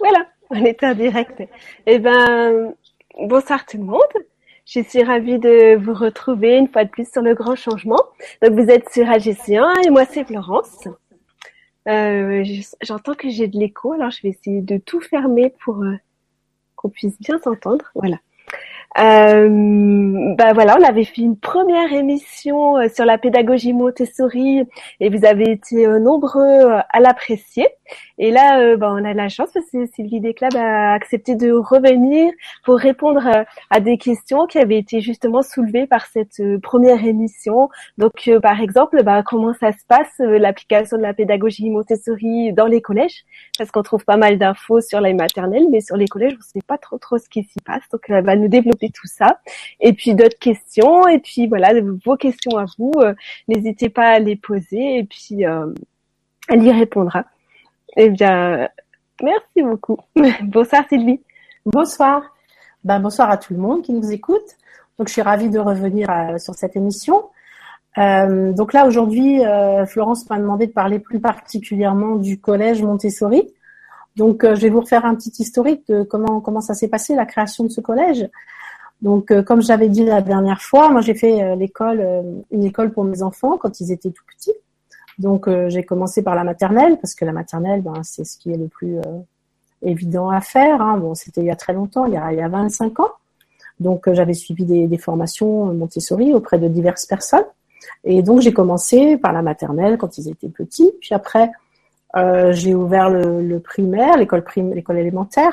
Voilà, on est en direct. Eh ben, bonsoir tout le monde. Je suis ravie de vous retrouver une fois de plus sur le grand changement. Donc vous êtes sur AGC1 et moi c'est Florence. Euh, J'entends que j'ai de l'écho, alors je vais essayer de tout fermer pour euh, qu'on puisse bien s'entendre. Voilà. Euh, bah voilà, on avait fait une première émission euh, sur la pédagogie Montessori et vous avez été euh, nombreux euh, à l'apprécier. Et là, bah, on a la chance parce que Sylvie Desclab a accepté de revenir pour répondre à des questions qui avaient été justement soulevées par cette première émission. Donc, par exemple, bah, comment ça se passe l'application de la pédagogie Montessori dans les collèges? Parce qu'on trouve pas mal d'infos sur la maternelle, mais sur les collèges, on ne sait pas trop trop ce qui s'y passe. Donc, elle va nous développer tout ça. Et puis d'autres questions. Et puis voilà, vos questions à vous, euh, n'hésitez pas à les poser et puis euh, elle y répondra. Eh bien, merci beaucoup. bonsoir Sylvie. Bonsoir. Ben, bonsoir à tout le monde qui nous écoute. Donc je suis ravie de revenir euh, sur cette émission. donc là aujourd'hui, Florence m'a demandé de parler plus particulièrement du collège Montessori. Donc je vais vous refaire un petit historique de comment comment ça s'est passé la création de ce collège. Donc, euh, comme j'avais dit la dernière fois, moi j'ai fait euh, l'école, euh, une école pour mes enfants quand ils étaient tout petits. Donc, j'ai commencé par la maternelle parce que la maternelle, ben, c'est ce qui est le plus évident à faire. Hein. Bon, c'était il y a très longtemps, il y a, il y a 25 ans. Donc, j'avais suivi des, des, formations Montessori auprès de diverses personnes. Et donc, j'ai commencé par la maternelle quand ils étaient petits. Puis après, j'ai ouvert le, le primaire, l'école l'école élémentaire.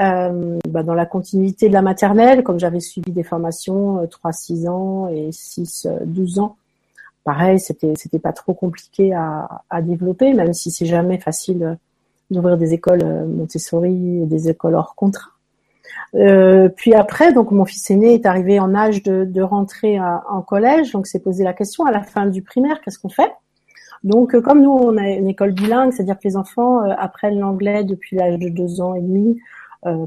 Euh, bah, dans la continuité de la maternelle, comme j'avais suivi des formations 3-6 euh, ans et 6-12 ans, pareil, c'était c'était pas trop compliqué à, à développer, même si c'est jamais facile euh, d'ouvrir des écoles Montessori et des écoles hors contrat. Euh, puis après, donc mon fils aîné est arrivé en âge de, de rentrer en collège, donc s'est posé la question à la fin du primaire, qu'est-ce qu'on fait? Donc comme nous on a une école bilingue, c'est-à-dire que les enfants apprennent l'anglais depuis l'âge de deux ans et demi, euh,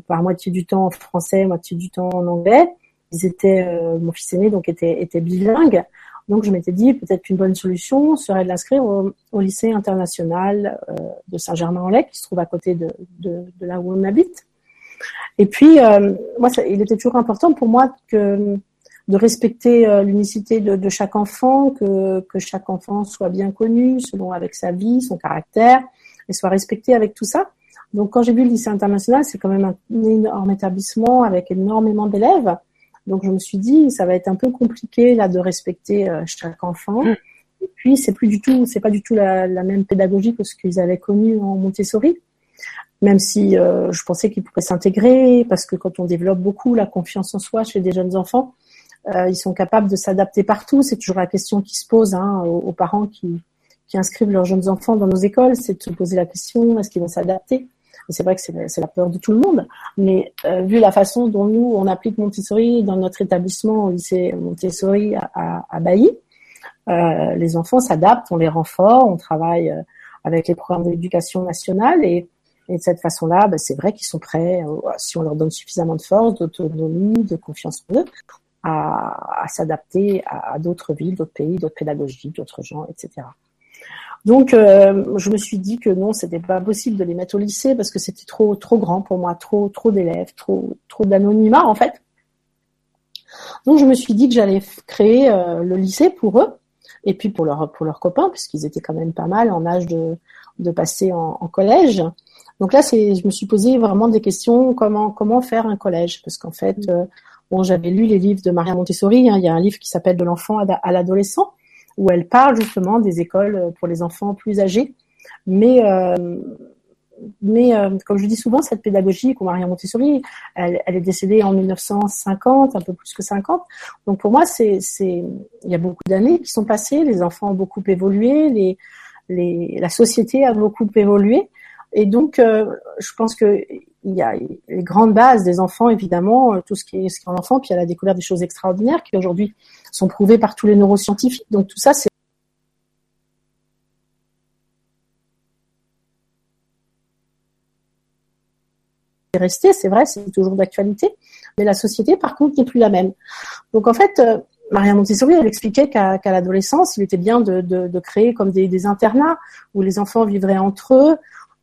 par moitié du temps en français, moitié du temps en anglais. Ils étaient, euh, mon fils aîné donc était, était bilingue. Donc je m'étais dit peut-être qu'une bonne solution serait de l'inscrire au, lycée international euh, de Saint-Germain-en-Laye, qui se trouve à côté de, de, de, là où on habite. Et puis euh, moi, ça, il était toujours important pour moi que de respecter l'unicité de, de, chaque enfant, que, que chaque enfant soit bien connu selon avec sa vie, son caractère, et soit respecté avec tout ça. Donc, quand j'ai vu le lycée international, c'est quand même un énorme établissement avec énormément d'élèves. Donc, je me suis dit, ça va être un peu compliqué là de respecter euh, chaque enfant. Mm. Et puis, c'est plus du tout, c'est pas du tout la, même pédagogie que ce qu'ils avaient connu en Montessori. Même si euh, je pensais qu'ils pourraient s'intégrer, parce que quand on développe beaucoup la confiance en soi chez des jeunes enfants, euh, ils sont capables de s'adapter partout. C'est toujours la question qui se pose hein, aux, aux, parents qui, qui inscrivent leurs jeunes enfants dans nos écoles, c'est de se poser la question est-ce qu'ils vont s'adapter? C'est vrai que c'est la peur de tout le monde, mais euh, vu la façon dont nous, on applique Montessori dans notre établissement au lycée Montessori à, Bailly, euh, les enfants s'adaptent, on les renforce, on travaille euh, avec les programmes d'éducation nationale et, de cette façon-là, ben, c'est vrai qu'ils sont prêts, si on leur donne suffisamment de force, d'autonomie, de confiance en eux, à, à s'adapter à, à d'autres villes, d'autres pays, d'autres pédagogies, d'autres gens, etc. Donc, euh, je me suis dit que non, c'était pas possible de les mettre au lycée parce que c'était trop trop grand pour moi, trop trop d'élèves, trop trop d'anonymat en fait. Donc, je me suis dit que j'allais créer euh, le lycée pour eux et puis pour leurs pour leurs copains puisqu'ils étaient quand même pas mal en âge de de passer en, en collège. Donc là, c'est, je me suis posé vraiment des questions comment comment faire un collège? Parce qu'en fait, euh, bon, j'avais lu les livres de Maria Montessori. Hein, il y a un livre qui s'appelle De l'enfant à l'adolescent où elle parle justement des écoles euh, pour les enfants plus âgés. Mais euh, mais euh, comme je dis souvent, cette pédagogie qu'on Maria Montessori, elle, elle, est décédée en 1950, un peu plus que 50. Donc pour moi, c'est c'est il y a beaucoup d'années qui sont passées, les enfants ont beaucoup évolué, les les la société a beaucoup évolué, et donc je pense que il y a les grandes bases des enfants, évidemment, tout ce qui est, ce qui est en enfant, puis elle a découvert des choses extraordinaires qui aujourd'hui sont prouvées par tous les neuroscientifiques. Donc tout ça, c'est resté, c'est vrai, c'est toujours d'actualité, mais la société, par contre, n'est plus la même. Donc en fait, euh, Maria Montessori, elle expliquait qu'à l'adolescence, il était bien de, créer comme des, internats où les enfants vivraient entre eux,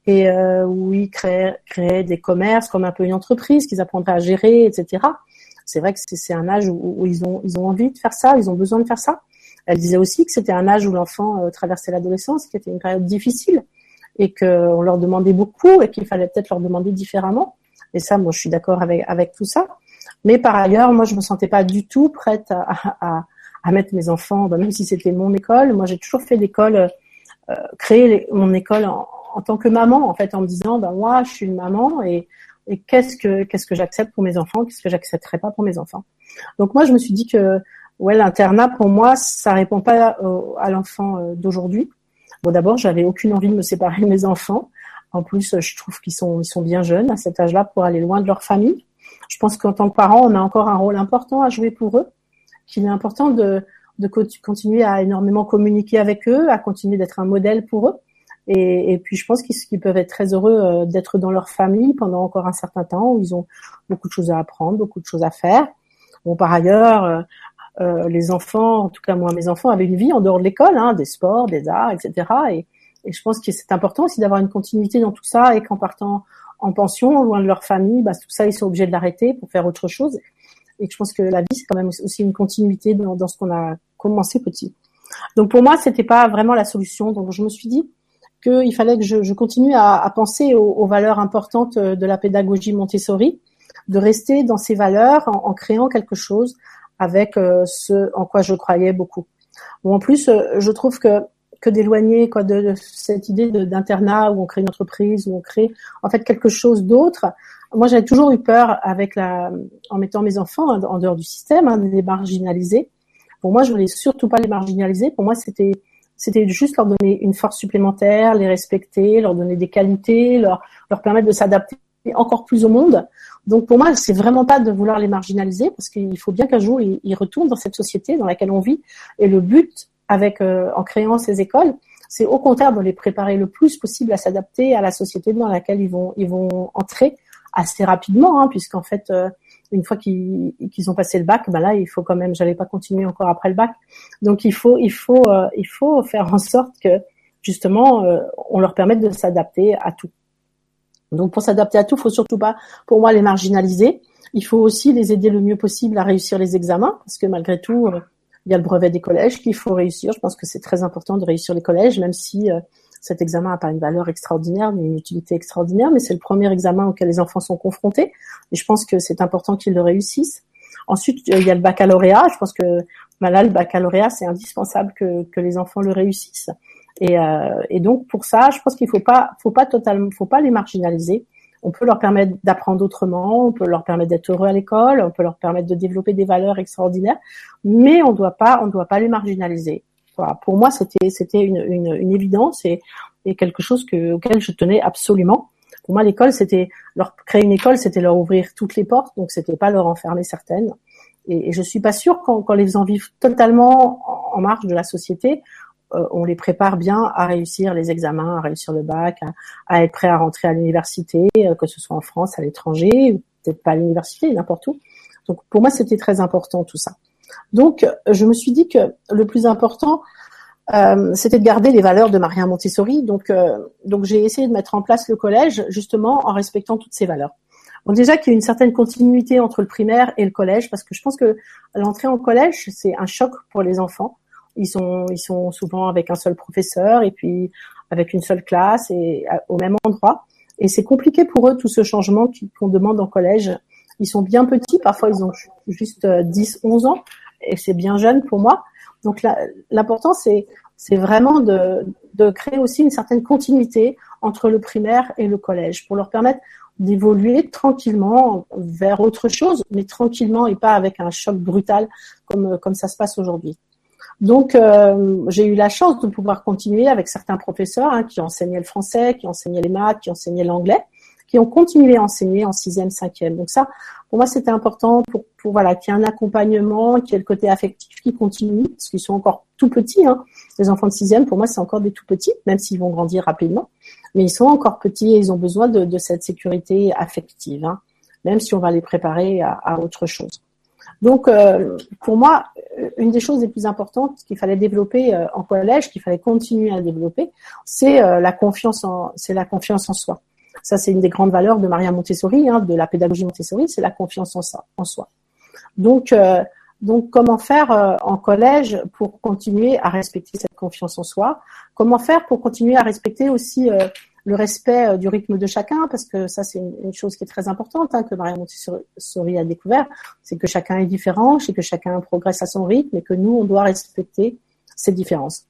et euh, où ils créaient, des commerces comme un peu une entreprise qu'ils apprendraient à gérer, etc. C'est vrai que c'est un âge où, ils ont ils ont envie de faire ça, ils ont besoin de faire ça. Elle disait aussi que c'était un âge où l'enfant euh, traversait l'adolescence, qui était une période difficile et qu'on leur demandait beaucoup et qu'il fallait peut-être leur demander différemment. Et ça, moi, je suis d'accord avec avec tout ça. Mais par ailleurs, moi, je me sentais pas du tout prête à, à, mettre mes enfants, bah, même si c'était mon école. Moi, j'ai toujours fait l'école, euh, créer mon école en, en, tant que maman, en fait, en me disant, ben moi, je suis une maman et, et qu'est-ce que qu'est-ce que j'accepte pour mes enfants, qu'est-ce que j'accepterai pas pour mes enfants. Donc moi, je me suis dit que ouais, l'internat pour moi, ça répond pas à l'enfant euh, d'aujourd'hui. Bon, d'abord, j'avais aucune envie de me séparer de mes enfants. En plus, je trouve qu'ils sont ils sont bien jeunes à cet âge-là pour aller loin de leur famille. Je pense qu'en tant que parent, on a encore un rôle important à jouer pour eux qu'il est important de, de continuer à énormément communiquer avec eux, à continuer d'être un modèle pour eux. Et, et puis je pense qu'ils peuvent être très heureux euh, d'être dans leur famille pendant encore un certain temps où ils ont beaucoup de choses à apprendre, beaucoup de choses à faire. Bon, par ailleurs, euh, euh, les enfants, en tout cas moi, mes enfants avaient une vie en dehors de l'école, hein, des sports, des arts, etc. Et, et je pense que c'est important aussi d'avoir une continuité dans tout ça et qu'en partant en pension, loin de leur famille, bah, tout ça, ils sont obligés de l'arrêter pour faire autre chose et je pense que la vie c'est quand même aussi une continuité dans, dans ce qu'on a commencé petit. Donc pour moi c'était pas vraiment la solution. Donc je me suis dit qu'il fallait que je, je continue à, à penser aux, aux, valeurs importantes de la pédagogie Montessori, de rester dans ces valeurs en, en créant quelque chose avec euh, ce en quoi je croyais beaucoup. Bon, en plus, euh, je trouve que que d'éloigner quoi de, de, cette idée d'internat où on crée une entreprise où on crée en fait quelque chose d'autre moi, j'avais toujours eu peur avec la, en mettant mes enfants en dehors du système, hein, de les marginaliser. Pour moi, je voulais surtout pas les marginaliser. Pour moi, c'était, c'était juste leur donner une force supplémentaire, les respecter, leur donner des qualités, leur, leur permettre de s'adapter encore plus au monde. Donc pour moi, c'est vraiment pas de vouloir les marginaliser parce qu'il faut bien qu'un jour ils, ils, retournent dans cette société dans laquelle on vit. Et le but, avec euh, en créant ces écoles, c'est au contraire de les préparer le plus possible à s'adapter à la société dans laquelle ils vont ils vont entrer assez rapidement, hein, puisqu'en fait, euh, une fois qu'ils ont passé le bac, bah là, il faut quand même, j'allais pas continuer encore après le bac. Donc il faut, il faut, euh, il faut faire en sorte que justement, euh, on leur permette de s'adapter à tout. Donc pour s'adapter à tout, faut surtout pas, pour moi, les marginaliser. Il faut aussi les aider le mieux possible à réussir les examens, parce que malgré tout, il y a le brevet des collèges qu'il faut réussir. Je pense que c'est très important de réussir les collèges, même si cet examen n'a pas une valeur extraordinaire, ni une utilité extraordinaire, mais c'est le premier examen auquel les enfants sont confrontés. Et je pense que c'est important qu'ils le réussissent. Ensuite, il y a le baccalauréat. Je pense que bah là, le baccalauréat, c'est indispensable que, que, les enfants le réussissent. Et, euh, et donc pour ça, je pense qu'il faut pas, faut pas totalement, faut pas les marginaliser. On peut leur permettre d'apprendre autrement, on peut leur permettre d'être heureux à l'école, on peut leur permettre de développer des valeurs extraordinaires, mais on doit pas, on ne doit pas les marginaliser. Pour moi, c'était c'était une, une, une, évidence et, et quelque chose que, auquel je tenais absolument. Pour moi, l'école, c'était leur créer une école, c'était leur ouvrir toutes les portes, donc c'était pas leur enfermer certaines. Et, et je suis pas sûre quand, quand les faisant vivre totalement en, marge de la société, euh, on les prépare bien à réussir les examens, à réussir le bac, à, à être prêt à rentrer à l'université, euh, que ce soit en France, à l'étranger, peut-être pas à l'université, n'importe où. Donc pour moi, c'était très important tout ça. Donc, je me suis dit que le plus important, euh, c'était de garder les valeurs de Maria Montessori. Donc, euh, donc j'ai essayé de mettre en place le collège justement en respectant toutes ces valeurs. Bon, déjà qu'il y a une certaine continuité entre le primaire et le collège, parce que je pense que l'entrée en collège c'est un choc pour les enfants. Ils sont, ils sont souvent avec un seul professeur et puis avec une seule classe et au même endroit. Et c'est compliqué pour eux tout ce changement qu'on demande en collège ils sont bien petits, parfois ils ont juste 10, euh, 11 ans, et c'est bien jeune pour moi. Donc l'important, c'est c'est vraiment de, de créer aussi une certaine continuité entre le primaire et le collège pour leur permettre d'évoluer tranquillement vers autre chose, mais tranquillement et pas avec un choc brutal comme, comme ça se passe aujourd'hui. Donc, euh, j'ai eu la chance de pouvoir continuer avec certains professeurs hein, qui enseignaient le français, qui enseignaient les maths, qui enseignaient l'anglais qui ont continué à enseigner en sixième, cinquième. Donc ça, pour moi, c'était important pour, pour voilà qu'il y ait un accompagnement, qu'il y ait le côté affectif qui continue, parce qu'ils sont encore tout petits. Hein. Les enfants de sixième, pour moi, c'est encore des tout petits, même s'ils vont grandir rapidement. Mais ils sont encore petits et ils ont besoin de, de cette sécurité affective, hein, même si on va les préparer à, à autre chose. Donc, pour moi, une des choses les plus importantes qu'il fallait développer en collège, qu'il fallait continuer à développer, c'est la confiance en, c'est la confiance en soi. Ça, c'est une des grandes valeurs de Maria Montessori, hein, de la pédagogie Montessori, c'est la confiance en, soi. Donc, donc, comment faire euh, en collège pour continuer à respecter cette confiance en soi? Comment faire pour continuer à respecter aussi euh, le respect euh, du rythme de chacun? Parce que ça, c'est une, chose qui est très importante hein, que Maria Montessori a découvert, c'est que chacun est différent, c'est que chacun progresse à son rythme et que nous, on doit respecter ces différences.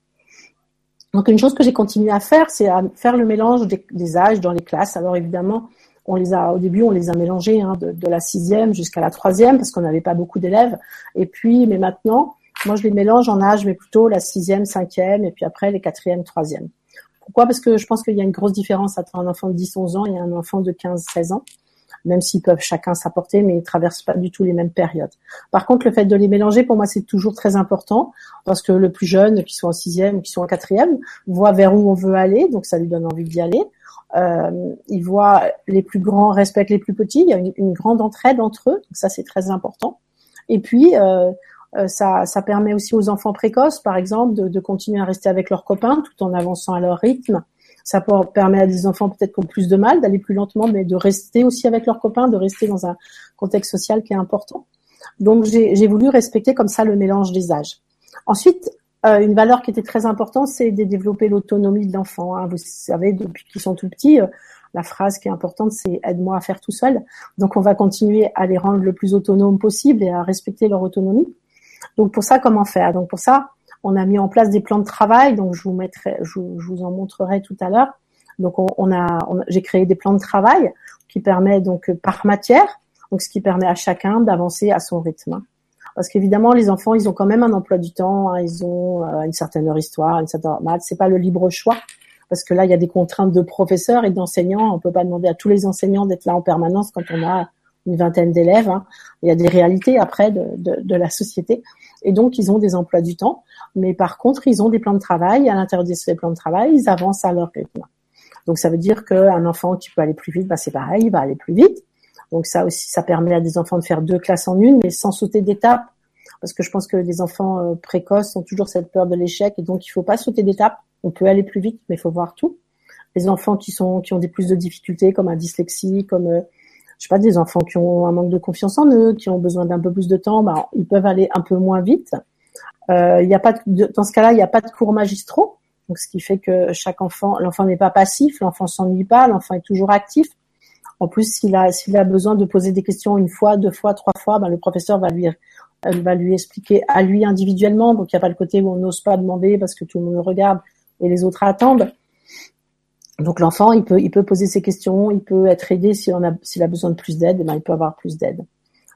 Donc, une chose que j'ai continué à faire, c'est à faire le mélange des, âges dans les classes. Alors, évidemment, on les a au début on les a mélangés hein, de, la sixième jusqu'à la troisième parce qu'on n'avait pas beaucoup d'élèves. Et puis mais maintenant, moi je les mélange en âge, mais plutôt la sixième, cinquième et puis après les quatrième, troisième. Pourquoi? Parce que je pense qu'il y a une grosse différence entre un enfant de 10-11 ans et un enfant de 15-16 ans même s'ils peuvent chacun s'apporter, mais ils traversent pas du tout les mêmes périodes. Par contre, le fait de les mélanger, pour moi, c'est toujours très important, parce que le plus jeune, qui soit en sixième ou qui soit en quatrième, voit vers où on veut aller, donc ça lui donne envie d'y aller. Euh, il voit les plus grands respectent les plus petits. Il y a une, grande entraide entre eux, donc ça c'est très important. Et puis euh, euh, ça, ça, permet aussi aux enfants précoces, par exemple, de, de, continuer à rester avec leurs copains tout en avançant à leur rythme. Ça permet à des enfants peut-être qui ont plus de mal d'aller plus lentement, mais de rester aussi avec leurs copains, de rester dans un contexte social qui est important. Donc j'ai voulu respecter comme ça le mélange des âges. Ensuite, euh, une valeur qui était très importante, c'est de développer l'autonomie de l'enfant. Hein. Vous savez, depuis qu'ils sont tout petits, euh, la phrase qui est importante, c'est aide-moi à faire tout seul. Donc, on va continuer à les rendre le plus autonomes possible et à respecter leur autonomie. Donc, pour ça, comment faire? Donc, pour ça, on a mis en place des plans de travail. Donc, je vous en montrerai tout à l'heure. Donc, j'ai créé des plans de travail qui permettent donc par matière, donc ce qui permet à chacun d'avancer à son rythme. Parce qu'évidemment, les enfants, ils ont quand même un emploi du temps, hein, ils ont euh, une certaine heure histoire, une certaine heure maths. C'est pas le libre choix, parce que là, il y a des contraintes de professeurs et d'enseignants. On peut pas demander à tous les enseignants d'être là en permanence quand on a une vingtaine d'élèves. Hein. Il y a des réalités après de, la société. Et donc, ils ont des emplois du temps. Mais par contre, ils ont des plans de travail. À l'intérieur de ces plans de travail, ils avancent à leur rythme. Donc, ça veut dire qu'un enfant qui peut aller plus vite, bah, c'est pareil, il va aller plus vite. Donc ça aussi, ça permet à des enfants de faire deux classes en une, mais sans sauter d'étape, parce que je pense que les enfants euh, précoces ont toujours cette peur de l'échec, et donc il faut pas sauter d'étape. On peut aller plus vite, mais il faut voir tout. Les enfants qui sont qui ont des plus de difficultés, comme un dyslexie, comme euh, je sais pas, des enfants qui ont un manque de confiance en eux, qui ont besoin d'un peu plus de temps, bah, ils peuvent aller un peu moins vite. Euh, y a pas de, dans ce cas-là, il n'y a pas de cours magistraux, donc ce qui fait que chaque enfant, l'enfant n'est pas passif, l'enfant s'ennuie pas, l'enfant est toujours actif. En plus, s'il a, s'il a besoin de poser des questions une fois, deux fois, trois fois, ben, le professeur va lui, va lui expliquer à lui individuellement. Donc, il n'y a pas le côté où on n'ose pas demander parce que tout le monde regarde et les autres attendent. Donc, l'enfant, il peut, il peut poser ses questions, il peut être aidé s'il a, s'il a besoin de plus d'aide, ben, il peut avoir plus d'aide.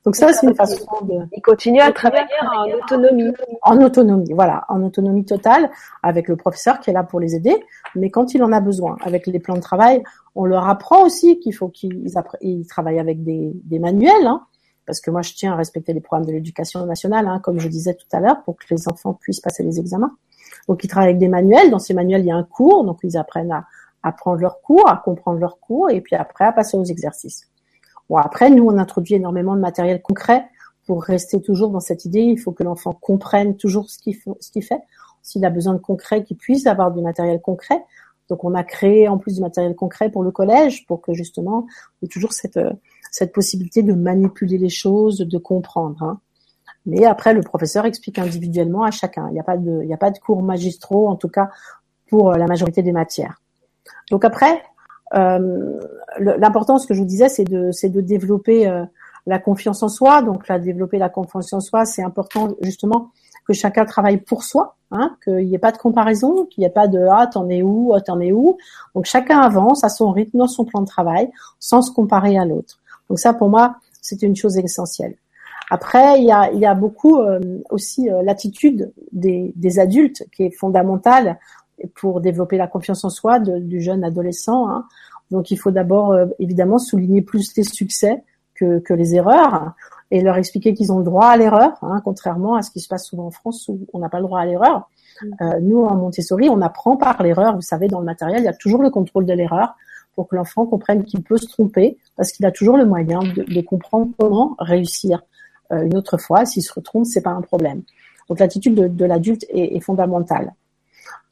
Donc ça, c'est une façon de... Il continue à travailler en autonomie. En autonomie, voilà, en autonomie totale, avec le professeur qui est là pour les aider, mais quand il en a besoin. Avec les plans de travail, on leur apprend aussi qu'il faut qu'ils ils travaillent avec des, des manuels, hein, parce que moi, je tiens à respecter les programmes de l'éducation nationale, hein, comme je disais tout à l'heure, pour que les enfants puissent passer les examens. Donc, ils travaillent avec des manuels. Dans ces manuels, il y a un cours, donc ils apprennent à apprendre leur cours, à comprendre leur cours, et puis après à passer aux exercices. Bon, après, nous, on introduit énormément de matériel concret pour rester toujours dans cette idée. Il faut que l'enfant comprenne toujours ce qu'il fait. S'il a besoin de concret, qu'il puisse avoir du matériel concret. Donc, on a créé en plus du matériel concret pour le collège, pour que justement, il y ait toujours cette, cette possibilité de manipuler les choses, de comprendre. Hein. Mais après, le professeur explique individuellement à chacun. Il n'y a il n'y a pas de cours magistraux, en tout cas pour la majorité des matières. Donc après, euh, L'important, ce que je vous disais, c'est de, de développer euh, la confiance en soi. Donc, là, développer la confiance en soi, c'est important justement que chacun travaille pour soi, hein, qu'il n'y ait pas de comparaison, qu'il n'y ait pas de ah t'en es où, ah, t'en es où? Donc chacun avance à son rythme dans son plan de travail, sans se comparer à l'autre. Donc ça, pour moi, c'est une chose essentielle. Après, il y a, il y a beaucoup euh, aussi euh, l'attitude des, des, adultes qui est fondamentale pour développer la confiance en soi du jeune adolescent. Hein. Donc il faut d'abord euh, évidemment souligner plus les succès que, que les erreurs et leur expliquer qu'ils ont le droit à l'erreur, hein, contrairement à ce qui se passe souvent en France où on n'a pas le droit à l'erreur. Mm. Euh, nous, en Montessori, on apprend par l'erreur. Vous savez, dans le matériel, il y a toujours le contrôle de l'erreur pour que l'enfant comprenne qu'il peut se tromper, parce qu'il a toujours le moyen de, de comprendre comment réussir une autre fois. S'il se retrompe, c'est pas un problème. Donc l'attitude de, l'adulte est, est, fondamentale.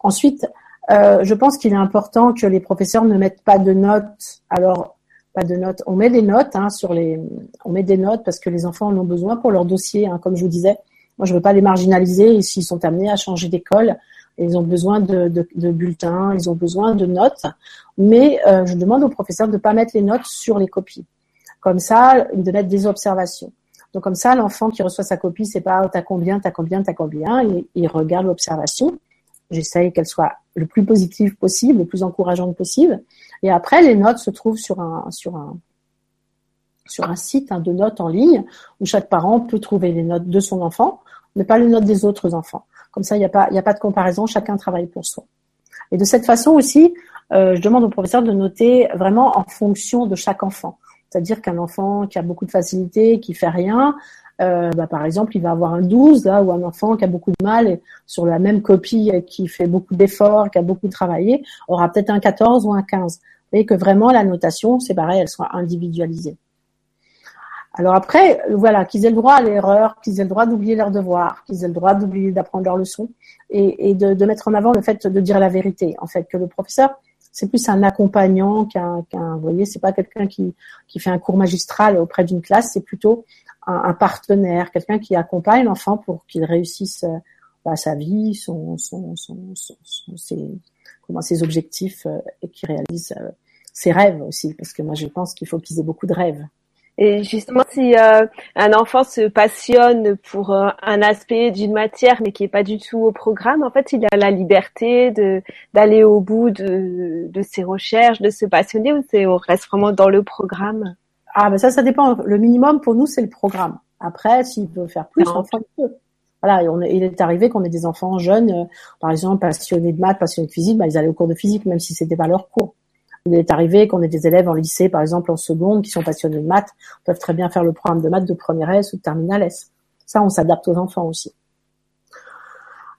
Ensuite, euh, je pense qu'il est important que les professeurs ne mettent pas de notes. Alors, pas de notes. On met des notes hein, sur les. On met des notes parce que les enfants en ont besoin pour leur dossier. Hein, comme je vous disais, moi je veux pas les marginaliser. Et s'ils sont amenés à changer d'école, ils ont besoin de, bulletins, ils ont besoin de notes. Mais euh, je demande aux professeurs de ne pas mettre les notes sur les copies. Comme ça, de mettre des observations. Donc comme ça, l'enfant qui reçoit sa copie, c'est pas oh, t'as combien, t'as combien, t'as combien. Il regarde l'observation J'essaye qu'elle soit le plus positive possible, le plus encourageante possible. Et après, les notes se trouvent sur un, sur un, sur un site hein, de notes en ligne où chaque parent peut trouver les notes de son enfant, mais pas les notes des autres enfants. Comme ça, il n'y a pas, a pas de comparaison. Chacun travaille pour soi. Et de cette façon aussi, euh, je demande au professeur de noter vraiment en fonction de chaque enfant. C'est-à-dire qu'un enfant qui a beaucoup de facilité, qui fait rien, euh, bah, par exemple, il va avoir un 12 là, ou un enfant qui a beaucoup de mal et sur la même copie euh, qui fait beaucoup d'efforts, qui a beaucoup travaillé, aura peut-être un 14 ou un 15. Vous voyez que vraiment la notation, c'est pareil, elle soit individualisée. Alors après, voilà, qu'ils aient le droit à l'erreur, qu'ils aient le droit d'oublier leurs devoirs, qu'ils aient le droit d'oublier d'apprendre leurs leçons et, et de, de, mettre en avant le fait de dire la vérité. En fait, que le professeur, c'est plus un accompagnant qu'un, qu'un vous voyez, c'est pas quelqu'un qui, qui fait un cours magistral auprès d'une classe, c'est plutôt un, partenaire, quelqu'un qui accompagne l'enfant pour qu'il réussisse euh, bah, sa vie, son, son, ses, comment, ses objectifs euh, et qu'il réalise euh, ses rêves aussi, parce que moi je pense qu'il faut qu'ils aient beaucoup de rêves. Et justement, si un enfant se passionne pour un aspect d'une matière, mais qui est pas du tout au programme, en fait, il a la liberté de d'aller au bout de, de ses recherches, de se passionner, ou c'est on reste vraiment dans le programme? Ah, ben ça, ça dépend. Le minimum pour nous, c'est le programme. Après, s'il veut faire plus, peut. Voilà, il est arrivé qu'on ait des enfants jeunes, euh, par exemple passionnés de maths, passionnés de physique, bah, ils allaient au cours de physique, même si c'était pas leur cours. Il est arrivé qu'on ait des élèves en lycée, par exemple en seconde, qui sont passionnés de maths, peuvent très bien faire le programme de maths de première S ou de terminale S. Ça, on s'adapte aux enfants aussi.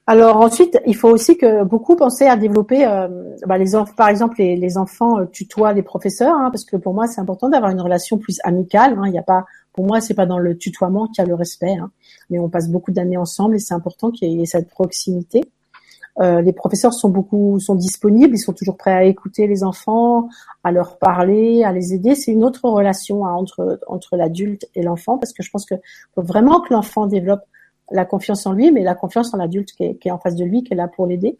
Alors ensuite, il faut aussi que beaucoup penser à développer, euh, bah, par exemple, les, enfants euh, tutoient les professeurs, hein, parce que pour moi c'est important d'avoir une relation plus amicale. Hein. il y a pas, pour moi c'est pas dans le tutoiement qu'il y a le respect, hein. mais on passe beaucoup d'années ensemble et c'est important qu'il y ait cette proximité. Euh, les professeurs sont beaucoup sont disponibles, ils sont toujours prêts à écouter les enfants, à leur parler, à les aider. C'est une autre relation hein, entre entre l'adulte et l'enfant parce que je pense que faut vraiment que l'enfant développe la confiance en lui, mais la confiance en l'adulte qui, est, en face de lui, qui est là pour l'aider.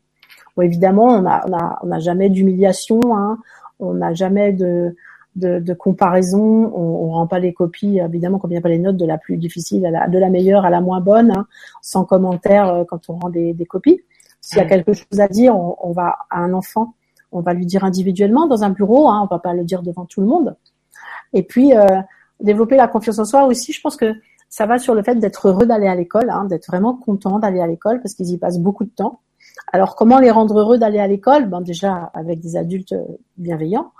Bon, évidemment, on n'a on a, on a jamais d'humiliation, hein, on n'a jamais de, de, de, comparaison, on, on rend pas les copies, évidemment, qu'on vient pas les notes de la plus difficile à la, de la meilleure à la moins bonne, hein, sans commentaire euh, quand on rend des, des copies. S'il y a quelque chose à dire, on, on, va à un enfant, on va lui dire individuellement dans un bureau, hein, on va pas le dire devant tout le monde. Et puis euh, développer la confiance en soi aussi, je pense que ça va sur le fait d'être heureux d'aller à l'école, hein, d'être vraiment content d'aller à l'école parce qu'ils y passent beaucoup de temps. Alors comment les rendre heureux d'aller à l'école? Ben déjà avec des adultes euh, bienveillants.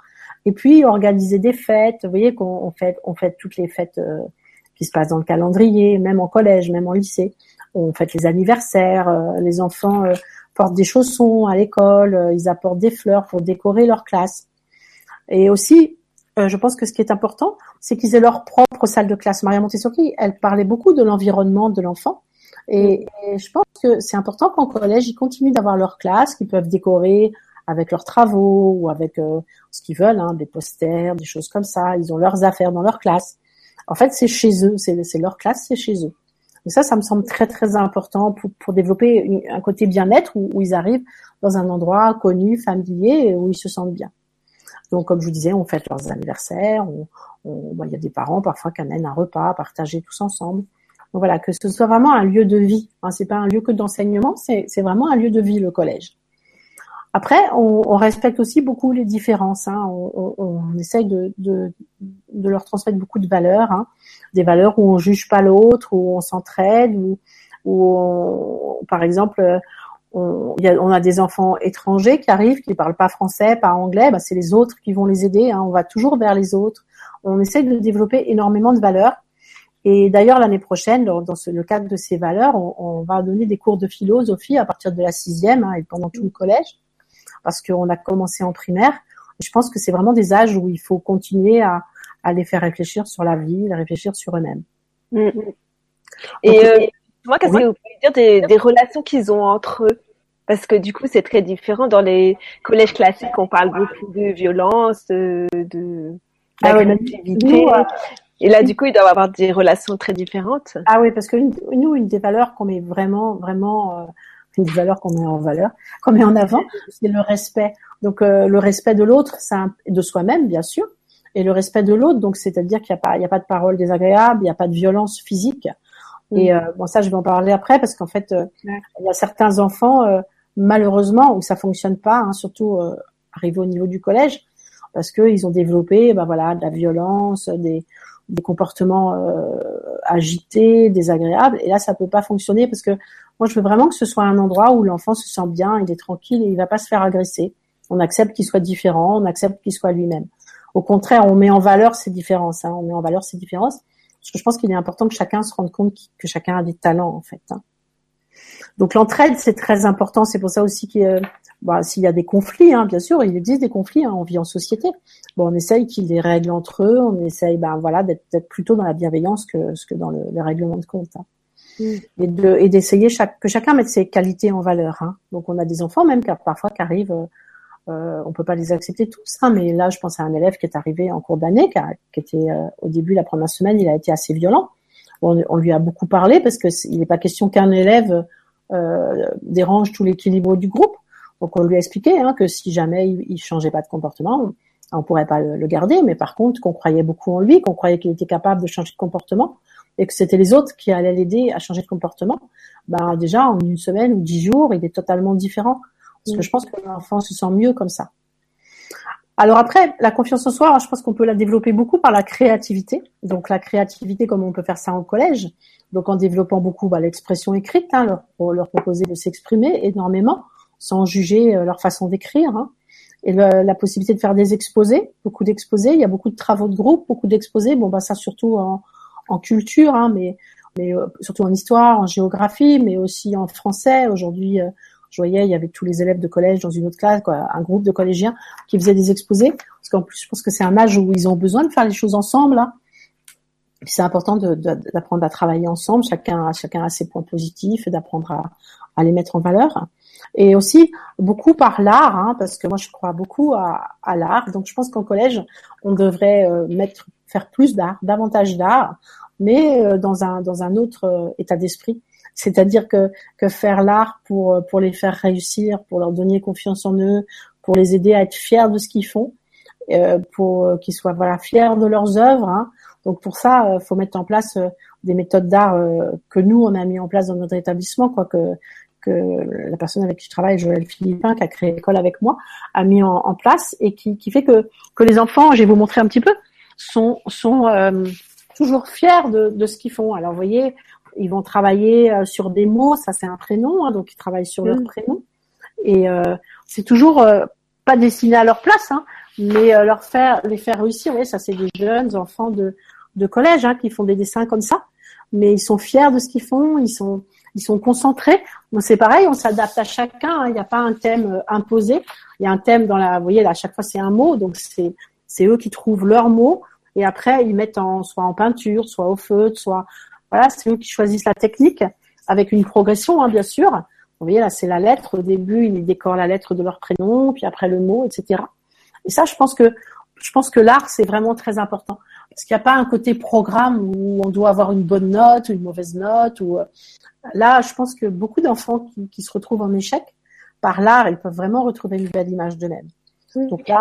Et puis organiser des fêtes. Vous voyez qu'on fait, on fait toutes les fêtes euh, qui se passent dans le calendrier, même en collège, même en lycée. On fête les anniversaires. Euh, les enfants portent des chaussons à l'école. ils apportent des fleurs pour décorer leur classe. Et aussi euh, je pense que ce qui est important, c'est qu'ils aient leur propre salle de classe. Maria Montessori, elle parlait beaucoup de l'environnement de l'enfant. Et, je pense que c'est important qu'en collège, ils continuent d'avoir leur classe, qu'ils peuvent décorer avec leurs travaux ou avec euh, ce qu'ils veulent, hein, des posters, des choses comme ça. Ils ont leurs affaires dans leur classe. En fait, c'est chez eux, c'est leur classe, c'est chez eux. Et ça, ça me semble très très important pour, pour développer un côté bien-être où, où ils arrivent dans un endroit connu, familier, où ils se sentent bien. Donc, comme je vous disais, on fête leurs anniversaires. On, il y a des parents parfois qui amènent un repas, partager tous ensemble. Donc voilà, que ce soit vraiment un lieu de vie. Hein, c'est pas un lieu que d'enseignement, c'est, vraiment un lieu de vie le collège. Après, on, respecte aussi beaucoup les différences. Hein. On, on, essaye de, de, de, leur transmettre beaucoup de valeurs, hein. des valeurs où on juge pas l'autre, où on s'entraide, où, où par exemple, on, a, on, a, des enfants étrangers qui arrivent, qui parlent pas français, pas anglais, bah, c'est les autres qui vont les aider. Hein. On va toujours vers les autres. On essaie de développer énormément de valeurs. Et d'ailleurs, l'année prochaine, dans, le cadre de ces valeurs, on, on, va donner des cours de philosophie à partir de la sixième hein, et pendant tout le collège, parce qu'on a commencé en primaire. Et je pense que c'est vraiment des âges où il faut continuer à, à, les faire réfléchir sur la vie, à réfléchir sur eux-mêmes. Mm. Et euh, moi, qu'est-ce que vous pouvez dire des, des relations qu'ils ont entre eux? Parce que du coup, c'est très différent. Dans les collèges classiques, on parle beaucoup de violence, de, de ah et là, du coup, ils doivent avoir des relations très différentes. Ah oui, parce que nous, une des valeurs qu'on met vraiment, vraiment, euh, une des valeurs qu'on met en valeur, qu'on met en avant, c'est le respect. Donc, euh, le respect de l'autre, c'est de soi-même, bien sûr, et le respect de l'autre. Donc, c'est-à-dire qu'il n'y a pas, il y a pas de parole désagréable, il n'y a pas de violence physique. Et mm. euh, bon, ça, je vais en parler après parce qu'en fait, euh, il y a certains enfants, malheureusement, où ça fonctionne pas, hein, surtout arrivé au niveau du collège, parce qu'ils ont développé, ben voilà, de la violence, des des comportements euh, agités, désagréables. Et là, ça peut pas fonctionner parce que moi, je veux vraiment que ce soit un endroit où l'enfant se sent bien, il est tranquille et il va pas se faire agresser. On accepte qu'il soit différent, on accepte qu'il soit lui-même. Au contraire, on met en valeur ses différences. Hein, on met en valeur ses différences parce que je pense qu'il est important que chacun se rende compte que chacun a des talents en fait. Hein. Donc l'entraide, c'est très important. C'est pour ça aussi qu'il bah, s'il y a des conflits, hein, bien sûr, il existe des conflits, hein, on vit en société. Bon, on essaye qu'ils les règlent entre eux, on essaye, ben voilà, d'être plutôt dans la bienveillance que ce que dans le, le règlement de compte. Hein. Mm. Et de et d'essayer chaque, que chacun mette ses qualités en valeur. Hein. Donc on a des enfants même qui parfois qui arrivent, euh, euh, on peut pas les accepter tous, hein, mais là je pense à un élève qui est arrivé en cours d'année, qui, qui, était euh, au début la première semaine, il a été assez violent. On, on lui a beaucoup parlé parce que il n'est pas question qu'un élève euh, dérange tout l'équilibre du groupe. Donc on lui a expliqué hein, que si jamais il, il, changeait pas de comportement, on pourrait pas le, garder, mais par contre qu'on croyait beaucoup en lui, qu'on croyait qu'il était capable de changer de comportement et que c'était les autres qui allaient l'aider à changer de comportement. Ben déjà en une semaine ou dix jours, il est totalement différent. Parce que je pense que l'enfant se sent mieux comme ça. Alors après, la confiance en soi, je pense qu'on peut la développer beaucoup par la créativité. Donc la créativité, comme on peut faire ça en collège, donc en développant beaucoup bah, l'expression écrite, hein, leur, pour leur proposer de s'exprimer énormément sans juger euh, leur façon d'écrire. Hein. Et la possibilité de faire des exposés, beaucoup d'exposés. Il y a beaucoup de travaux de groupe, beaucoup d'exposés. Bon, bah ça surtout en, culture, hein, mais, mais euh, surtout en histoire, en géographie, mais aussi en français. Aujourd'hui, euh, je voyais, il y avait tous les élèves de collège dans une autre classe, quoi, un groupe de collégiens qui faisaient des exposés. Parce qu'en plus, je pense que c'est un âge où ils ont besoin de faire les choses ensemble. Hein. c'est important d'apprendre à travailler ensemble. Chacun, chacun a ses points positifs et d'apprendre à, à les mettre en valeur et aussi beaucoup par l'art, hein, parce que moi je crois beaucoup à, à l'art. Donc je pense qu'en collège, on devrait euh, mettre, faire plus d'art, davantage d'art, mais euh, dans un dans un autre euh, état d'esprit. C'est-à-dire que que faire l'art pour pour les faire réussir, pour leur donner confiance en eux, pour les aider à être fiers de ce qu'ils font, pour qu'ils soient voilà fiers de leurs œuvres. Hein. Donc pour ça, faut mettre en place des méthodes d'art que nous on a mis en place dans notre établissement, quoi que que la personne avec qui je travaille, Joël Philippin, qui a créé l'école avec moi, a mis en, place et qui, qui, fait que, que les enfants, je vais vous montrer un petit peu, sont, sont euh, toujours fiers de, de ce qu'ils font. Alors, voyez, ils vont travailler euh, sur des mots, ça c'est un prénom, hein, donc ils travaillent sur leur mm. prénom. Et euh, c'est toujours euh, pas destiné à leur place, hein, mais leur faire, les faire réussir. Vous voyez, ça c'est des jeunes enfants de, de collège hein, qui font des dessins comme ça, mais ils sont fiers de ce qu'ils font, ils sont ils sont concentrés. Donc c'est pareil, on s'adapte à chacun. Il n'y a pas un thème imposé. Il y a un thème dans la, vous voyez, là, à chaque fois c'est un mot, donc c'est c'est eux qui trouvent leur mot et après ils mettent en soit en peinture, soit au feutre, soit voilà, c'est eux qui choisissent la technique avec une progression, hein, bien sûr. Vous voyez là, c'est la lettre. Au début, ils décorent la lettre de leur prénom, puis après le mot, etc. Et ça, je pense que je pense que l'art c'est vraiment très important parce qu'il n'y a pas un côté programme où on doit avoir une bonne note ou une mauvaise note ou euh, Là, je pense que beaucoup d'enfants qui, se retrouvent en échec, par l'art, ils peuvent vraiment retrouver une belle image d'eux-mêmes. Donc il,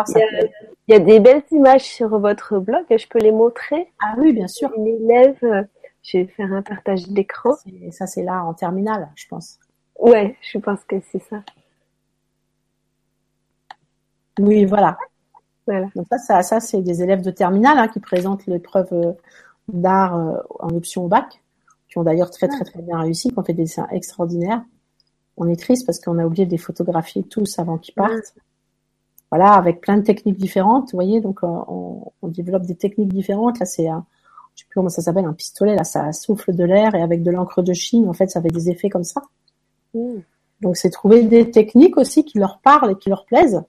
y a, des belles images sur votre blog, je peux les montrer? Ah oui, bien sûr. Une élève, euh, je vais faire un partage d'écran. Ça, c'est l'art en terminale, je pense. Ouais, je pense que c'est ça. Oui, voilà. Voilà. Donc ça, ça, c'est des élèves de terminale hein, qui présentent l'épreuve euh, d'art euh, en option au bac qui ont d'ailleurs très très très bien réussi, qui ont fait des dessins extraordinaires. On est triste parce qu'on a oublié de les photographier tous avant qu'ils partent. Voilà, avec plein de techniques différentes, vous voyez, donc euh, on, on développe des techniques différentes. Là, c'est un, sais plus comment ça s'appelle, un pistolet. Là, ça souffle de l'air et avec de l'encre de Chine, en fait, ça fait des effets comme ça. Donc, c'est trouver des techniques aussi qui leur parlent et qui leur plaisent.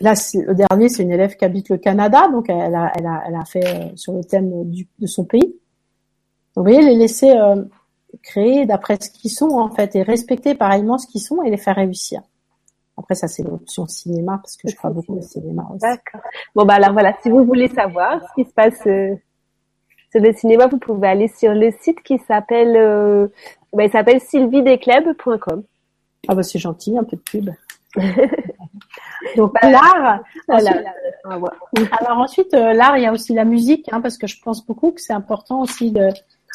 Là, le dernier, c'est une élève qui habite le Canada, donc elle a, elle a, elle a fait euh, sur le thème du, de son pays. vous voyez, les laisser euh, créer d'après ce qu'ils sont en fait et respecter pareillement ce qu'ils sont et les faire réussir. Après ça c'est l'option cinéma parce que je crois beaucoup au cinéma aussi. D'accord. Bon bah alors voilà, si vous voulez savoir ce qui se passe euh, sur le cinéma, vous pouvez aller sur le site qui s'appelle euh, bah, il s'appelle sylvidesclub.com. Ah bah c'est gentil, un peu de pub. Donc bah, l'art, voilà. Alors ensuite euh, l'art, il y a aussi la musique, hein, parce que je pense beaucoup que c'est important aussi de.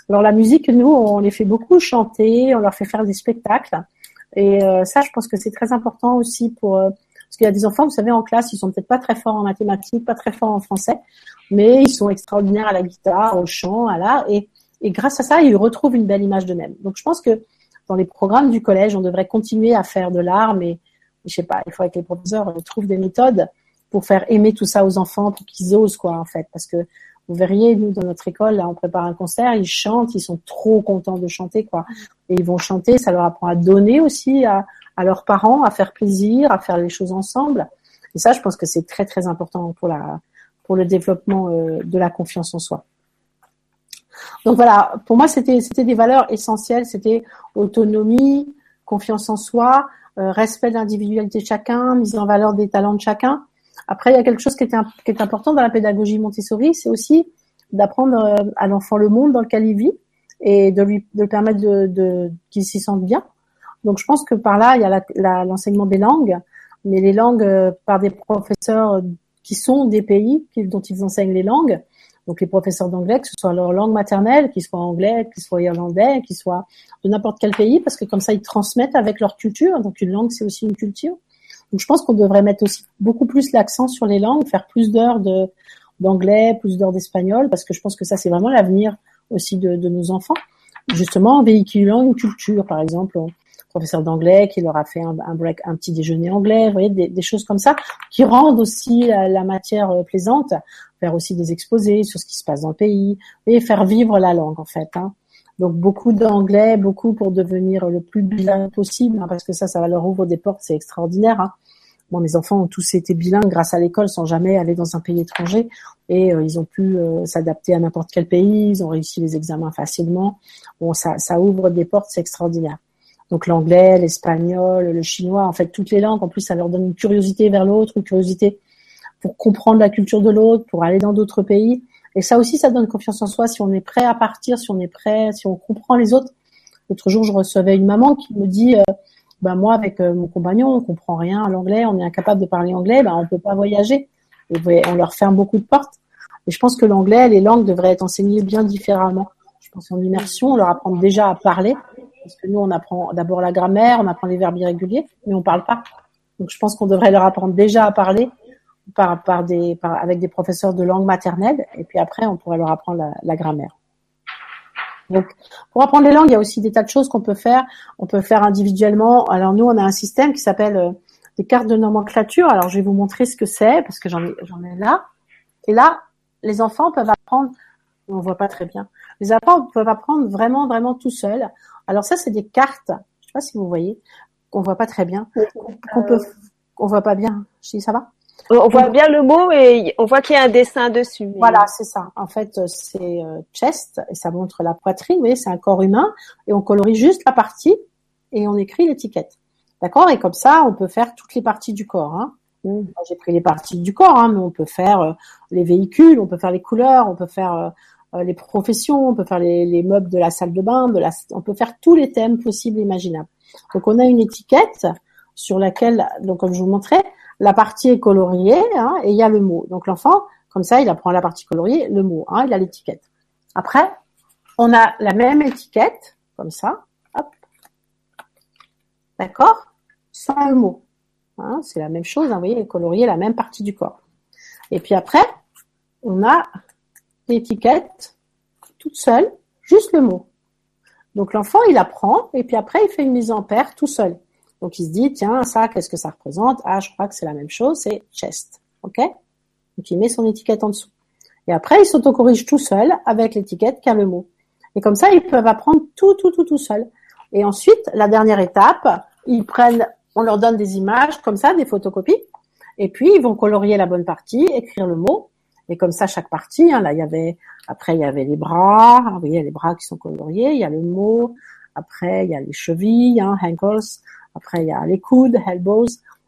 Alors la musique, nous, on les fait beaucoup chanter, on leur fait faire des spectacles, et euh, ça, je pense que c'est très important aussi pour euh, parce qu'il y a des enfants, vous savez, en classe, ils sont peut-être pas très forts en mathématiques, pas très forts en français, mais ils sont extraordinaires à la guitare, au chant, à l'art, et, grâce à ça, ils retrouvent une belle image d'eux-mêmes. Donc je pense que dans les programmes du collège, on devrait continuer à faire de l'art, mais je sais pas, il faudrait que les professeurs trouvent des méthodes pour faire aimer tout ça aux enfants, pour qu'ils osent quoi en fait, parce que vous verriez, nous dans notre école, là, on prépare un concert, ils chantent, ils sont trop contents de chanter quoi, et ils vont chanter, ça leur apprend à donner aussi à, à leurs parents, à faire plaisir, à faire les choses ensemble. Et ça, je pense que c'est très très important pour la pour le développement euh, de la confiance en soi. Donc voilà, pour moi, c'était des valeurs essentielles, c'était autonomie, confiance en soi, euh, respect de l'individualité de chacun, mise en valeur des talents de chacun. Après, il y a quelque chose qui est, important dans la pédagogie Montessori, c'est aussi d'apprendre euh, à l'enfant le monde dans lequel il vit et de lui permettre qu'il s'y sente bien. Donc, je pense que par là, il y a l'enseignement des langues, mais les langues euh, par des professeurs qui sont des pays dont ils enseignent les langues donc les professeurs d'anglais, que ce soit leur langue maternelle, qu'ils soient anglais, qu'ils soient irlandais, qu'ils soient de n'importe quel pays, parce que comme ça ils transmettent avec leur culture. Donc une langue c'est aussi une culture. Donc je pense qu'on devrait mettre aussi beaucoup plus l'accent sur les langues, faire plus d'heures d'anglais, plus d'heures d'espagnol, parce que je pense que ça c'est vraiment l'avenir aussi de, de, nos enfants. Justement en véhiculant une culture, par exemple professeur d'anglais qui leur a fait un, break, un petit déjeuner anglais, vous voyez, des, choses comme ça, qui rendent aussi la, la, matière euh, plaisante, faire aussi des exposés sur ce qui se passe dans le pays, et faire vivre la langue en fait. Hein. Donc beaucoup d'anglais, beaucoup pour devenir le plus bilingue possible, hein, parce que ça, ça va leur ouvrir des portes, c'est extraordinaire. Hein. Bon, mes enfants ont tous été bilingues grâce à l'école sans jamais aller dans un pays étranger et euh, ils ont pu euh, s'adapter à n'importe quel pays, ils ont réussi les examens facilement. Bon, ça, ça ouvre des portes, c'est extraordinaire. Donc l'anglais, l'espagnol, le chinois, en fait toutes les langues. En plus, ça leur donne une curiosité vers l'autre, une curiosité pour comprendre la culture de l'autre, pour aller dans d'autres pays. Et ça aussi, ça donne confiance en soi. Si on est prêt à partir, si on est prêt, si on comprend les autres. L'autre jour, je recevais une maman qui me dit, euh, ben moi avec euh, mon compagnon, on comprend rien à l'anglais, on est incapable de parler anglais, ben on peut pas voyager. On leur ferme beaucoup de portes. Et je pense que l'anglais, les langues devraient être enseignées bien différemment. Je pense en immersion, on leur apprend déjà à parler parce que nous, on apprend d'abord la grammaire, on apprend les verbes irréguliers, mais on parle pas. Donc, je pense qu'on devrait leur apprendre déjà à parler par, avec des professeurs de langue maternelle, et puis après, on pourrait leur apprendre la, grammaire. Donc, pour apprendre les langues, il y a aussi des tas de choses qu'on peut faire. On peut faire individuellement. Alors, nous, on a un système qui s'appelle euh, des cartes de nomenclature. Alors, je vais vous montrer ce que c'est, parce que j'en ai, j'en ai là. Et là, les enfants peuvent apprendre, on voit pas très bien, les enfants peuvent apprendre vraiment, vraiment tout seuls. Alors ça, c'est des cartes. Je sais pas si vous voyez, qu'on voit pas très bien, qu'on peut, on voit pas bien. Je dis ça va? On voit bien le mot et on voit qu'il y a un dessin dessus. Voilà, c'est ça. En fait, c'est euh, chest et ça montre la poitrine. Vous voyez, c'est un corps humain et on colorie juste la partie et on écrit l'étiquette. D'accord? Et comme ça, on peut faire toutes les parties du corps. Hein. Mmh. J'ai pris les parties du corps, hein, mais on peut faire euh, les véhicules, on peut faire les couleurs, on peut faire euh, les professions, on peut faire les, les, meubles de la salle de bain, de la, on peut faire tous les thèmes possibles et imaginables. Donc on a une étiquette sur laquelle, donc comme je vous montrais, la partie est coloriée hein, et il y a le mot. Donc l'enfant, comme ça, il apprend la partie coloriée, le mot, hein, il a l'étiquette. Après, on a la même étiquette, comme ça, hop, d'accord, sans le mot. Hein, c'est la même chose, hein, vous voyez, colorier la même partie du corps. Et puis après, on a l'étiquette toute seule, juste le mot. Donc l'enfant, il apprend et puis après, il fait une mise en paire tout seul. Donc il se dit, tiens, ça, qu'est-ce que ça représente? Ah, je crois que c'est la même chose, c'est chest. OK? Donc il met son étiquette en dessous. Et après, il s'autocorrige tout seul avec l'étiquette qui le mot. Et comme ça, ils peuvent apprendre tout, tout, tout, tout seul. Et ensuite, la dernière étape, ils prennent, on leur donne des images comme ça, des photocopies, et puis ils vont colorier la bonne partie, écrire le mot, Et comme ça, chaque partie, hein, là, il y avait, après, il y avait les bras, vous voyez, les bras qui sont coloriés, il y a le mot, après, il y a les chevilles, hein, ankles, après, il y a les coudes, elbows,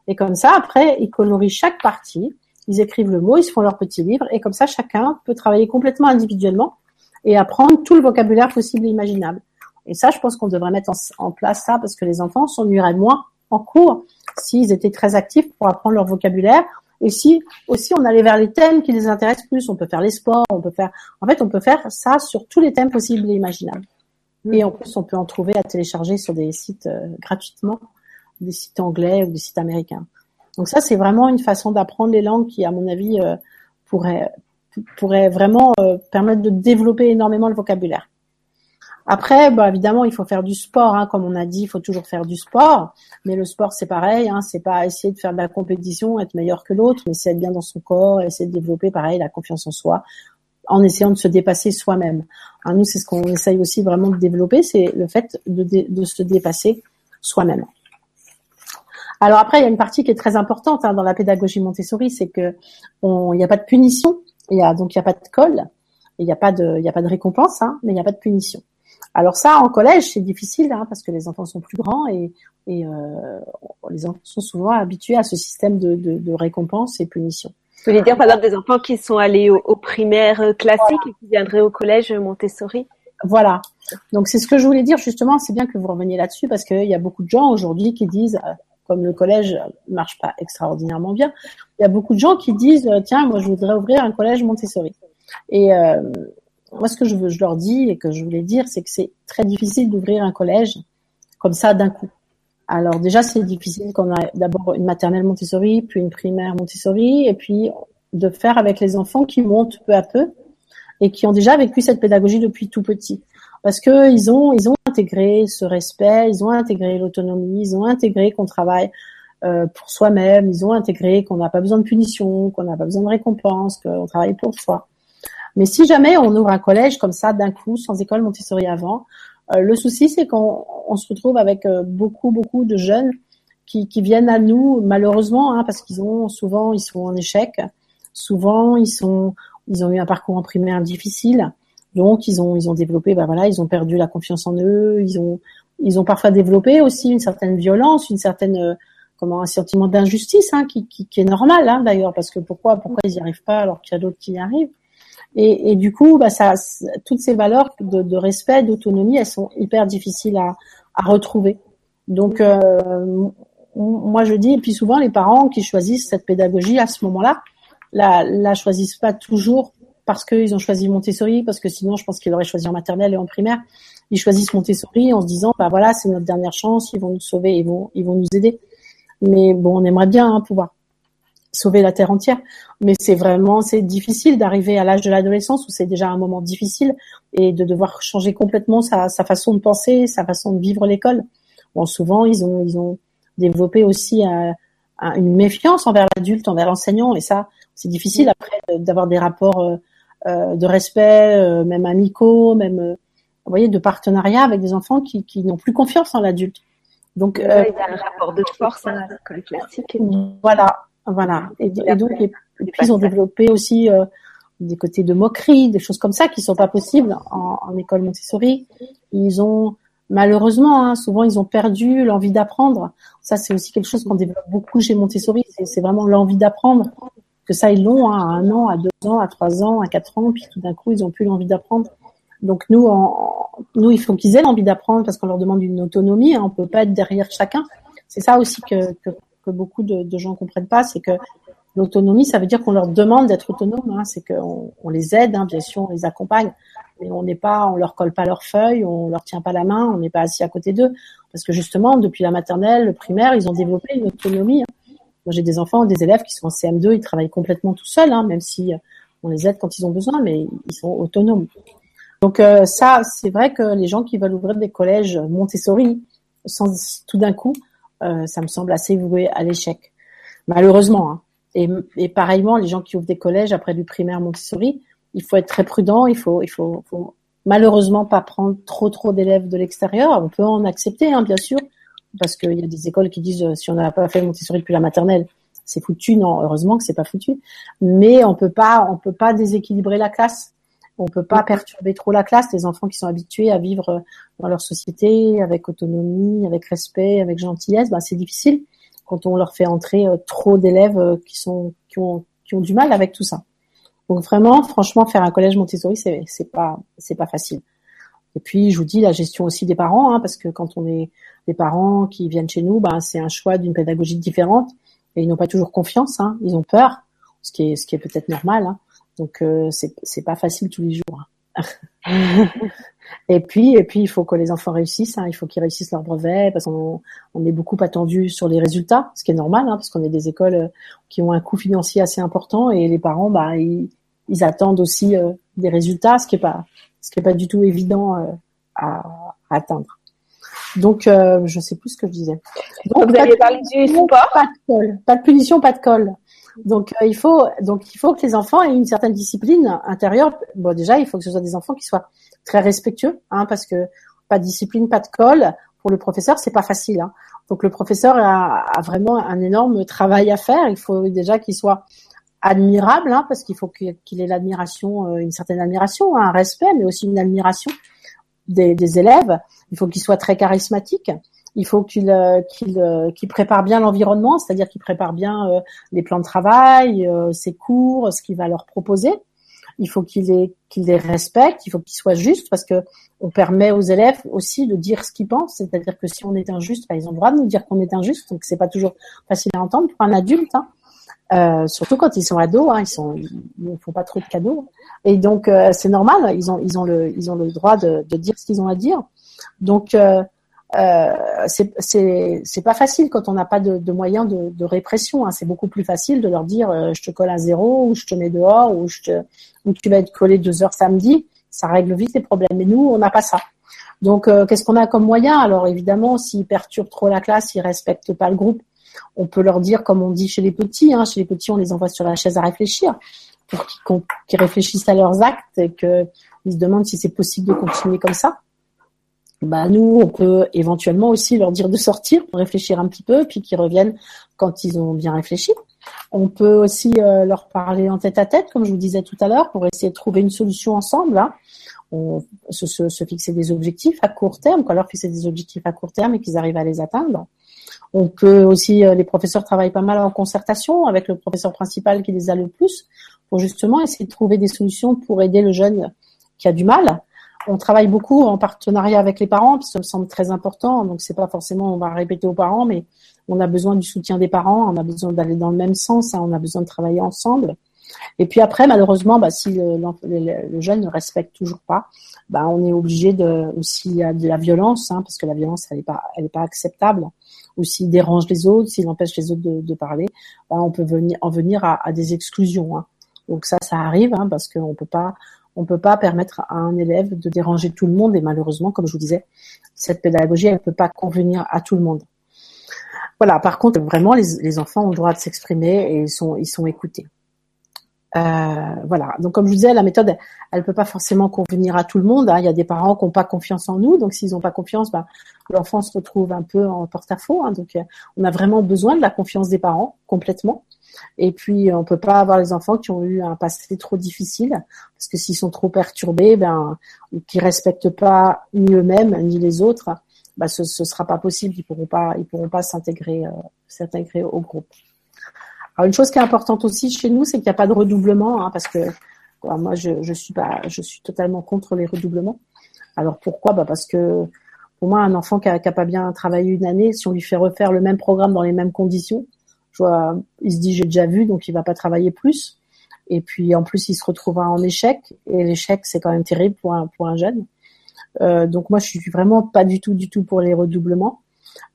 et comme ça, après, ils colorient chaque partie, ils écrivent le mot, ils se font leur petit livre, et comme ça, chacun peut travailler complètement individuellement et apprendre tout le vocabulaire possible et imaginable. Et ça, je pense qu'on devrait mettre en, place ça parce que les enfants s'ennuieraient moins en cours s'ils étaient très actifs pour apprendre leur vocabulaire. Et si aussi on allait vers les thèmes qui les intéressent plus, on peut faire les sports, on peut faire, en fait, on peut faire ça sur tous les thèmes possibles et imaginables. Et en plus, on peut en trouver à télécharger sur des sites euh, gratuitement, des sites anglais ou des sites américains. Donc ça, c'est vraiment une façon d'apprendre les langues qui, à mon avis, euh, pourrait pourrait vraiment euh, permettre de développer énormément le vocabulaire. Après, bah, évidemment, il faut faire du sport, hein, comme on a dit, il faut toujours faire du sport. Mais le sport, c'est pareil, hein, c'est pas essayer de faire de la compétition, être meilleur que l'autre, mais c'est être bien dans son corps, essayer de développer, pareil, la confiance en soi, en essayant de se dépasser soi-même. Hein, nous, c'est ce qu'on essaye aussi vraiment de développer, c'est le fait de, se dépasser soi-même. Alors après, il y a une partie qui est très importante hein, dans la pédagogie Montessori, c'est que il n'y a pas de punition, il y a donc il n'y a pas de colle, il n'y a pas de a pas de récompense, hein, mais il n'y a pas de punition. Alors ça, en collège, c'est difficile hein, parce que les enfants sont plus grands et, et euh, les enfants sont souvent habitués à ce système de, de, de récompense et punition. Vous voulez dire par exemple des enfants qui sont allés au, au primaire classique et qui viendraient au collège Montessori? Voilà. Donc c'est ce que je voulais dire justement. C'est bien que vous reveniez là-dessus parce qu'il y a beaucoup de gens aujourd'hui qui disent, euh, comme le collège marche pas extraordinairement bien, il y a beaucoup de gens qui disent, euh, tiens, moi je voudrais ouvrir un collège Montessori. Et euh, moi, ce que je, veux, je leur dis et que je voulais dire, c'est que c'est très difficile d'ouvrir un collège comme ça d'un coup. Alors déjà, c'est difficile qu'on a d'abord une maternelle Montessori, puis une primaire Montessori, et puis de faire avec les enfants qui montent peu à peu et qui ont déjà vécu cette pédagogie depuis tout petit. Parce que ils ont, ils ont intégré ce respect, ils ont intégré l'autonomie, ils ont intégré qu'on travaille euh, pour soi-même, ils ont intégré qu'on n'a pas besoin de punition, qu'on n'a pas besoin de récompense, qu'on travaille pour soi. Mais si jamais on ouvre un collège comme ça d'un coup, sans école Montessori avant, euh, le souci c'est qu'on on se retrouve avec euh, beaucoup beaucoup de jeunes qui, qui viennent à nous malheureusement hein, parce qu'ils ont souvent ils sont en échec, souvent ils sont ils ont eu un parcours en primaire difficile, donc ils ont ils ont développé ben voilà ils ont perdu la confiance en eux, ils ont ils ont parfois développé aussi une certaine violence, une certaine euh, comment un sentiment d'injustice hein, qui, qui, qui, est normal hein, d'ailleurs parce que pourquoi pourquoi ils n'y arrivent pas alors qu'il y a d'autres qui y arrivent? Et, et, du coup, bah, ça, toutes ces valeurs de, de respect, d'autonomie, elles sont hyper difficiles à, à retrouver. Donc, euh, moi je dis, et puis souvent les parents qui choisissent cette pédagogie à ce moment-là, la, la choisissent pas toujours parce qu'ils ont choisi Montessori, parce que sinon je pense qu'ils auraient choisi en maternelle et en primaire. Ils choisissent Montessori en se disant, bah voilà, c'est notre dernière chance, ils vont nous sauver, ils vont, ils vont nous aider. Mais bon, on aimerait bien hein, pouvoir sauver la terre entière. Mais c'est vraiment, c'est difficile d'arriver à l'âge de l'adolescence où c'est déjà un moment difficile et de devoir changer complètement sa, sa façon de penser, sa façon de vivre l'école. Bon, souvent ils ont, ils ont développé aussi euh, une méfiance envers l'adulte, envers l'enseignant, et ça, c'est difficile après d'avoir des rapports euh, euh, de respect, même amicaux, même, vous voyez, de partenariat avec des enfants qui, qui n'ont plus confiance en l'adulte. Donc, il y a un rapport de force à l'école classique. Voilà, voilà. Et, donc, et, puis ils ont développé aussi euh, des côtés de moquerie, des choses comme ça qui sont pas possibles en, en école Montessori. Ils ont malheureusement, hein, souvent ils ont perdu l'envie d'apprendre. Ça, c'est aussi quelque chose qu'on développe beaucoup chez Montessori. C'est vraiment l'envie d'apprendre. Que ça, ils l'ont hein, à un an, à deux ans, à trois ans, à quatre ans, puis tout d'un coup, ils ont plus l'envie d'apprendre. Donc nous, en, nous, il faut qu'ils aient l'envie d'apprendre parce qu'on leur demande une autonomie. Hein, on peut pas être derrière chacun. C'est ça aussi que, que, que beaucoup de, de gens comprennent pas, c'est que l'autonomie, ça veut dire qu'on leur demande d'être autonome. Hein, c'est qu'on on les aide, hein, bien sûr, on les accompagne, mais on n'est pas, on leur colle pas leurs feuilles, on leur tient pas la main, on n'est pas assis à côté d'eux, parce que justement, depuis la maternelle, le primaire, ils ont développé une autonomie. Hein. Moi, j'ai des enfants, des élèves qui sont en CM2, ils travaillent complètement tout seuls, même si on les aide quand ils ont besoin, mais ils sont autonomes. Donc euh, ça, c'est vrai que les gens qui veulent ouvrir des collèges Montessori, sans tout d'un coup, euh, ça me semble assez voué à l'échec, malheureusement. Hein. Et, et, pareillement, les gens qui ouvrent des collèges après du primaire Montessori, il faut être très prudent, il faut, il faut, faut malheureusement pas prendre trop trop d'élèves de l'extérieur. On peut en accepter, hein, bien sûr, parce qu'il y a des écoles qui disent euh, si on n'a pas fait Montessori depuis la maternelle, c'est foutu. Non, heureusement que c'est pas foutu. Mais on peut pas, on peut pas déséquilibrer la classe. On peut pas perturber trop la classe. Les enfants qui sont habitués à vivre dans leur société avec autonomie, avec respect, avec gentillesse, bah, c'est difficile quand on leur fait entrer euh, trop d'élèves euh, qui sont qui ont qui ont du mal avec tout ça. Donc vraiment, franchement, faire un collège Montessori, c'est c'est pas c'est pas facile. Et puis, je vous dis la gestion aussi des parents, hein, parce que quand on est des parents qui viennent chez nous, ben, c'est un choix d'une pédagogie différente et ils n'ont pas toujours confiance, hein, ils ont peur, ce qui est ce qui est peut-être normal. Hein. Donc euh, c'est c'est pas facile tous les jours. Hein. et puis et puis il faut que les enfants réussissent, hein, il faut qu'ils réussissent leur brevet parce qu'on on est beaucoup attendu sur les résultats, ce qui est normal hein, parce qu'on est des écoles euh, qui ont un coût financier assez important et les parents bah ils, ils attendent aussi euh, des résultats, ce qui est pas ce qui est pas du tout évident euh, à, à, atteindre. Donc, euh, je sais plus ce que je disais. Donc, vous avez parlé du sport? Pas de colle, pas de punition, pas de colle. Donc, euh, il faut donc il faut que les enfants aient une certaine discipline intérieure. Bon, déjà, il faut que ce soit des enfants qui soient très respectueux, hein, parce que pas de discipline, pas de colle. Pour le professeur, c'est pas facile. Hein. Donc, le professeur a, vraiment un énorme travail à faire. Il faut déjà qu'il soit admirable, hein, parce qu'il faut qu'il ait l'admiration, euh, une certaine admiration, un respect, mais aussi une admiration des élèves. Il faut qu'il soit très charismatique. Il faut qu'il euh, qu'il euh, prépare bien l'environnement, c'est-à-dire qu'il prépare bien les plans de travail, ses cours, ce qu'il va leur proposer. Il faut qu'il les qu'il les respecte. Il faut qu'il soit juste, parce que on permet aux élèves aussi de dire ce qu'ils pensent. C'est-à-dire que si on est injuste, bah, ils ont le droit de nous dire qu'on est injuste. Donc c'est pas toujours facile à entendre pour un adulte. Hein. Euh, surtout quand ils sont ados, hein, ils sont, ils font pas trop de cadeaux. Et donc euh, c'est normal, ils ont, ils ont le, ils ont le droit de, de dire ce qu'ils ont à dire. Donc euh, euh c'est, pas facile quand on n'a pas de, de moyens de, de répression. Hein. C'est beaucoup plus facile de leur dire euh, je te colle à zéro ou je te mets dehors ou je te, ou tu vas être collé deux heures samedi. Ça règle vite les problèmes. Mais nous, on n'a pas ça. Donc qu'est-ce qu'on a comme moyen? Alors évidemment, s'ils perturbent trop la classe, ils respectent pas le groupe on peut leur dire, comme on dit chez les petits, hein, chez les petits, on les envoie sur la chaise à réfléchir, pour qu'ils réfléchissent à leurs actes et qu'ils se demandent si c'est possible de continuer comme ça. Bah nous, on peut éventuellement aussi leur dire de sortir réfléchir un petit peu, puis qu'ils reviennent quand ils ont bien réfléchi. On peut aussi euh, leur parler en tête à tête, comme je vous disais tout à l'heure, pour essayer de trouver une solution ensemble. Hein. On, se, se, fixer des objectifs à court terme, quoi leur fixer des objectifs à court terme et qu'ils arrivent à les atteindre. On peut aussi, euh, les professeurs travaillent pas mal en concertation avec le professeur principal qui les a le plus pour justement essayer de trouver des solutions pour aider le jeune qui a du mal. On travaille beaucoup en partenariat avec les parents, parce que ça me semble très important. Donc c'est pas forcément on va répéter aux parents, mais on a besoin du soutien des parents, on a besoin d'aller dans le même sens, hein, on a besoin de travailler ensemble. Et puis après, malheureusement, bah, si le, jeune ne respecte toujours pas, bah, on est obligé de, s'il y a de la violence, hein, parce que la violence, elle n'est pas, elle est pas acceptable, ou s'il dérange les autres, s'il empêche les autres de, parler, bah, on peut venir, en venir à, à des exclusions. Hein. Donc ça, ça arrive, hein, parce qu'on peut pas, on peut pas permettre à un élève de déranger tout le monde, et malheureusement, comme je vous disais, cette pédagogie, elle peut pas convenir à tout le monde. Voilà. Par contre, vraiment, les, enfants ont le droit de s'exprimer et ils sont, ils sont écoutés. Euh, voilà. Donc, comme je vous disais, la méthode, elle peut pas forcément convenir à tout le monde. Hein. Il y a des parents qui n'ont pas confiance en nous, donc s'ils n'ont pas confiance, bah, l'enfant se retrouve un peu en porte-à-faux. Hein. Donc, euh, on a vraiment besoin de la confiance des parents complètement. Et puis, on peut pas avoir les enfants qui ont eu un passé trop difficile, parce que s'ils sont trop perturbés, ben, ou qui respectent pas ni eux-mêmes ni les autres, bah, ce, ce sera pas possible. Ils pourront pas, ils pourront pas s'intégrer, euh, s'intégrer au groupe. Alors une chose qui est importante aussi chez nous, c'est qu'il n'y a pas de redoublement, hein, parce que moi je, suis pas, je suis totalement contre les redoublements. Alors pourquoi? Bah parce que pour moi un enfant qui a, pas bien travaillé une année, si on lui fait refaire le même programme dans les mêmes conditions, je vois, il se dit j'ai déjà vu, donc il va pas travailler plus. Et puis en plus il se retrouvera en échec, et l'échec c'est quand même terrible pour un pour un jeune. Euh, donc moi je suis vraiment pas du tout du tout pour les redoublements.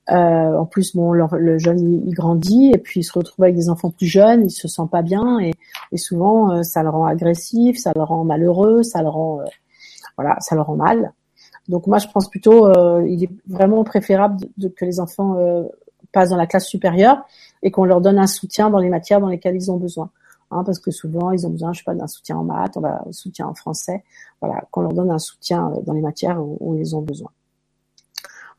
Euh, en plus, bon, le, jeune il, grandit et puis il se retrouve avec des enfants plus jeunes, il se sent pas bien et, et souvent euh, ça le rend agressif, ça le rend malheureux, ça le rend, euh, voilà, ça le rend mal. Donc moi, je pense plutôt, il est vraiment préférable de, que les enfants passent dans la classe supérieure et qu'on leur donne un soutien dans les matières dans lesquelles ils ont besoin. Hein, parce que souvent ils ont besoin, je sais pas, d'un soutien en maths, un soutien en français, voilà, qu'on leur donne un soutien dans les matières où ils ont besoin.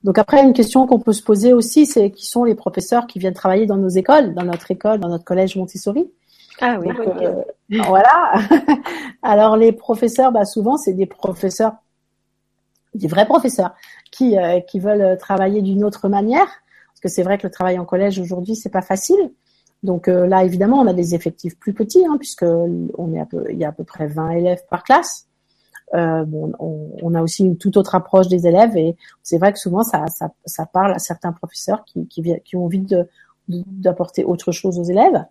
Donc après, une question qu'on peut se poser aussi, c'est qui sont les professeurs qui viennent travailler dans nos écoles, dans notre école, dans notre collège Montessori? Ah oui. Euh, voilà. Alors les professeurs, bah, souvent c'est des professeurs, des vrais professeurs, qui euh, qui veulent travailler d'une autre manière, parce que c'est vrai que le travail en collège aujourd'hui c'est pas facile. Donc euh, là évidemment on a des effectifs plus petits, hein, puisque on est peu, il y a à peu près 20 élèves par classe. Euh, bon, on, a aussi une toute autre approche des élèves et c'est vrai que souvent ça, ça, parle à certains professeurs qui, qui, qui ont envie d'apporter autre chose aux élèves.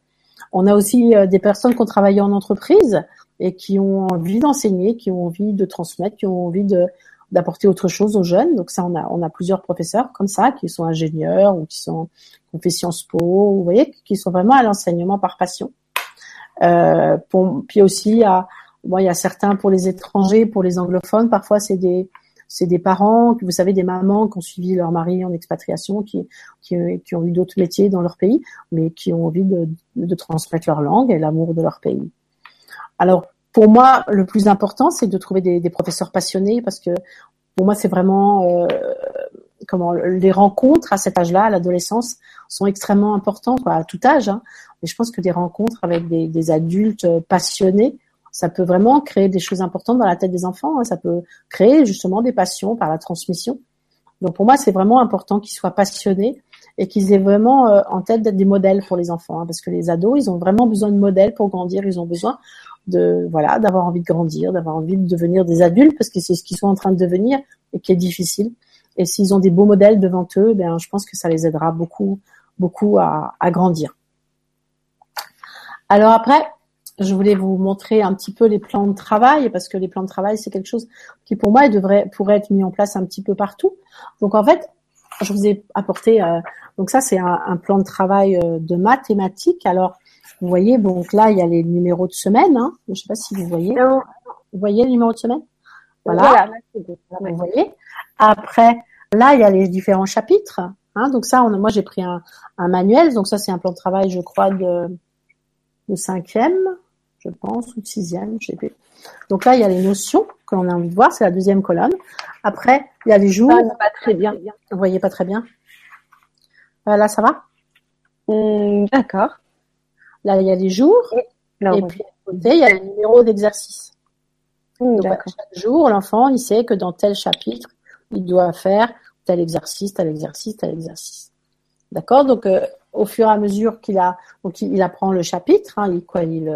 On a aussi euh, des personnes qui ont travaillé en entreprise et qui ont envie d'enseigner, qui ont envie de transmettre, qui ont envie de d'apporter autre chose aux jeunes. Donc ça, on a on a plusieurs professeurs comme ça qui sont ingénieurs ou qui sont qui ont fait Sciences Po, vous voyez, qui sont vraiment à l'enseignement par passion. Euh, pour, puis aussi à Bon, il y a certains pour les étrangers, pour les anglophones, parfois c'est des c'est des parents, vous savez, des mamans qui ont suivi leur mari en expatriation, qui, qui, qui ont eu d'autres métiers dans leur pays, mais qui ont envie de, de transmettre leur langue et l'amour de leur pays. Alors, pour moi, le plus important, c'est de trouver des, professeurs passionnés, parce que pour moi, c'est vraiment euh, comment les rencontres à cet âge-là, à l'adolescence, sont extrêmement importantes, à tout âge. Hein. Mais je pense que des rencontres avec des, adultes passionnés ça peut vraiment créer des choses importantes dans la tête des enfants. Hein. Ça peut créer justement des passions par la transmission. Donc pour moi, c'est vraiment important qu'ils soient passionnés et qu'ils aient vraiment euh, en tête d'être des modèles pour les enfants, hein, parce que les ados, ils ont vraiment besoin de modèles pour grandir. Ils ont besoin de voilà d'avoir envie de grandir, d'avoir envie de devenir des adultes, parce que c'est ce qu'ils sont en train de devenir et qui est difficile. Et s'ils ont des beaux modèles devant eux, ben je pense que ça les aidera beaucoup beaucoup à, à grandir. Alors après, je voulais vous montrer un petit peu les plans de travail parce que les plans de travail c'est quelque chose qui pour moi devrait pourrait être mis en place un petit peu partout. Donc en fait, je vous ai apporté euh, donc ça c'est un, plan de travail euh, de mathématiques. Alors vous voyez donc là il y a les numéros de semaine. Hein. Je sais pas si vous voyez. Vous voyez le numéro de semaine? Voilà. Vous voyez? Après là il y a les différents chapitres. Hein. Donc ça on, moi j'ai pris un, un manuel. Donc ça c'est un plan de travail je crois de de cinquième je pense, ou de sixième, je sais plus. Donc là, il y a les notions que l'on a envie de voir, c'est la deuxième colonne. Après, il y a les jours. Ah, pas très bien. Vous voyez pas très bien? Euh, là, ça va? Hum, D'accord. Là, il y a les jours. et puis, à côté, il y a les numéros d'exercice. Hum, Donc, chaque jour, l'enfant, il sait que dans tel chapitre, il doit faire tel exercice, tel exercice, tel exercice. D'accord? Donc, euh, au fur et à mesure qu'il a, donc il, apprend le chapitre, hein, il, quoi, il,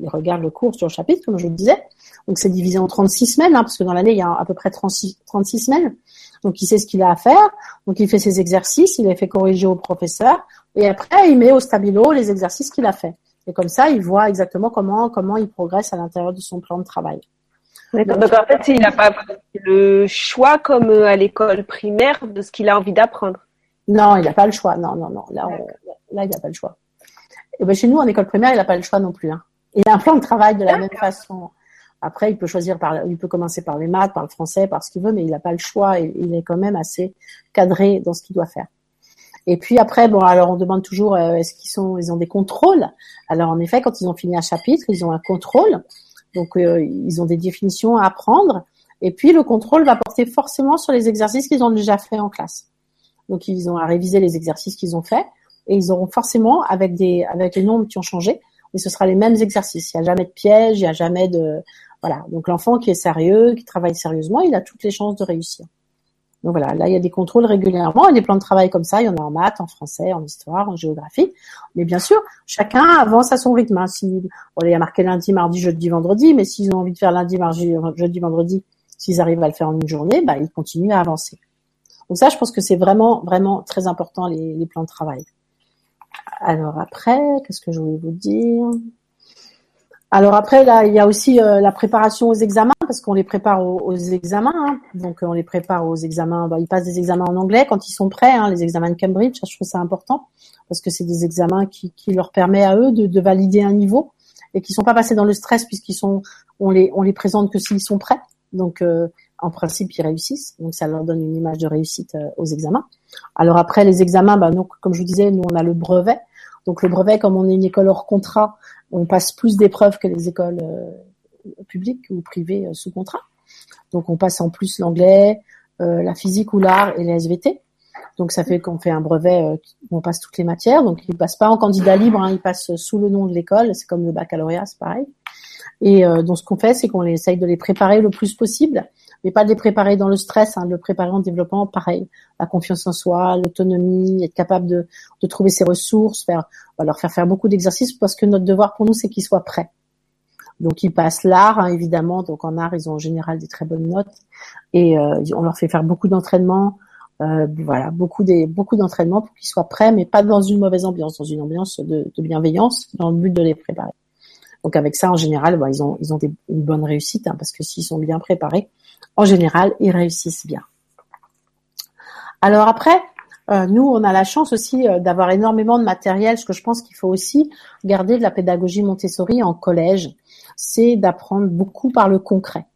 il, regarde le cours sur le chapitre, comme je vous disais. Donc c'est divisé en 36 semaines, hein, parce que dans l'année, il y a à peu près 36, 36 semaines. Donc il sait ce qu'il a à faire, donc il fait ses exercices, il les fait corriger au professeur, et après il met au stabilo les exercices qu'il a fait. Et comme ça, il voit exactement comment comment il progresse à l'intérieur de son plan de travail. Donc, donc en fait, il n'a pas le choix comme à l'école primaire de ce qu'il a envie d'apprendre. Non, il n'a pas le choix. Non, non, non. Là, là il n'a pas le choix. Et ben, chez nous, en école primaire, il n'a pas le choix non plus. Hein. Il a un plan de travail de la même façon. Après, il peut choisir par, il peut commencer par les maths, par le français, par ce qu'il veut, mais il n'a pas le choix. Il est quand même assez cadré dans ce qu'il doit faire. Et puis après, bon, alors on demande toujours, euh, est-ce qu'ils sont, ils ont des contrôles? Alors en effet, quand ils ont fini un chapitre, ils ont un contrôle. Donc euh, ils ont des définitions à apprendre. Et puis le contrôle va porter forcément sur les exercices qu'ils ont déjà fait en classe. Donc ils ont à réviser les exercices qu'ils ont faits et ils auront forcément avec des avec les nombres qui ont changé, mais ce sera les mêmes exercices. Il n'y a jamais de piège, il n'y a jamais de voilà. Donc l'enfant qui est sérieux, qui travaille sérieusement, il a toutes les chances de réussir. Donc voilà, là il y a des contrôles régulièrement, et des plans de travail comme ça, il y en a en maths, en français, en histoire, en géographie. Mais bien sûr, chacun avance à son rythme. Hein. Si, il y a marqué lundi, mardi, jeudi, vendredi, mais s'ils ont envie de faire lundi, mardi, jeudi, vendredi, s'ils arrivent à le faire en une journée, bah, ils continuent à avancer. Donc ça, je pense que c'est vraiment, vraiment très important, les, plans de travail. Alors après, qu'est-ce que je voulais vous dire? Alors après, là, il y a aussi euh, la préparation aux examens, parce qu'on les prépare aux, examens. Hein. Donc on les prépare aux examens, bah, ils passent des examens en anglais quand ils sont prêts, hein, les examens de Cambridge, je trouve ça important, parce que c'est des examens qui, qui leur permet à eux de, de valider un niveau et qui sont pas passés dans le stress puisqu'ils sont, on les, on les présente que s'ils sont prêts. Donc euh, en principe, ils réussissent. Donc, ça leur donne une image de réussite euh, aux examens. Alors après, les examens, bah, donc, comme je vous disais, nous, on a le brevet. Donc, le brevet, comme on est une école hors contrat, on passe plus d'épreuves que les écoles euh, publiques ou privées euh, sous contrat. Donc, on passe en plus l'anglais, la physique ou l'art et les SVT. Donc ça fait qu'on fait un brevet euh, où on passe toutes les matières. Donc ils passent pas en candidat libre, hein, ils passent sous le nom de l'école. C'est comme le baccalauréat, c'est pareil. Et euh, donc ce qu'on fait, c'est qu'on essaye de les préparer le plus possible, mais pas de les préparer dans le stress, hein, de les préparer en développement, pareil, la confiance en soi, l'autonomie, être capable de, de trouver ses ressources, faire, va leur faire faire beaucoup d'exercices parce que notre devoir pour nous, c'est qu'ils soient prêts. Donc ils passent l'art, hein, évidemment. Donc en art, ils ont en général des très bonnes notes et euh, on leur fait faire beaucoup d'entraînement. Euh, voilà, beaucoup des beaucoup d'entraînement pour qu'ils soient prêts, mais pas dans une mauvaise ambiance, dans une ambiance de, de bienveillance, dans le but de les préparer. Donc avec ça, en général, bah, ils ont une bonne réussite, hein, parce que s'ils sont bien préparés, en général, ils réussissent bien. Alors après, euh, nous, on a la chance aussi euh, d'avoir énormément de matériel. Ce que je pense qu'il faut aussi garder de la pédagogie Montessori en collège, c'est d'apprendre beaucoup par le concret.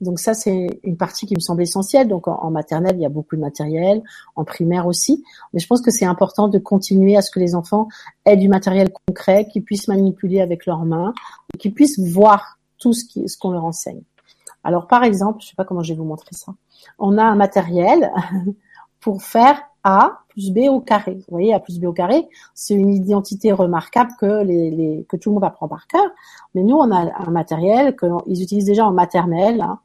Donc ça, c'est une partie qui me semble essentielle. Donc en, maternelle, il y a beaucoup de matériel, en primaire aussi. Mais je pense que c'est important de continuer à ce que les enfants aient du matériel concret, qu'ils puissent manipuler avec leurs mains, qu'ils puissent voir tout ce qu'on leur enseigne. Alors par exemple, je sais pas comment je vais vous montrer ça. On a un matériel pour faire A plus B au carré. Vous voyez, A plus B au carré, c'est une identité remarquable que tout le monde apprend par cœur. Mais nous, on a un matériel qu'ils utilisent déjà en maternelle, hein,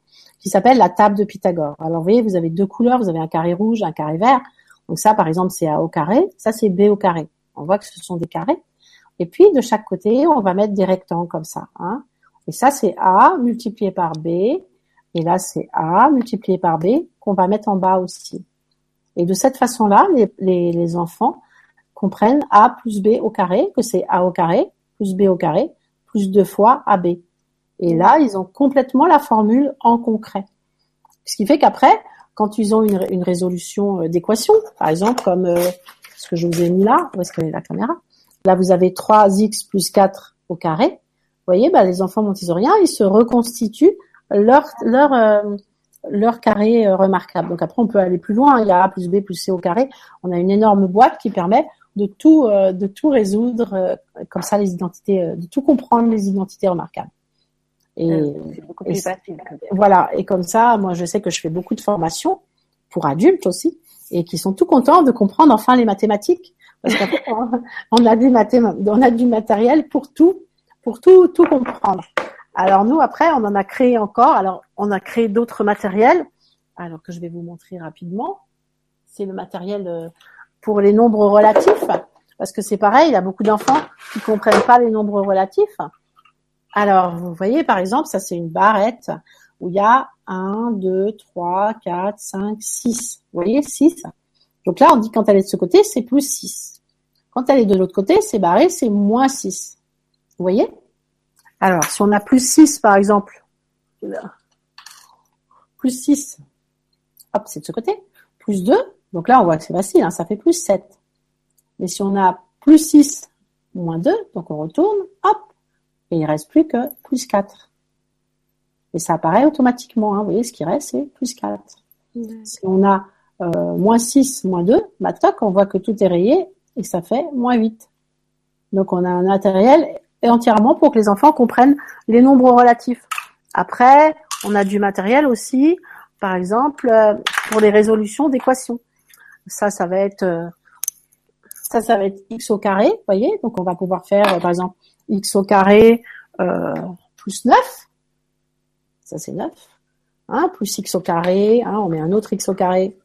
qui s'appelle la table de Pythagore. Alors vous voyez, vous avez deux couleurs, vous avez un carré rouge, un carré vert. Donc ça, par exemple, c'est A au carré, ça c'est B au carré. On voit que ce sont des carrés. Et puis de chaque côté, on va mettre des rectangles comme ça. Hein. Et ça, c'est A multiplié par B. Et là, c'est A multiplié par B qu'on va mettre en bas aussi. Et de cette façon-là, les, les, les enfants comprennent A plus B au carré, que c'est A au carré plus B au carré plus deux fois AB. Et là, ils ont complètement la formule en concret. Ce qui fait qu'après, quand ils ont une, une résolution euh, d'équation, par exemple, comme euh, ce que je vous ai mis là, où est-ce qu'elle est la caméra Là, vous avez 3x plus 4 au carré. Vous voyez, bah, les enfants montessoriens, ils se reconstituent leur leur euh, leur carré remarquable. Donc après, on peut aller plus loin. Il y a a plus b plus c au carré. On a une énorme boîte qui permet de tout de tout résoudre comme ça les identités, de tout comprendre les identités remarquables. Et, euh, c'est beaucoup plus facile. Voilà. Et comme ça, moi, je sais que je fais beaucoup de formations pour adultes aussi et qui sont tout contents de comprendre enfin les mathématiques parce qu'après on a du on a du matériel pour tout, pour tout, tout comprendre. Alors nous après on en a créé encore. Alors on a créé d'autres matériels. Alors que je vais vous montrer rapidement. C'est le matériel euh, pour les nombres relatifs parce que c'est pareil. Il y a beaucoup d'enfants qui comprennent pas les nombres relatifs. Alors, vous voyez, par exemple, ça c'est une barrette où il y a 1, 2, 3, 4, 5, 6. Vous voyez, 6. Donc là, on dit quand elle est de ce côté, c'est plus 6. Quand elle est de l'autre côté, c'est barré, c'est moins 6. Vous voyez? Alors, si on a plus 6, par exemple, plus 6, hop, c'est de ce côté, plus 2, donc là, on voit que c'est facile, hein, ça fait plus 7. Mais si on a plus 6, moins 2, donc on retourne, hop, et il reste plus que plus 4. Et ça apparaît automatiquement. Hein. Vous voyez, ce qui reste, c'est plus 4. Si on a euh, moins 6, moins 2, bah, toc, on voit que tout est rayé et ça fait moins 8. Donc on a un matériel entièrement pour que les enfants comprennent les nombres relatifs. Après, on a du matériel aussi, par exemple, euh, pour les résolutions d'équations. Ça, ça va être euh, ça, ça va être x au carré, vous voyez. Donc on va pouvoir faire, par exemple, x au carré euh, plus 9. Ça, c'est 9. Hein, plus x au carré. Hein, on met un autre x au carré.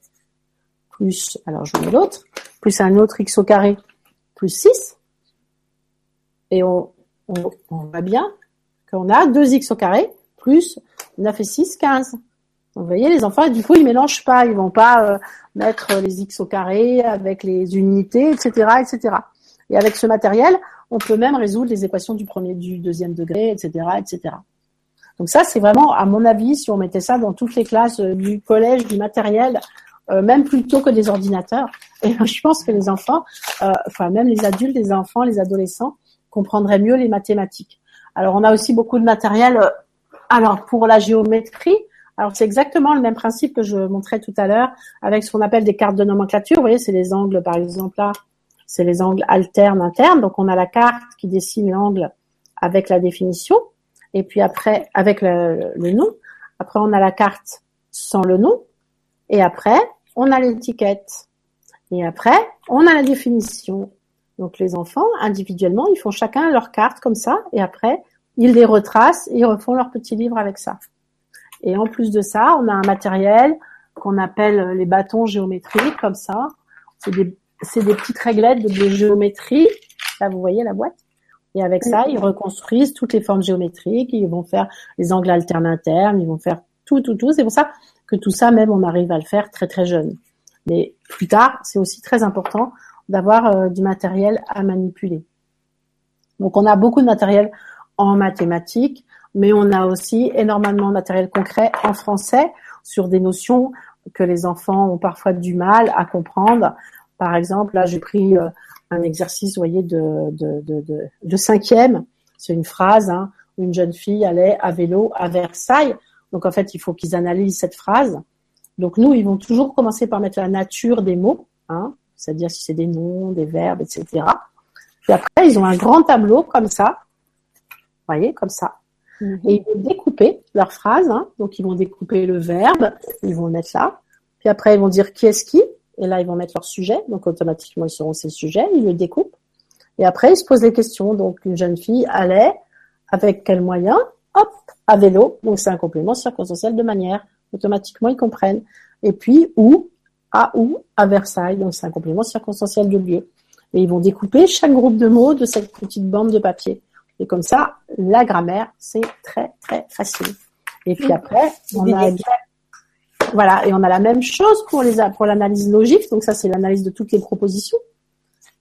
Plus, alors je mets l'autre. Plus un autre x au carré. Plus 6. Et on, voit bien qu'on a 2x au carré plus 9 et 6, 15. Donc, vous voyez, les enfants, du coup, ils mélangent pas. Ils vont pas euh, mettre les x au carré avec les unités, etc., etc. Et avec ce matériel, on peut même résoudre les équations du premier, du deuxième degré, etc., etc. Donc ça, c'est vraiment, à mon avis, si on mettait ça dans toutes les classes euh, du collège, du matériel, euh, même plutôt que des ordinateurs, et je pense que les enfants, euh, enfin même les adultes, les enfants, les adolescents, comprendraient mieux les mathématiques. Alors on a aussi beaucoup de matériel. alors pour la géométrie, alors c'est exactement le même principe que je montrais tout à l'heure avec ce qu'on appelle des cartes de nomenclature. Vous voyez, c'est les angles, par exemple là, c'est les angles alternes internes. Donc on a la carte qui dessine l'angle avec la définition, et puis après avec le, nom. Après on a la carte sans le nom, Et après, on a l'étiquette. Et après, on a la définition. Donc les enfants, individuellement, ils font chacun leur carte comme ça, et après, ils les retracent et ils refont leur petit livre avec ça. Et en plus de ça, on a un matériel qu'on appelle les bâtons géométriques, comme ça. C'est des, c'est des petites réglettes de géométrie. Là, vous voyez la boîte. Et avec ça, ils reconstruisent toutes les formes géométriques. Ils vont faire les angles alternes Ils vont faire tout, tout, tout. C'est pour ça que tout ça, même, on arrive à le faire très, très jeune. Mais plus tard, c'est aussi très important d'avoir euh, du matériel à manipuler. Donc, on a beaucoup de matériel en mathématiques, mais on a aussi énormément de matériel concret en français sur des notions que les enfants ont parfois du mal à comprendre. Par exemple, là, j'ai pris euh, un exercice, vous voyez, de, de, de, de, cinquième. C'est une phrase, hein, une jeune fille allait à vélo à Versailles. Donc, en fait, il faut qu'ils analysent cette phrase. Donc, nous, ils vont toujours commencer par mettre la nature des mots, hein, c'est-à-dire si c'est des noms, des verbes, etc. Puis après, ils ont un grand tableau comme ça, vous voyez, comme ça. Mhm. Et ils vont découper leur phrase. Hein. Donc, ils vont découper le verbe, ils vont le mettre là. Puis après, ils vont dire qui est-ce qui. Et là, ils vont mettre leur sujet. Donc, automatiquement, ils seront ces sujets. Ils le découpent. Et après, ils se posent les questions. Donc, une jeune fille allait avec quel moyen? Hop, à vélo. Donc, c'est un complément circonstanciel de manière. Automatiquement, ils comprennent. Et puis, où? À où? À Versailles. Donc, c'est un complément circonstanciel de lieu. Et ils vont découper chaque groupe de mots de cette petite bande de papier. Et comme ça, la grammaire, c'est très, très facile. Et puis après, on a, voilà, et on a la même chose pour les, pour l'analyse logique. Donc ça, c'est l'analyse de toutes les propositions.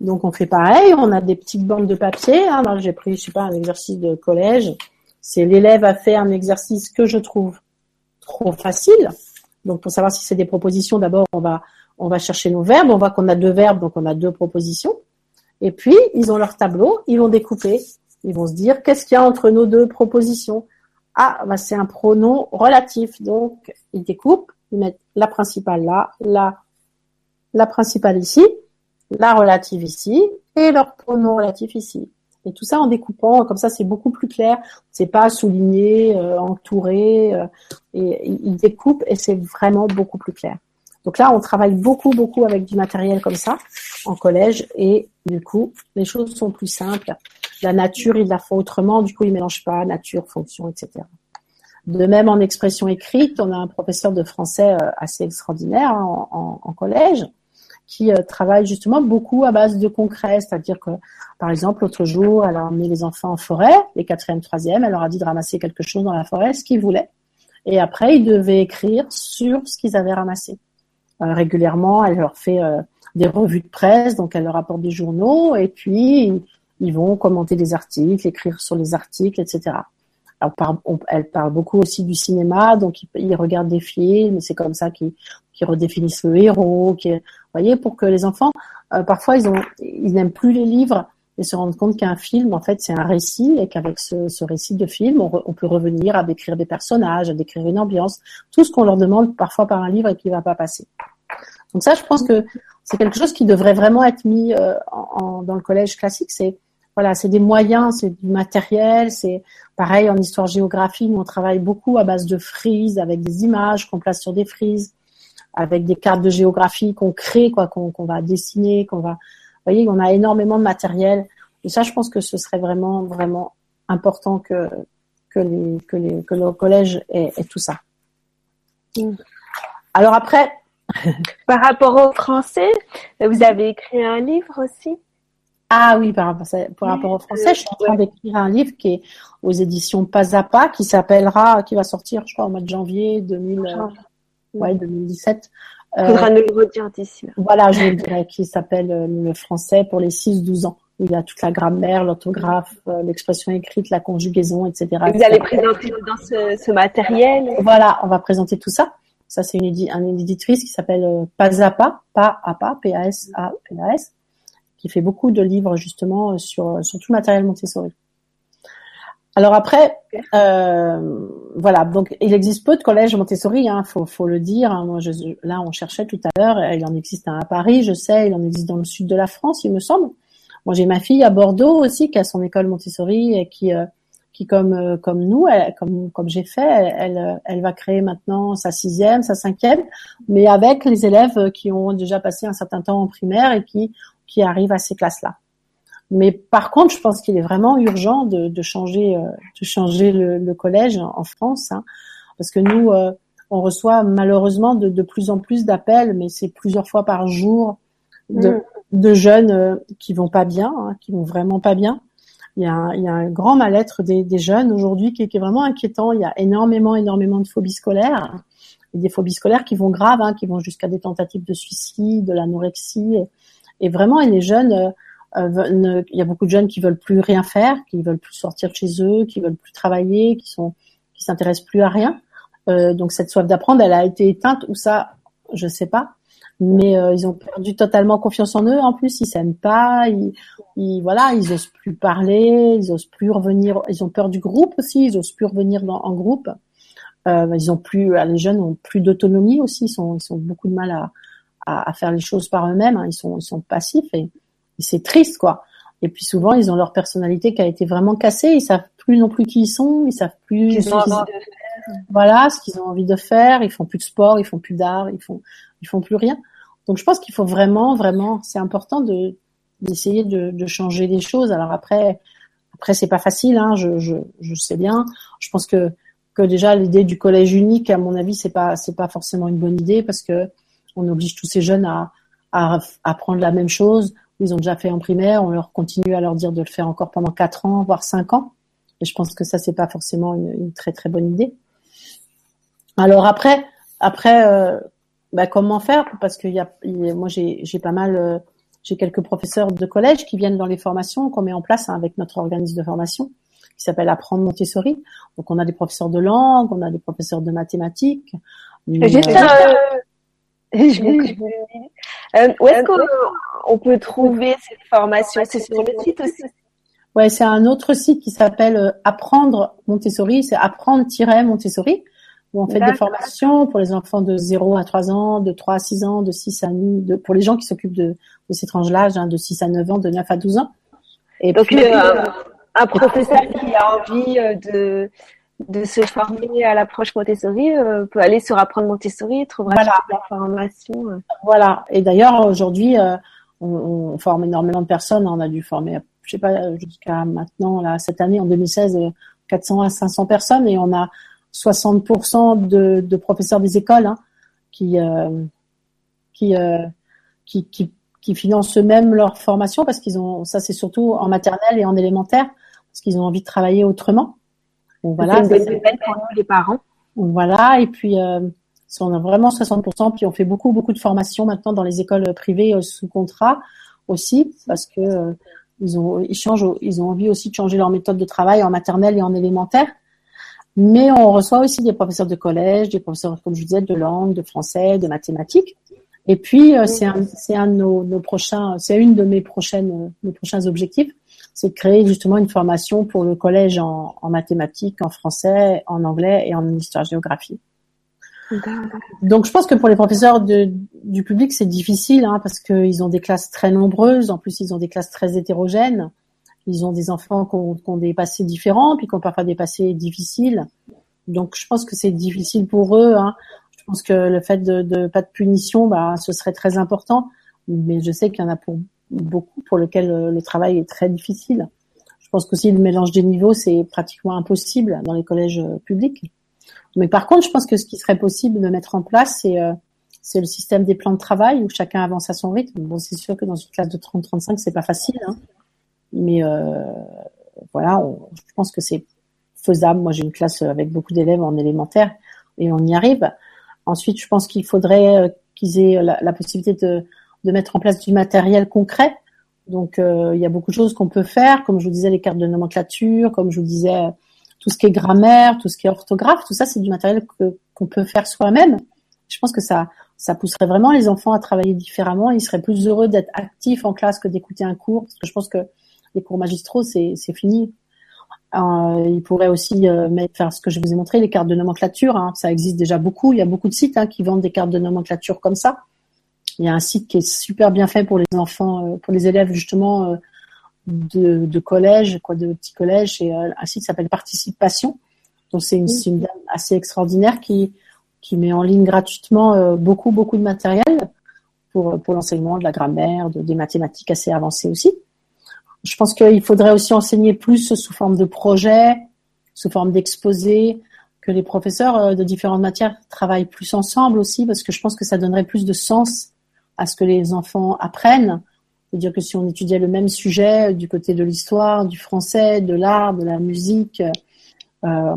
Donc on fait pareil, on a des petites bandes de papier. Hein. j'ai pris, je sais pas, un exercice de collège. C'est l'élève a fait un exercice que je trouve trop facile. Donc pour savoir si c'est des propositions, d'abord on va on va chercher nos verbes. On voit qu'on a deux verbes, donc on a deux propositions. Et puis ils ont leur tableau, ils vont découper ils vont se dire, qu'est-ce qu'il y a entre nos deux propositions? Ah, bah, c'est un pronom relatif. Donc, ils découpent, ils mettent la principale là, la, principale ici, la relative ici, et leur pronom relatif ici. Et tout ça en découpant, comme ça c'est beaucoup plus clair. C'est pas souligné, euh, entouré, euh, et ils découpent et c'est vraiment beaucoup plus clair. Donc là, on travaille beaucoup, beaucoup avec du matériel comme ça en collège et du coup, les choses sont plus simples la nature, il la fait autrement, du coup, il mélange pas nature, fonction, etc. De même, en expression écrite, on a un professeur de français euh, assez extraordinaire hein, en, collège qui euh, travaille justement beaucoup à base de concret, c'est-à-dire que, par exemple, l'autre jour, elle a emmené les enfants en forêt, les quatrième, troisième, elle leur a dit de ramasser quelque chose dans la forêt, ce qu'ils voulaient. Et après, ils devaient écrire sur ce qu'ils avaient ramassé. Euh, régulièrement, elle leur fait des revues de presse, donc elle leur apporte des journaux, et puis ils vont commenter des articles, écrire sur les articles, etc. Elle parle beaucoup aussi du cinéma, donc ils, regardent des films, c'est comme ça qu'ils redéfinissent le héros. Vous voyez, pour que les enfants, euh, parfois, ils, n'aiment plus les livres et se rendent compte qu'un film, en fait, c'est un récit et qu'avec ce, récit de film, on, peut revenir à décrire des personnages, à décrire une ambiance, tout ce qu'on leur demande parfois par un livre et qui va pas passer. Donc ça, je pense que c'est quelque chose qui devrait vraiment être mis euh, dans le collège classique. C'est voilà, c'est des moyens, c'est du matériel, c'est pareil en histoire-géographie, nous on travaille beaucoup à base de frises, avec des images qu'on place sur des frises, avec des cartes de géographie qu'on crée, quoi, qu'on va dessiner, qu'on va, vous voyez, on a énormément de matériel. Et ça, je pense que ce serait vraiment, vraiment important que que les que les que le collège ait, tout ça. Mm. Alors après, par rapport au français, vous avez écrit un livre aussi? Ah oui, par rapport, au français, je suis en train d'écrire un livre qui est aux éditions Pas à Pas, qui s'appellera, qui va sortir, je crois, au mois de janvier 2000, euh, ouais, 2017. Il faudra nous le redire d'ici là. Voilà, je le dirais, qui s'appelle euh, Le français pour les 6-12 ans. Il y a toute la grammaire, l'orthographe, euh, l'expression écrite, la conjugaison, etc. vous allez présenter dans ce, matériel Voilà, on va présenter tout ça. Ça, c'est une, une éditrice qui s'appelle Pas à Pas, Pas à Pas, P-A-S-A-P-A-S qui fait beaucoup de livres justement euh, sur, euh, sur tout le matériel Montessori. Alors après, euh, voilà, donc il existe peu de collèges Montessori, hein, faut, faut le dire. Hein. Moi, je, là, on cherchait tout à l'heure, il en existe un à Paris, je sais, il en existe dans le sud de la France, il me semble. Moi, j'ai ma fille à Bordeaux aussi qui a son école Montessori et qui qui comme euh, comme nous, comme comme j'ai fait, elle, elle va créer maintenant sa sixième, sa cinquième, mais avec les élèves qui ont déjà passé un certain temps en primaire et qui qui arrivent à ces classes-là. Mais par contre, je pense qu'il est vraiment urgent de, de changer euh, de changer le, le collège en, France, hein, parce que nous euh, on reçoit malheureusement de, de plus en plus d'appels, mais c'est plusieurs fois par jour de, mm. de jeunes qui vont pas bien, hein, qui vont vraiment pas bien il y a un, il y a un grand mal-être des, des jeunes aujourd'hui qui, qui, est vraiment inquiétant. Il y a énormément, énormément de phobies scolaires, et des phobies scolaires qui vont graves, hein, qui vont jusqu'à des tentatives de suicide, de l'anorexie, et, et, vraiment, et les jeunes, euh, euh il y a beaucoup de jeunes qui veulent plus rien faire, qui veulent plus sortir de chez eux, qui veulent plus travailler, qui sont, qui s'intéressent plus à rien. Euh, donc cette soif d'apprendre, elle a été éteinte ou ça, je sais pas mais euh, ils ont perdu totalement confiance en eux. En plus, ils s'aiment pas, ils, ils, voilà, ils osent plus parler, ils osent plus revenir. Ils ont peur du groupe aussi, ils osent plus revenir en groupe. Euh, ils ont plus, euh, les jeunes ont plus d'autonomie aussi. Ils sont, ils sont beaucoup de mal à, à, à faire les choses par eux-mêmes. Hein. Ils sont, ils sont passifs et, et c'est triste quoi. Et puis souvent, ils ont leur personnalité qui a été vraiment cassée. Ils savent plus non plus qui ils sont. Ils savent plus. Ce qu'ils voilà ce qu'ils ont envie de faire. Ils font plus de sport, ils font plus d'art, ils font ils font plus rien. Donc je pense qu'il faut vraiment, vraiment, c'est important de d'essayer de, de, changer les choses. Alors après, après c'est pas facile, hein, je, je, je sais bien. Je pense que que déjà l'idée du collège unique, à mon avis, c'est pas c'est pas forcément une bonne idée parce que on oblige tous ces jeunes à à apprendre la même chose. Ils ont déjà fait en primaire, on leur continue à leur dire de le faire encore pendant quatre ans, voire cinq ans. Et je pense que ça c'est pas forcément une, une, très très bonne idée. Alors après, après euh, bah, comment faire? Parce que y a, moi j'ai pas mal, euh, j'ai quelques professeurs de collège qui viennent dans les formations qu'on met en place hein, avec notre organisme de formation qui s'appelle Apprendre Montessori. Donc on a des professeurs de langue, on a des professeurs de mathématiques. Juste, euh, euh, où est-ce qu'on peut trouver cette formation? C'est sur le site aussi. Ouais, c'est un autre site qui s'appelle Apprendre Montessori, c'est apprendre-montessori où on fait des formations pour les enfants de 0 à 3 ans, de 3 à 6 ans, de 6 à 9, de, pour les gens qui s'occupent de, de ces tranches d'âge, hein, de 6 à 9 ans, de 9 à 12 ans. Et Donc, puis, euh, un professeur qui a envie euh, de, de se former à l'approche Montessori euh, peut aller sur Apprendre Montessori trouvera voilà. la formation. Euh. Voilà. Et d'ailleurs, aujourd'hui, on, on, forme énormément de personnes. On a dû former, je sais pas, jusqu'à maintenant, là, cette année, en 2016, 400 à 500 personnes et on a 60% de, de, professeurs des écoles hein, qui, euh, qui, euh, qui, qui, qui, financent eux-mêmes leur formation parce qu'ils ont, ça c'est surtout en maternelle et en élémentaire, parce qu'ils ont envie de travailler autrement. Donc, voilà, c'est une pour nous les parents. Voilà, et puis euh, on a vraiment 60%, puis on fait beaucoup beaucoup de formations maintenant dans les écoles privées euh, sous contrat aussi, parce que euh, ils ont ils changent, ils ont envie aussi de changer leur méthode de travail en maternelle et en élémentaire. Mais on reçoit aussi des professeurs de collège, des professeurs, comme je disais, de langue, de français, de mathématiques. Et puis, c'est un, un de nos, nos prochains, c'est une de mes prochaines, mes prochains objectifs, c'est de créer justement une formation pour le collège en, en mathématiques, en français, en anglais et en histoire-géographie. Donc, je pense que pour les professeurs de, du public, c'est difficile hein, parce qu'ils ont des classes très nombreuses. En plus, ils ont des classes très hétérogènes. Ils ont des enfants qui ont, qui ont, des passés différents, puis qui ont parfois des passés difficiles. Donc, je pense que c'est difficile pour eux. Hein. Je pense que le fait de, de pas de punition, bah, ce serait très important. Mais je sais qu'il y en a pour beaucoup pour lesquels euh, le travail est très difficile. Je pense qu'aussi le mélange des niveaux, c'est pratiquement impossible dans les collèges euh, publics. Mais par contre, je pense que ce qui serait possible de mettre en place, c'est euh, c'est le système des plans de travail où chacun avance à son rythme. Bon, c'est sûr que dans une classe de 30-35, c'est pas facile. Hein. Mais euh, voilà, je pense que c'est faisable. Moi, j'ai une classe avec beaucoup d'élèves en élémentaire et on y arrive. Ensuite, je pense qu'il faudrait qu'ils aient la, possibilité de, de mettre en place du matériel concret. Donc, euh, il y a beaucoup de choses qu'on peut faire, comme je vous disais, les cartes de nomenclature, comme je vous disais, tout ce qui est grammaire, tout ce qui est orthographe, tout ça, c'est du matériel qu'on peut faire soi-même. Je pense que ça, ça pousserait vraiment les enfants à travailler différemment. Ils seraient plus heureux d'être actifs en classe que d'écouter un cours, parce que je pense que les cours magistraux, c'est fini. Euh, il pourrait aussi euh, faire ce que je vous ai montré, les cartes de nomenclature. Hein. Ça existe déjà beaucoup. Il y a beaucoup de sites hein, qui vendent des cartes de nomenclature comme ça. Il y a un site qui est super bien fait pour les enfants, euh, pour les élèves justement de, de collège, quoi, de petits collèges, et un site qui s'appelle Participation. Donc c'est une, une, dame assez extraordinaire qui qui met en ligne gratuitement beaucoup beaucoup de matériel pour pour l'enseignement de la grammaire, de, des mathématiques assez avancées aussi. Je pense qu'il faudrait aussi enseigner plus sous forme de projet, sous forme d'exposé, que les professeurs euh, de différentes matières travaillent plus ensemble aussi, parce que je pense que ça donnerait plus de sens à ce que les enfants apprennent. C'est-à-dire que si on étudiait le même sujet du côté de l'histoire, du français, de l'art, de la musique, euh,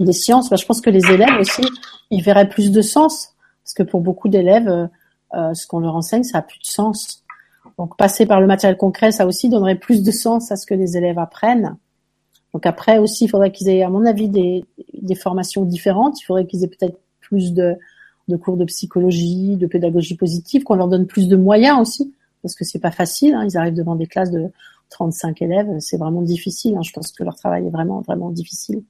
des sciences, bah, je pense que les élèves aussi, ils verraient plus de sens. Parce que pour beaucoup d'élèves, euh, euh ce qu'on leur enseigne, ça a plus de sens. Donc passer par le matériel concret, ça aussi donnerait plus de sens à ce que les élèves apprennent. Donc après aussi, il faudrait qu'ils aient, à mon avis, des, des formations différentes. Il faudrait qu'ils aient peut-être plus de, de, cours de psychologie, de pédagogie positive, qu'on leur donne plus de moyens aussi, parce que c'est pas facile. Hein. Ils arrivent devant des classes de 35 élèves, c'est vraiment difficile. Hein. Je pense que leur travail est vraiment vraiment difficile.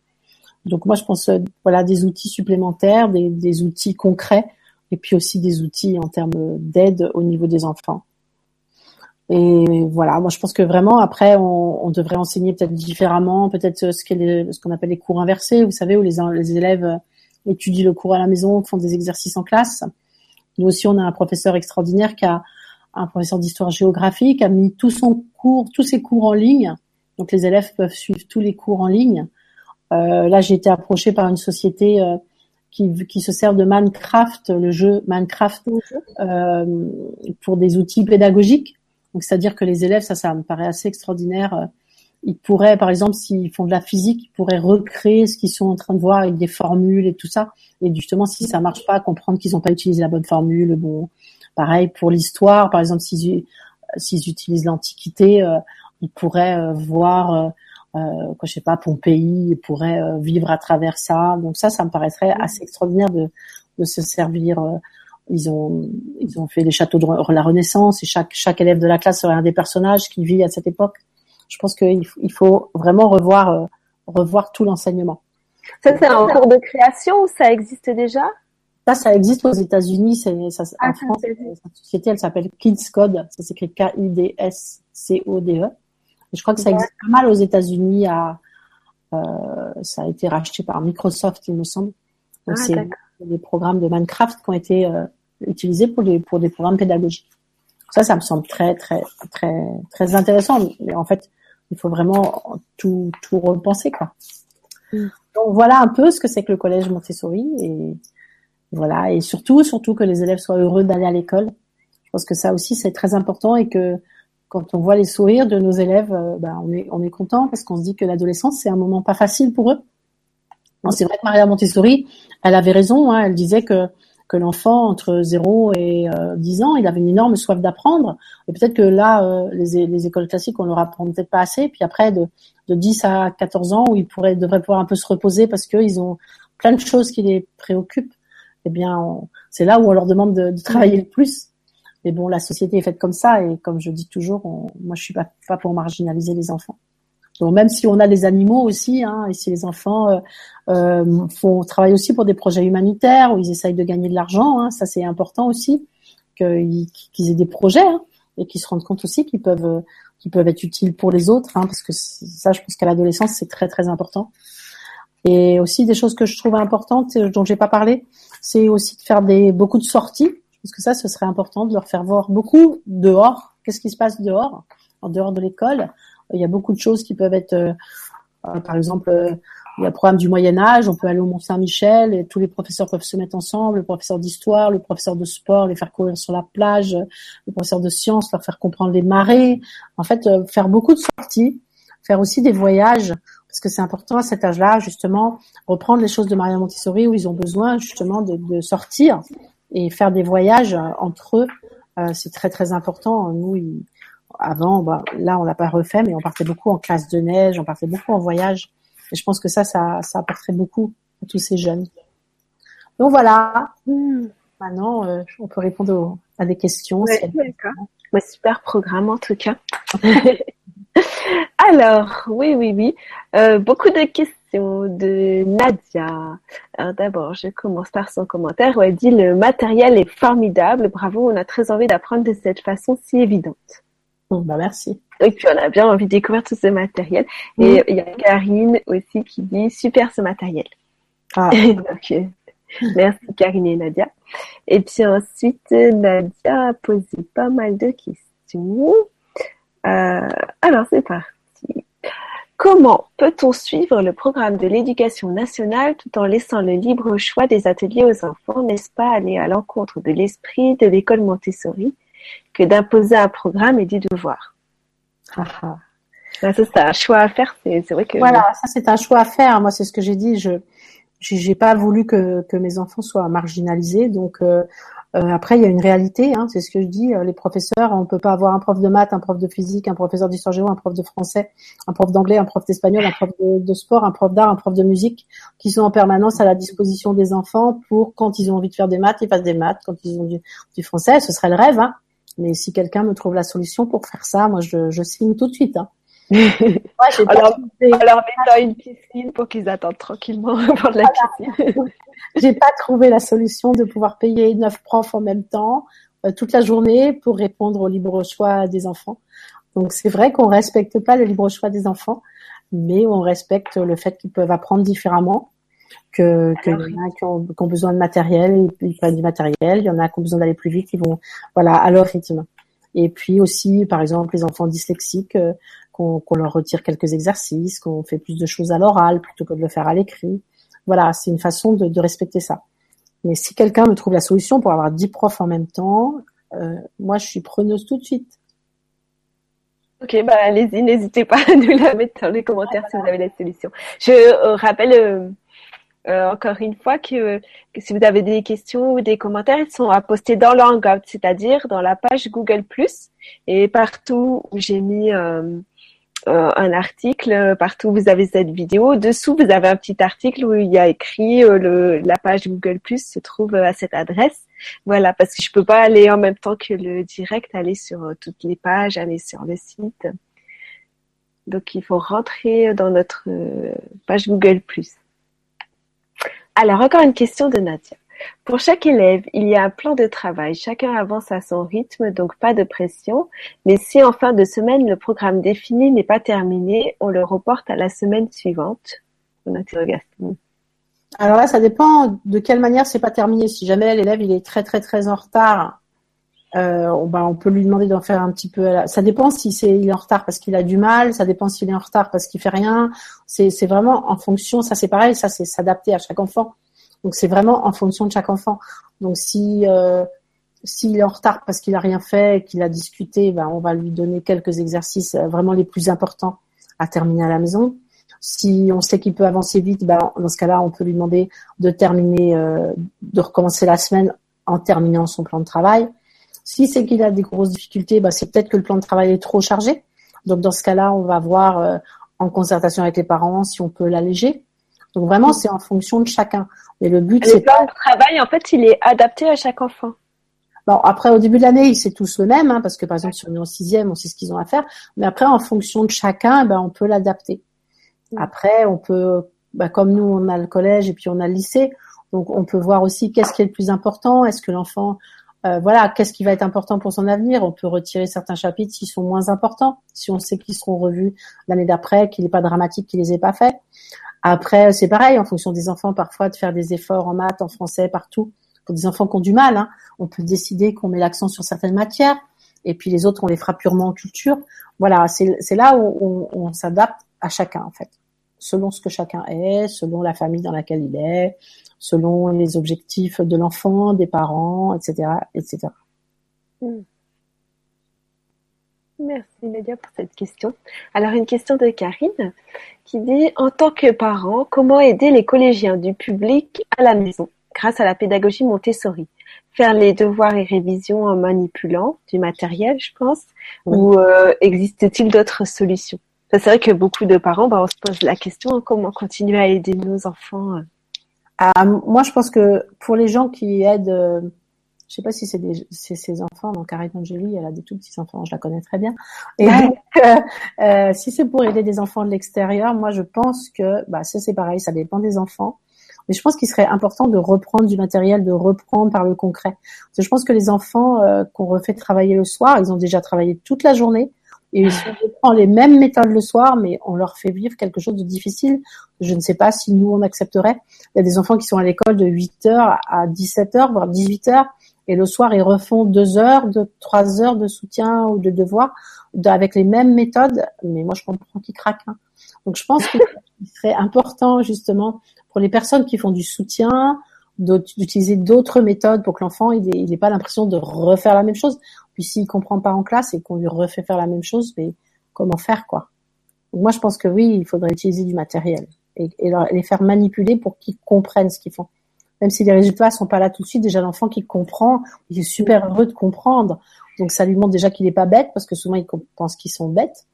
Donc moi, je pense euh, voilà des outils supplémentaires, des, des outils concrets, et puis aussi des outils en termes d'aide au niveau des enfants. Et voilà, moi je pense que vraiment après on, on devrait enseigner peut-être différemment, peut-être ce ce qu'on appelle les cours inversés, vous savez, où les, les élèves étudient le cours à la maison, font des exercices en classe. Nous aussi, on a un professeur extraordinaire qui a un professeur d'histoire géographique, a mis tout son cours, tous ses cours en ligne. Donc les élèves peuvent suivre tous les cours en ligne. Euh, là, j'ai été approchée par une société euh, qui, qui, se sert de Minecraft, le jeu Minecraft, euh, pour des outils pédagogiques. Donc, c'est-à-dire que les élèves, ça, ça me paraît assez extraordinaire. Euh, ils pourraient, par exemple, s'ils font de la physique, ils pourraient recréer ce qu'ils sont en train de voir avec des formules et tout ça. Et justement, si ça marche pas, comprendre qu'ils n'ont pas utilisé la bonne formule. Bon, pareil pour l'histoire, par exemple, s'ils s'ils utilisent l'Antiquité, euh, ils pourraient euh, voir, euh, je sais pas, Pompéi, ils pourraient vivre à travers ça. Donc ça, ça me paraîtrait assez extraordinaire de, de se servir ils ont ils ont fait les châteaux de la Renaissance et chaque chaque élève de la classe serait un des personnages qui vit à cette époque. Je pense qu'il il faut vraiment revoir euh, revoir tout l'enseignement. Ça c'est un cours de création ou ça existe déjà? Ça ça existe aux États-Unis, c'est ça ah, en France, cette société elle s'appelle Kids Code, ça s'écrit K I D S C O D E. Et je crois que ça existe pas mal aux États-Unis à euh, ça a été racheté par Microsoft, il me semble. Donc ah, c'est des programmes de Minecraft qui ont été euh, utilisés pour des pour des programmes pédagogiques. Ça, ça me semble très très très très intéressant. Mais en fait, il faut vraiment tout tout repenser quoi. Mm. Donc voilà un peu ce que c'est que le collège Montessori et voilà et surtout surtout que les élèves soient heureux d'aller à l'école. Je pense que ça aussi c'est très important et que quand on voit les sourires de nos élèves, euh, ben, on est on est content parce qu'on se dit que l'adolescence c'est un moment pas facile pour eux c'est vrai que Maria Montessori, elle avait raison. Hein, elle disait que que l'enfant entre 0 et euh, 10 ans, il avait une énorme soif d'apprendre. Et peut-être que là, euh, les, les, écoles classiques, on leur apprend peut-être pas assez. Puis après, de, de 10 à 14 ans, où ils pourraient, devraient pouvoir un peu se reposer parce qu'ils ont plein de choses qui les préoccupent. Eh bien, c'est là où on leur demande de, travailler le plus. Mais bon, la société est faite comme ça. Et comme je dis toujours, moi, je suis pas, pour marginaliser les enfants. Donc même si on a les animaux aussi, hein, et si les enfants euh, euh, font travaillent aussi pour des projets humanitaires où ils essayent de gagner de l'argent, hein, ça c'est important aussi qu'ils aient des projets hein, et qu'ils se rendent compte aussi qu'ils peuvent qu'ils peuvent être utiles pour les autres, hein, parce que ça, je pense qu'à l'adolescence c'est très très important. Et aussi des choses que je trouve importantes dont j'ai pas parlé, c'est aussi de faire des beaucoup de sorties, parce que ça ce serait important de leur faire voir beaucoup dehors, qu'est-ce qui se passe dehors, en dehors de l'école il y a beaucoup de choses qui peuvent être, euh, par exemple, euh, il y a le programme du Moyen Âge, on peut aller au Mont Saint-Michel et tous les professeurs peuvent se mettre ensemble, le professeur d'histoire, le professeur de sport, les faire courir sur la plage, le professeur de sciences, leur faire comprendre les marées. En fait, faire beaucoup de sorties, faire aussi des voyages, parce que c'est important à cet âge-là, justement, reprendre les choses de Maria Montessori où ils ont besoin justement de, de sortir et faire des voyages entre eux. c'est très très important. Nous, avant, bah, là, on l'a pas refait, mais on partait beaucoup en classe de neige, on partait beaucoup en voyage. Et je pense que ça, ça, ça apporterait beaucoup à tous ces jeunes. Donc voilà. Hmm. Maintenant, euh, on peut répondre à des questions. Ouais, super programme en tout cas. Alors, oui, oui, oui. Euh, beaucoup de questions de Nadia. Alors d'abord, je commence par son commentaire où elle dit le matériel est formidable. Bravo, on a très envie d'apprendre de cette façon si évidente. Bah merci. Et puis on a bien envie de découvrir tout ce matériel. Et il y a Karine aussi qui dit super ce matériel. Ah. Donc, euh, merci Karine et Nadia. Et puis ensuite, Nadia a posé pas mal de questions. Euh, alors c'est parti. Comment peut-on suivre le programme de l'éducation nationale tout en laissant le libre choix des ateliers aux enfants N'est-ce pas aller à l'encontre de l'esprit de l'école Montessori? Que d'imposer un programme et des devoirs ah, ah. c'est un choix à faire. C'est vrai que voilà, ça c'est un choix à faire. Moi, c'est ce que j'ai dit. Je j'ai pas voulu que, que mes enfants soient marginalisés, donc euh, euh, après, il y a une réalité, hein, c'est ce que je dis. Euh, les professeurs, on peut pas avoir un prof de maths, un prof de physique, un professeur d'histoire géo, un prof de français, un prof d'anglais, un prof d'espagnol, un prof de, sport, un prof d'art, un prof de musique, qui sont en permanence à la disposition des enfants pour quand ils ont envie de faire des maths, ils fassent des maths. Quand ils ont du, du français, ce serait le rêve. Hein. Mais si quelqu'un me trouve la solution pour faire ça, moi, je, je signe tout de suite. Hein. alors, une piscine pour qu'ils attendent tranquillement pour la piscine. J'ai pas trouvé la solution de pouvoir payer neuf profs en même temps euh, toute la journée pour répondre au libre choix des enfants. Donc c'est vrai qu'on respecte pas le libre choix des enfants, mais on respecte le fait qu'ils peuvent apprendre différemment, que qu'il y en a qui ont, besoin de matériel, ils prennent du matériel, il y en a qui ont besoin d'aller plus vite, ils vont voilà à leur rythme. Et puis aussi, par exemple, les enfants dyslexiques, euh, qu'on leur retire quelques exercices, qu'on fait plus de choses à l'oral plutôt que de le faire à l'écrit. Voilà, c'est une façon de, de, respecter ça. Mais si quelqu'un me trouve la solution pour avoir dix profs en même temps, euh, moi je suis preneuse tout de suite. Ok, bah allez-y, n'hésitez pas à nous la mettre dans les commentaires si vous avez la solution. Je euh, rappelle euh, euh, encore une fois que, si vous avez des questions ou des commentaires, ils sont à poster dans le Hangout, c'est-à-dire dans la page Google+. Et partout où j'ai mis euh, un article euh, partout vous avez cette vidéo. Dessous, vous avez un petit article où il y a écrit euh, le, la page Google se trouve à cette adresse. Voilà, parce que je peux pas aller en même temps que le direct, aller sur toutes les pages, aller sur le site. Donc il faut rentrer dans notre page Google. Alors encore une question de Nadia. Pour chaque élève, il y a un plan de travail. Chacun avance à son rythme, donc pas de pression. Mais si en fin de semaine, le programme défini n'est pas terminé, on le reporte à la semaine suivante. Alors là, ça dépend de quelle manière c'est pas terminé. Si jamais l'élève il est très très très en retard, euh, ben, on peut lui demander d'en faire un petit peu. Ça dépend si c'est il est en retard parce qu'il a du mal, ça dépend s'il est en retard parce qu'il fait rien. C'est vraiment en fonction. Ça c'est pareil, ça c'est s'adapter à chaque enfant. Donc c'est vraiment en fonction de chaque enfant. Donc si euh, s'il est en retard parce qu'il a rien fait, qu'il a discuté, ben on va lui donner quelques exercices euh, vraiment les plus importants à terminer à la maison. Si on sait qu'il peut avancer vite, ben dans ce cas-là, on peut lui demander de terminer, euh, de recommencer la semaine en terminant son plan de travail. Si c'est qu'il a des grosses difficultés, ben c'est peut-être que le plan de travail est trop chargé. Donc dans ce cas-là, on va voir euh, en concertation avec les parents si on peut l'alléger. Donc vraiment, c'est en fonction de chacun. Mais le but, c'est pas. Le travail, en fait, il est adapté à chaque enfant. Bon, après, au début de l'année, c'est tous le même, hein, parce que par exemple, si on est en sixième, on sait ce qu'ils ont à faire. Mais après, en fonction de chacun, ben, on peut l'adapter. Mm. Après, on peut, bah, comme nous, on a le collège et puis on a le lycée, donc on peut voir aussi qu'est-ce qui est le plus important. Est-ce que l'enfant, euh, voilà, qu'est-ce qui va être important pour son avenir? On peut retirer certains chapitres qui sont moins importants, si on sait qu'ils seront revus l'année d'après, qu'il n'est pas dramatique qu'il les ait pas faits. Après, c'est pareil, en fonction des enfants, parfois de faire des efforts en maths, en français, partout. Pour des enfants qui ont du mal, hein, on peut décider qu'on met l'accent sur certaines matières, et puis les autres, on les fera purement en culture. Voilà, c'est là où on, s'adapte à chacun, en fait, selon ce que chacun est, selon la famille dans laquelle il est, selon les objectifs de l'enfant, des parents, etc., etc. Merci Nadia pour cette question. Alors une question de Karine qui dit en tant que parent, comment aider les collégiens du public à la maison grâce à la pédagogie Montessori? Faire les devoirs et révisions en manipulant du matériel, je pense, ou euh, existe-t-il d'autres solutions? C'est vrai que beaucoup de parents, bah, on se pose la question hein, comment continuer à aider nos enfants. Ah, moi, je pense que pour les gens qui aident euh, je sais pas si c'est des, ses enfants. Donc Karine Angeli, elle a des tout petits enfants, je la connais très bien. Et euh, euh, si c'est pour aider des enfants de l'extérieur, moi je pense que, bah ça c'est pareil, ça dépend des enfants. Mais je pense qu'il serait important de reprendre du matériel, de reprendre par le concret. Parce que je pense que les enfants euh, qu'on refait travailler le soir, ils ont déjà travaillé toute la journée. Et si on prend les mêmes méthodes le soir, mais on leur fait vivre quelque chose de difficile, je ne sais pas si nous on accepterait. Il y a des enfants qui sont à l'école de 8 heures à 17 heures, voire 18 heures, et le soir ils refont deux heures, de trois heures de soutien ou de devoir avec les mêmes méthodes. Mais moi je comprends qu'ils craquent. Hein. Donc je pense qu'il serait important justement pour les personnes qui font du soutien, d'utiliser d'autres méthodes pour que l'enfant il n'ait pas l'impression de refaire la même chose. Puis s'il comprend pas en classe et qu'on lui refait faire la même chose, mais comment faire quoi? Moi je pense que oui, il faudrait utiliser du matériel et, les faire manipuler pour qu'ils comprennent ce qu'ils font. Même si les résultats sont pas là tout de suite, déjà l'enfant qui comprend, il est super heureux de comprendre. Donc ça lui montre déjà qu'il n'est pas bête parce que souvent il pense qu'ils sont bêtes.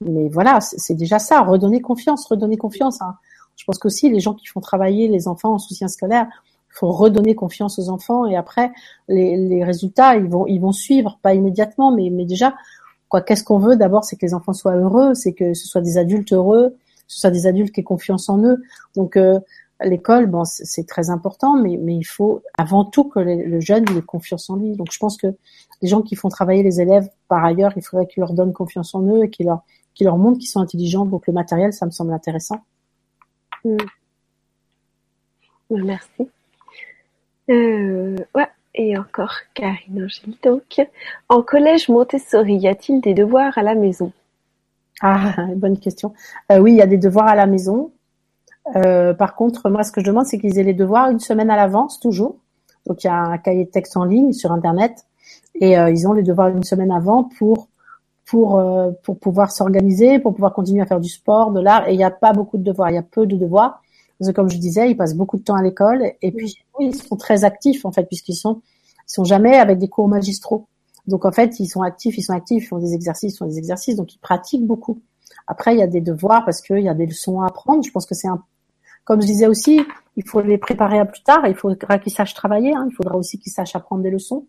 Mais voilà, c'est déjà ça, redonner confiance, redonner confiance. Hein. Je pense qu'aussi les gens qui font travailler les enfants en soutien scolaire, faut redonner confiance aux enfants et après les, les, résultats ils vont ils vont suivre pas immédiatement mais mais déjà quoi qu'est-ce qu'on veut d'abord c'est que les enfants soient heureux c'est que ce soit des adultes heureux ce soit des adultes qui aient confiance en eux donc euh, l'école bon c'est très important mais mais il faut avant tout que le jeune ait confiance en lui donc je pense que les gens qui font travailler les élèves par ailleurs il faudrait qu'ils leur donnent confiance en eux et qu'ils leur qu'ils leur montrent qu'ils sont intelligents donc le matériel ça me semble intéressant mmh. Merci. Euh, ouais. Et encore Karine Angélique. Donc, en collège Montessori, y a-t-il des devoirs à la maison? Ah, bonne question. Euh, oui, il y a des devoirs à la maison. Euh, par contre, moi, ce que je demande, c'est qu'ils aient les devoirs une semaine à l'avance, toujours. Donc, il y a un cahier de texte en ligne sur Internet et ils ont les devoirs une semaine avant pour pour euh, pour pouvoir s'organiser, pour pouvoir continuer à faire du sport, de l'art. Et il n'y a pas beaucoup de devoirs, il y a peu de devoirs. Parce que comme je disais, ils passent beaucoup de temps à l'école et puis ils sont très actifs en fait puisqu'ils sont ils sont jamais avec des cours magistraux. Donc en fait, ils sont actifs, ils sont actifs, ils font des exercices, ils font des exercices, donc ils pratiquent beaucoup. Après, il y a des devoirs parce qu'il y a des leçons à apprendre. Je pense que c'est un, comme je disais aussi, il faut les préparer à plus tard. Il faudra qu'ils sachent travailler. Hein. Il faudra aussi qu'ils sachent apprendre des leçons.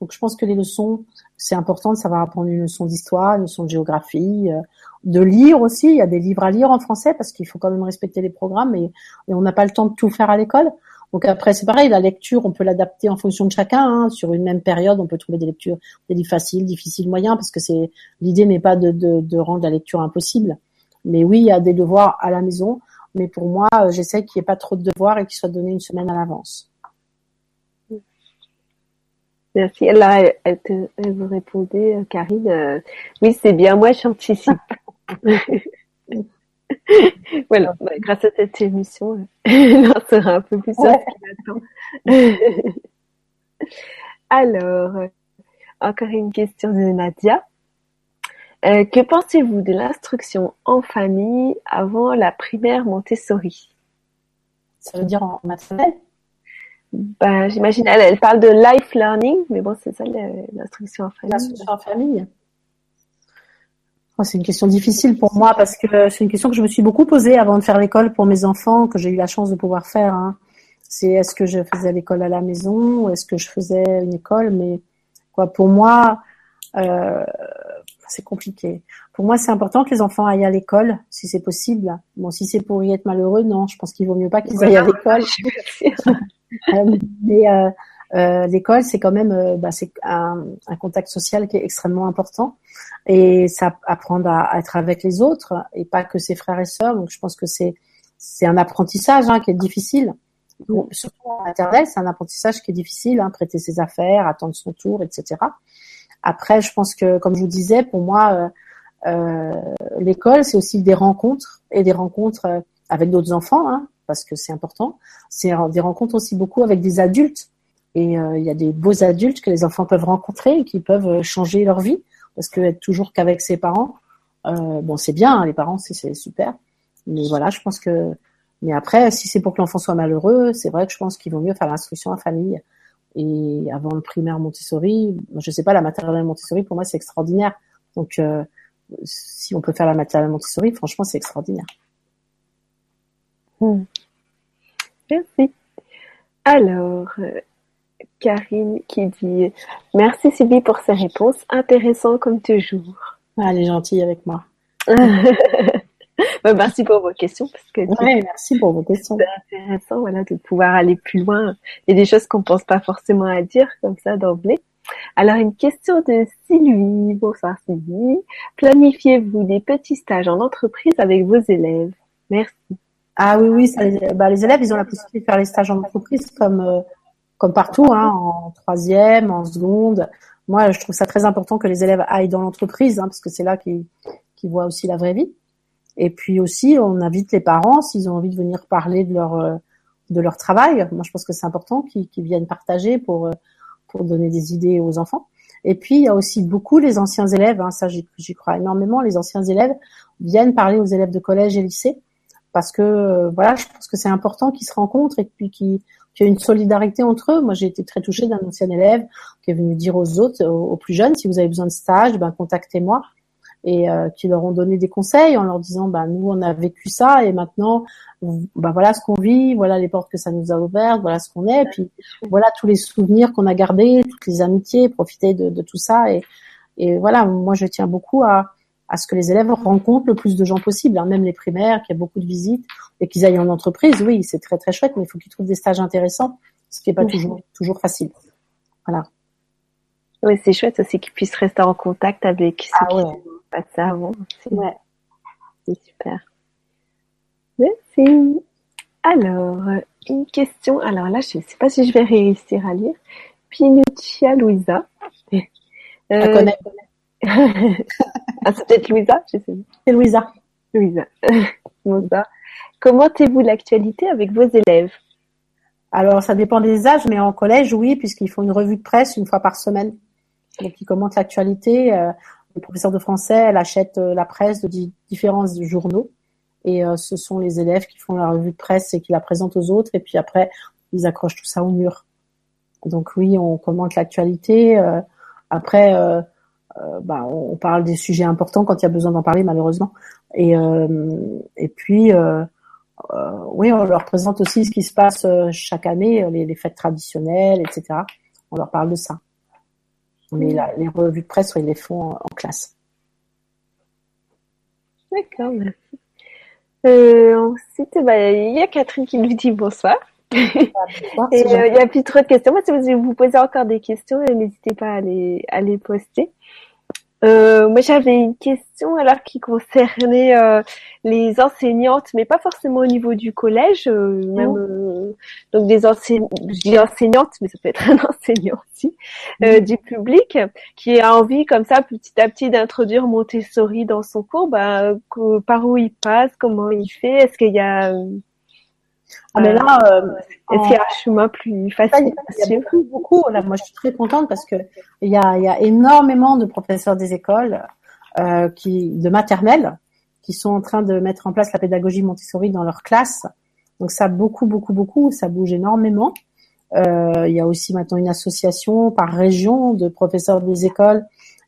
Donc je pense que les leçons, c'est important de savoir apprendre une leçon d'histoire, une leçon de géographie, euh, de lire aussi. Il y a des livres à lire en français parce qu'il faut quand même respecter les programmes et, on n'a pas le temps de tout faire à l'école. Donc après, c'est pareil, la lecture, on peut l'adapter en fonction de chacun. Hein. Sur une même période, on peut trouver des lectures, des livres faciles, difficiles, moyens, parce que c'est l'idée n'est pas de, de, de, rendre la lecture impossible. Mais oui, il y a des devoirs à la maison. Mais pour moi, euh, j'essaie qu'il n'y ait pas trop de devoirs et qu'ils soient donnés une semaine à l'avance. Merci. Là, elle, te, elle vous répondait, euh, Karine. Euh, oui, c'est bien. Moi, j'anticipe. voilà, grâce à cette émission, on en sera un peu plus ouais. Alors, encore une question de Nadia. Euh, que pensez-vous de l'instruction en famille avant la primaire Montessori? Ça veut dire en maternelle? Bah, J'imagine, elle, elle parle de life learning, mais bon, c'est ça l'instruction en famille. L'instruction en famille c'est une question difficile pour moi parce que c'est une question que je me suis beaucoup posée avant de faire l'école pour mes enfants, que j'ai eu la chance de pouvoir faire. Hein. C'est est-ce que je faisais l'école à la maison ou est-ce que je faisais une école? Mais quoi, pour moi, euh, c'est compliqué. Pour moi, c'est important que les enfants aillent à l'école, si c'est possible. Bon, si c'est pour y être malheureux, non, je pense qu'il vaut mieux pas qu'ils aillent à l'école. Euh, mais euh, euh, l'école, c'est quand même euh, bah, c'est un, un, contact social qui est extrêmement important et ça apprendre à, être avec les autres et pas que ses frères et sœurs. Donc je pense que c'est c'est un apprentissage hein, qui est difficile. surtout en maternelle, c'est un apprentissage qui est difficile, hein, prêter ses affaires, attendre son tour, etc. Après, je pense que, comme je vous disais, pour moi, euh, euh l'école, c'est aussi des rencontres et des rencontres avec d'autres enfants, hein, parce que c'est important. C'est des rencontres aussi beaucoup avec des adultes et euh, il y a des beaux adultes que les enfants peuvent rencontrer et qui peuvent euh, changer leur vie. Parce que être toujours qu'avec ses parents, euh, bon, c'est bien, hein, les parents, c'est super. Mais voilà, je pense que. Mais après, si c'est pour que l'enfant soit malheureux, c'est vrai que je pense qu'il vaut mieux faire l'instruction en famille. Et avant le primaire Montessori, je sais pas, la maternelle Montessori, pour moi, c'est extraordinaire. Donc, euh, si on peut faire la maternelle Montessori, franchement, c'est extraordinaire. Hmm. Merci. Alors, Karine qui dit Merci Sylvie pour ces réponses, intéressant comme toujours. Ah, elle est gentille avec moi. Bah, merci pour vos questions parce que merci pour vos questions. C'est intéressant voilà de pouvoir aller plus loin. Il y a des choses qu'on pense pas forcément à dire comme ça d'emblée. Alors, une question de Sylvie. Bonsoir Sylvie. Planifiez-vous des petits stages en entreprise avec vos élèves? Merci. Ah oui, oui, ça, bah, les élèves, ils ont la possibilité de faire les stages en entreprise comme euh, comme partout, hein, en troisième, en seconde. Moi, je trouve ça très important que les élèves aillent dans l'entreprise, hein, parce que c'est là qu'ils qu'ils voient aussi la vraie vie. Et puis aussi, on invite les parents s'ils ont envie de venir parler de leur euh, de leur travail. Moi, je pense que c'est important qu'ils viennent partager pour euh, pour donner des idées aux enfants. Et puis, il y a aussi beaucoup les anciens élèves, hein, ça j'y crois énormément, les anciens élèves viennent parler aux élèves de collège et lycée parce que euh, voilà, je pense que c'est important qu'ils se rencontrent et puis qu'il y ait une solidarité entre eux. Moi, j'ai été très touchée d'un ancien élève qui est venu dire aux autres, aux, plus jeunes, si vous avez besoin de stage, ben contactez-moi. Et euh, qui leur ont donné des conseils en leur disant ben nous on a vécu ça et maintenant ben voilà ce qu'on vit, voilà les portes que ça nous a ouvertes, voilà ce qu'on est, puis voilà tous les souvenirs qu'on a gardés, toutes les amitiés, profiter de, de tout ça. Et, et voilà moi je tiens beaucoup à à ce que les élèves rencontrent le plus de gens possible, hein, même les primaires, qu'il y a beaucoup de visites et qu'ils aillent en entreprise. Oui, c'est très très chouette, mais il faut qu'ils trouvent des stages intéressants, ce qui n'est pas toujours toujours facile. Voilà. Oui, c'est chouette aussi qu'ils puissent rester en contact avec ceux ah, qui ouais. pas ça avant. Ouais. C'est super. Merci. Alors, une question. Alors là, je ne sais pas si je vais réussir à lire. Pinuccia Louisa. Euh, ah, c'est peut-être Louisa, je sais C'est Louisa. Louisa. Commentez-vous l'actualité avec vos élèves? Alors, ça dépend des âges, mais en collège, oui, puisqu'ils font une revue de presse une fois par semaine. Donc, ils commentent l'actualité. Euh, le professeur de français, elle achète euh, la presse de différents journaux. Et euh, ce sont les élèves qui font la revue de presse et qui la présentent aux autres. Et puis après, ils accrochent tout ça au mur. Donc oui, on commente l'actualité. après, euh, bah, on parle des sujets importants quand il y a besoin d'en parler malheureusement. Et, euh, et puis euh, oui, on leur présente aussi ce qui se passe chaque année, les, fêtes traditionnelles, etc. On leur parle de ça. Mais les revues de presse, ils les font en, classe. D'accord, merci. Euh, ensuite, bah, il y a Catherine qui nous dit bonsoir. Ah, et il n'y a plus trop de questions. Moi, si vous vous posez encore des questions, n'hésitez pas à les, à les poster. Euh, moi, j'avais une question alors qui concernait euh, les enseignantes, mais pas forcément au niveau du collège, euh, même euh, donc des enseignantes, je dis enseignantes, mais ça peut être un enseignant aussi, du public qui a envie comme ça petit à petit d'introduire Montessori dans son cours. Bah, par où il passe, comment il fait, est-ce qu'il y a ah mais là, euh, est-ce qu'il y a un chemin plus facile Il y a beaucoup, beaucoup. Là, moi, je suis très contente parce que il y a, il y a énormément de professeurs des écoles euh, qui, de maternelle, qui sont en train de mettre en place la pédagogie Montessori dans leur classe. Donc ça beaucoup, beaucoup, beaucoup. Ça bouge énormément. Euh, il y a aussi maintenant une association par région de professeurs des écoles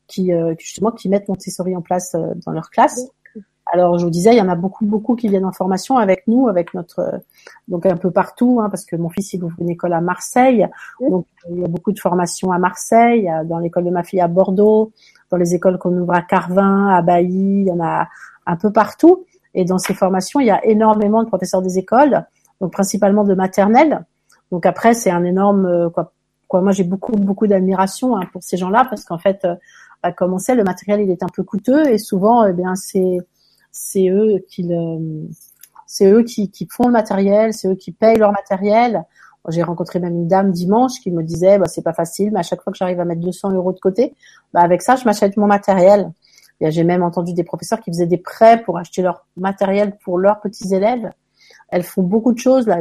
qui euh, justement qui mettent Montessori en place euh, dans leur classe. Alors, je vous disais, il y en a beaucoup, beaucoup qui viennent en formation avec nous, avec notre, donc un peu partout, hein, parce que mon fils il ouvre une école à Marseille, donc il y a beaucoup de formations à Marseille, dans l'école de ma fille à Bordeaux, dans les écoles qu'on ouvre à Carvin, à Bailly, il y en a un peu partout. Et dans ces formations, il y a énormément de professeurs des écoles, donc principalement de maternelle. Donc après, c'est un énorme, euh, quoi, quoi. Moi, j'ai beaucoup, beaucoup d'admiration hein, pour ces gens-là, parce qu'en fait, euh, bah, comme on sait, le matériel il est un peu coûteux et souvent, eh bien, c'est c'est eux qui le, c'est eux qui, qui font le matériel, c'est eux qui payent leur matériel. J'ai rencontré même une dame dimanche qui me disait, bah, c'est pas facile, mais à chaque fois que j'arrive à mettre 200 euros de côté, bah, avec ça, je m'achète mon matériel. J'ai même entendu des professeurs qui faisaient des prêts pour acheter leur matériel pour leurs petits élèves. Elles font beaucoup de choses là.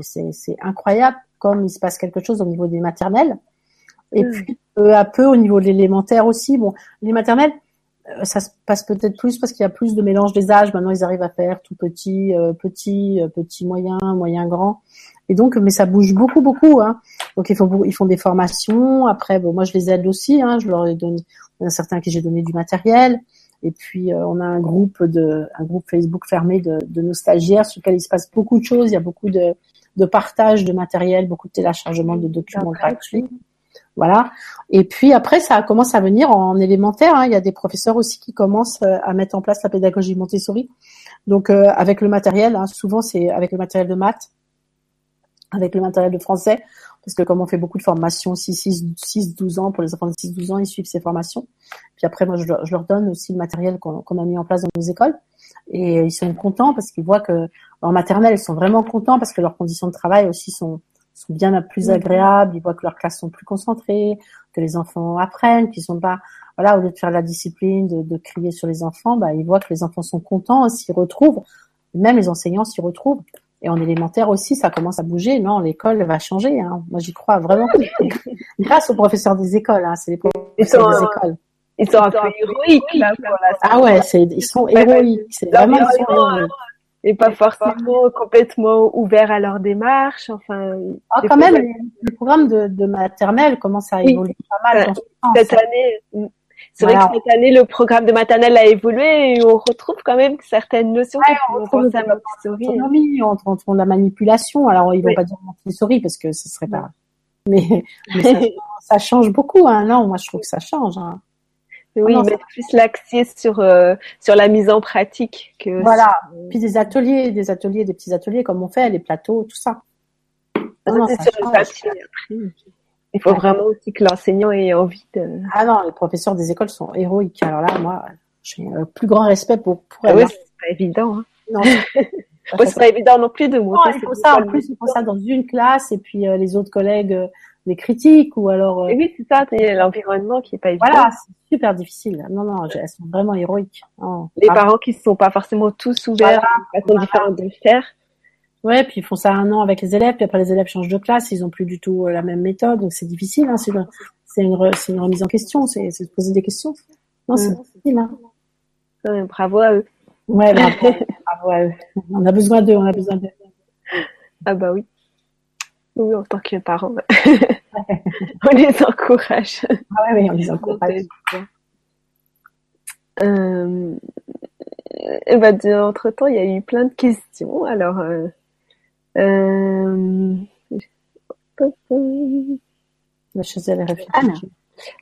c'est incroyable comme il se passe quelque chose au niveau des maternelles. Et mmh. puis peu à peu au niveau de l'élémentaire aussi. Bon, les maternelles, ça se passe peut-être plus parce qu'il y a plus de mélange des âges. Maintenant, ils arrivent à faire tout petit, euh, petit, euh, petit, moyen, moyen, grand. Et donc, mais ça bouge beaucoup, beaucoup. Hein. Donc, ils font, ils font des formations. Après, bon, moi, je les aide aussi. Hein. Je leur ai donné, il y en a certains qui j'ai donné du matériel. Et puis, on a un groupe de, un groupe Facebook fermé de, de, nos stagiaires sur lequel il se passe beaucoup de choses. Il y a beaucoup de, de partage de matériel, beaucoup de téléchargement de documents gratuits. Voilà. Et puis après, ça commence à venir en élémentaire. Hein. Il y a des professeurs aussi qui commencent euh, à mettre en place la pédagogie Montessori. Donc euh, avec le matériel, hein, souvent c'est avec le matériel de maths, avec le matériel de français. parce que comme on fait beaucoup de formations, 6-12 ans, pour les enfants de 6-12 ans, ils suivent ces formations. Puis après, moi, je, leur donne aussi le matériel qu'on a mis en place dans nos écoles. Et ils sont contents parce qu'ils voient que en maternelle, ils sont vraiment contents parce que leurs conditions de travail aussi sont, sont bien plus agréables. Ils voient que leurs classes sont plus concentrées, que les enfants apprennent, qu'ils sont pas, voilà, au lieu de faire la discipline, de, de crier sur les enfants, bah, ils voient que les enfants sont contents, s'y retrouvent. Même les enseignants s'y retrouvent. Et en élémentaire aussi, ça commence à bouger. Non, l'école va changer. Hein. Moi, j'y crois vraiment. Grâce aux professeurs des écoles. Hein. C'est les professeurs des écoles. Ils sont un peu héroïques là. Pour la ah ouais, ils sont héroïques. C'est vraiment ils sont héroïques. Et pas forcément complètement ouverts à leur démarche. Enfin. Ah, quand même, le programme de, de maternelle commence à évoluer pas mal. Cette année, c'est vrai que cette année, le programme de maternelle a évolué et on retrouve quand même certaines notions ouais, on retrouve. On retrouve la manipulation. Alors, ils vont pas dire Montessori parce que ce serait pas. Mais, mais ça, change beaucoup. Hein. Non, moi, je trouve que ça change. Hein. Oui, ah mettre plus l'accès sur euh, sur la mise en pratique que. Voilà. Puis des ateliers, des ateliers, des petits ateliers comme on fait, les plateaux, tout ça. Non, ça sur le papier, il faut vraiment aussi que l'enseignant ait envie de. Ah non, les professeurs des écoles sont héroïques. Alors là, moi, j'ai le plus grand respect pour pour ah Oui, c'est pas évident. Hein. Non. c'est pas évident non plus de monter. Non, il faut ça en plus, il faut ça dans une classe et puis euh, les autres collègues les critiquent ou alors. Euh... Et oui, c'est ça, c'est l'environnement qui est pas évident. Voilà, c'est super difficile. Non, non, elles sont vraiment héroïques. les parents qui ne sont pas forcément tous ouverts à une façon différente de le faire. Ouais, puis ils font ça un an avec les élèves, puis après les élèves changent de classe, ils ont plus du tout euh, la même méthode, donc c'est difficile. Hein, c'est une, une, une, remise en question, c'est se poser des questions. Non, c'est mm. difficile. Hein. bravo à eux. Ouais, bravo, bravo à eux. On a besoin d'eux, on a besoin d'eux. Ah bah oui. Oui, en tant que parents, on les encourage. Ah ouais, oui, on les encourage. Euh, et bah, entre temps, il y a eu plein de questions. Alors, euh, euh,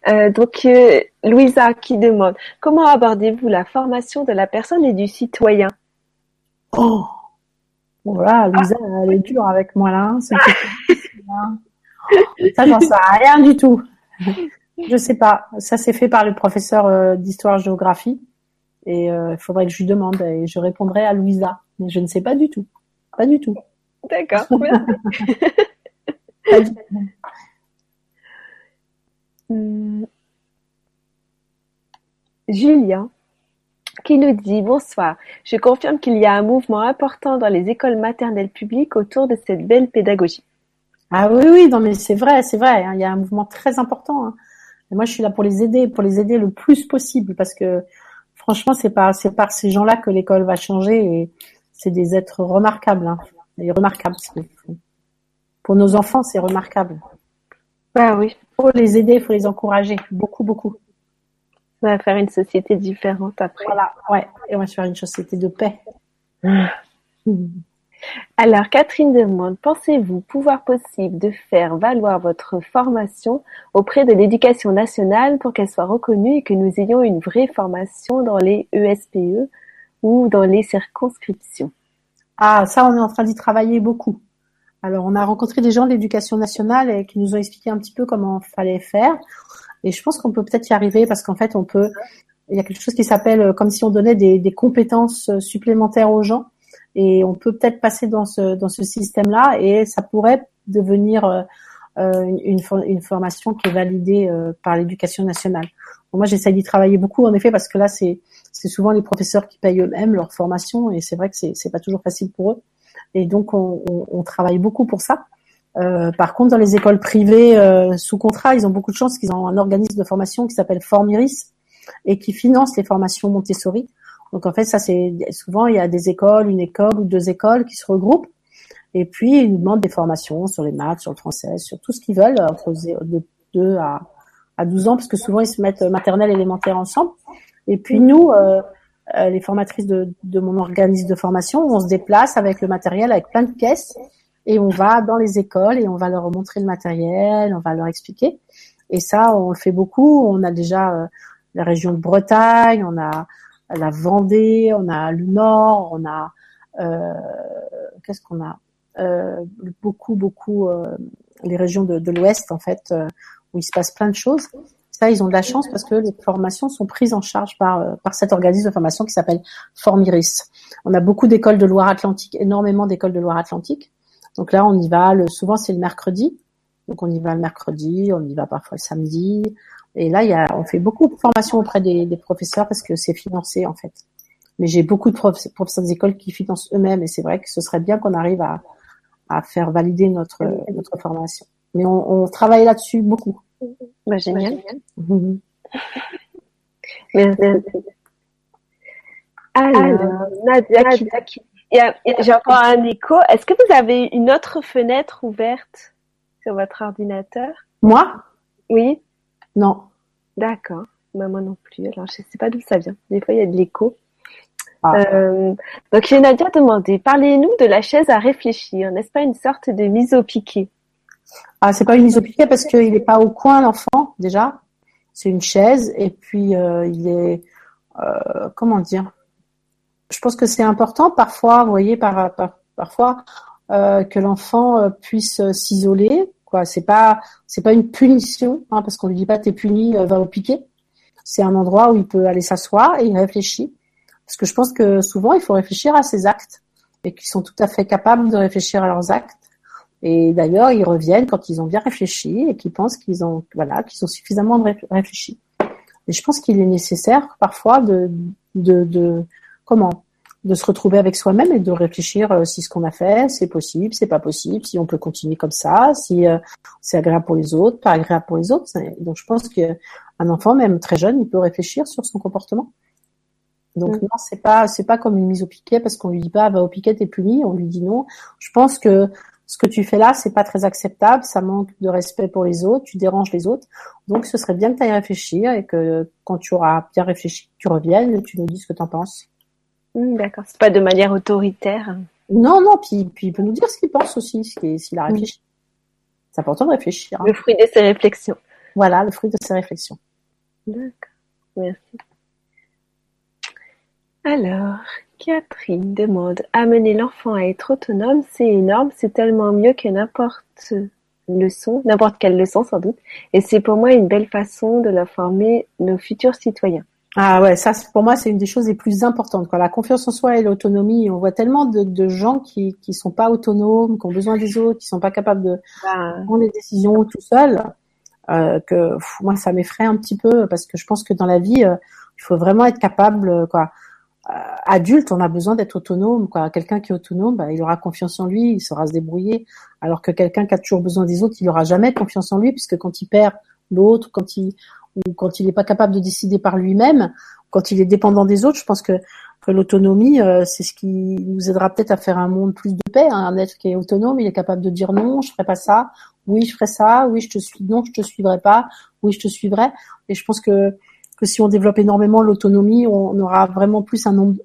euh, donc, euh, Louisa qui demande comment abordez-vous la formation de la personne et du citoyen? Oh, voilà, Louisa, elle est dure avec moi là. Hein, ça, j'en sais rien du tout. Je sais pas. Ça s'est fait par le professeur d'histoire-géographie. Et il faudrait que je lui demande et je répondrai à Louisa. Mais je ne sais pas du tout. Pas du tout. D'accord. Hum. Julien qui nous dit bonsoir. Je confirme qu'il y a un mouvement important dans les écoles maternelles publiques autour de cette belle pédagogie. Ah oui, oui, non mais c'est vrai, c'est vrai. Hein. il y a un mouvement très important. Hein. Et moi, je suis là pour les aider, pour les aider le plus possible, parce que franchement, c'est par, c'est par ces gens-là que l'école va changer et c'est des êtres remarquables. Hein. C'est remarquable Pour nos enfants, c'est remarquable. Ah oui. Il faut les aider, il faut les encourager. Beaucoup, beaucoup. On va faire une société différente après. Voilà, ouais. Et on va faire une société de paix. Alors, Catherine demande, pensez-vous pouvoir possible de faire valoir votre formation auprès de l'éducation nationale pour qu'elle soit reconnue et que nous ayons une vraie formation dans les ESPE e ou dans les circonscriptions? Ah, ça, on est en train d'y travailler beaucoup. Alors, on a rencontré des gens de l'éducation nationale et qui nous ont expliqué un petit peu comment fallait faire. Et je pense qu'on peut peut-être y arriver parce qu'en fait, on peut. Il y a quelque chose qui s'appelle euh, comme si on donnait des, compétences euh, supplémentaires aux gens. Et on peut peut-être passer dans ce dans ce système-là et ça pourrait devenir euh, une, une, formation qui est validée par l'éducation nationale. moi, j'essaie d'y travailler beaucoup, en effet, parce que là, c'est souvent les professeurs qui payent eux-mêmes leur formation et c'est vrai que c'est pas toujours facile pour eux. Et donc on, on, on travaille beaucoup pour ça. Euh, par contre, dans les écoles privées euh, sous contrat, ils ont beaucoup de chance qu'ils ont un organisme de formation qui s'appelle Formiris et qui finance les formations Montessori. Donc en fait, ça c'est souvent il y a des écoles, une école ou deux écoles qui se regroupent et puis ils nous demandent des formations sur les maths, sur le français, sur tout ce qu'ils veulent entre de 2 à à 12 ans parce que souvent ils se mettent maternelle élémentaire ensemble. Et puis nous, euh, euh, les formatrices de, de, mon organisme de formation, on se déplace avec le matériel, avec plein de caisses, et on va dans les écoles et on va leur montrer le matériel, on va leur expliquer. Et ça, on le fait beaucoup. On a déjà euh, la région de Bretagne, on a la Vendée, on a le Nord, on a euh, qu'est-ce qu'on a euh, beaucoup beaucoup les régions de, de l'Ouest en fait où il se passe plein de choses. Ça, ils ont de la chance parce que les formations sont prises en charge par, par cet organisme de formation qui s'appelle Formiris. On a beaucoup d'écoles de Loire-Atlantique, énormément d'écoles de Loire-Atlantique. Donc là, on y va, le, souvent c'est le mercredi. Donc on y va le mercredi, on y va parfois le samedi. Et là, il y a, on fait beaucoup de formations auprès des, des professeurs parce que c'est financé en fait. Mais j'ai beaucoup de professeurs des écoles qui financent eux-mêmes et c'est vrai que ce serait bien qu'on arrive à, à faire valider notre, notre formation. Mais on, on travaille là-dessus beaucoup. Bah, génial. Mmh. Merci. Alors, Nadia, qui, j'ai encore un écho. Est-ce que vous avez une autre fenêtre ouverte sur votre ordinateur? Moi? Oui. Non. D'accord. Bah, moi non plus. Alors, je ne sais pas d'où ça vient. Des fois, il y a de l'écho. Ah. Euh, donc, j'ai Nadia demandé, parlez-nous de la chaise à réfléchir. N'est-ce pas une sorte de mise au piqué? Ah, c'est pas une mise au piqué parce qu'il n'est pas au coin, l'enfant, déjà. C'est une chaise et puis euh, il est, euh, comment dire? Je pense que c'est important parfois, vous voyez, par, parfois que l'enfant puisse s'isoler. Quoi, c'est pas, c'est pas une punition, hein, parce qu'on lui dit pas t'es puni, va au piqué. C'est un endroit où il peut aller s'asseoir et il réfléchit. Parce que je pense que souvent, il faut réfléchir à ses actes et qu'ils sont tout à fait capables de réfléchir à leurs actes. Et d'ailleurs, ils reviennent quand ils ont bien réfléchi et qu'ils pensent qu'ils ont, voilà, qu'ils ont suffisamment réfléchi. Et je pense qu'il est nécessaire parfois de, de, de, comment, de se retrouver avec soi-même et de réfléchir euh, si ce qu'on a fait, c'est possible, c'est pas possible, si on peut continuer comme ça, si euh, c'est agréable pour les autres, pas agréable pour les autres. Donc je pense qu'un enfant, même très jeune, il peut réfléchir sur son comportement. Donc mm. non, c'est pas c'est pas comme une mise au piquet parce qu'on lui dit pas va au piquet t'es puni, on lui dit non. Je pense que ce que tu fais là, c'est pas très acceptable, ça manque de respect pour les autres, tu déranges les autres. Donc ce serait bien que tu ailles réfléchir et que quand tu auras bien réfléchi, tu reviennes et tu nous dis ce que tu en penses. Mm, d'accord, c'est pas de manière autoritaire. Non, non, puis, puis il peut nous dire ce qu'il pense aussi, s'il a mm. réfléchi. C'est important de réfléchir. Hein. Le fruit de ses réflexions. Voilà, le fruit de ses réflexions. D'accord, merci. Alors, Catherine demande Amener l'enfant à être autonome, c'est énorme, c'est tellement mieux que n'importe leçon, n'importe quelle leçon sans doute, et c'est pour moi une belle façon de la former nos futurs citoyens. Ah ouais, ça pour moi c'est une des choses les plus importantes. Quoi. La confiance en soi et l'autonomie, on voit tellement de, gens qui qui sont pas autonomes, qui ont besoin des autres, qui sont pas capables de ah. prendre des décisions tout seuls, euh, que moi ça m'effraie un petit peu parce que je pense que dans la vie euh, il faut vraiment être capable quoi euh, adulte, on a besoin d'être autonome. Quoi. Quelqu'un qui est autonome, bah, il aura confiance en lui, il saura se débrouiller. Alors que quelqu'un qui a toujours besoin des autres, il n'aura jamais confiance en lui, puisque quand il perd l'autre, quand il ou quand il n'est pas capable de décider par lui-même, quand il est dépendant des autres, je pense que, que l'autonomie, euh, c'est ce qui nous aidera peut-être à faire un monde plus de paix. Hein. Un être qui est autonome, il est capable de dire non, je ferai pas ça. Oui, je ferai ça. Oui, je te suis. Non, je te suivrai pas. Oui, je te suivrai. Et je pense que que si on développe énormément l'autonomie, on aura vraiment plus un nombre,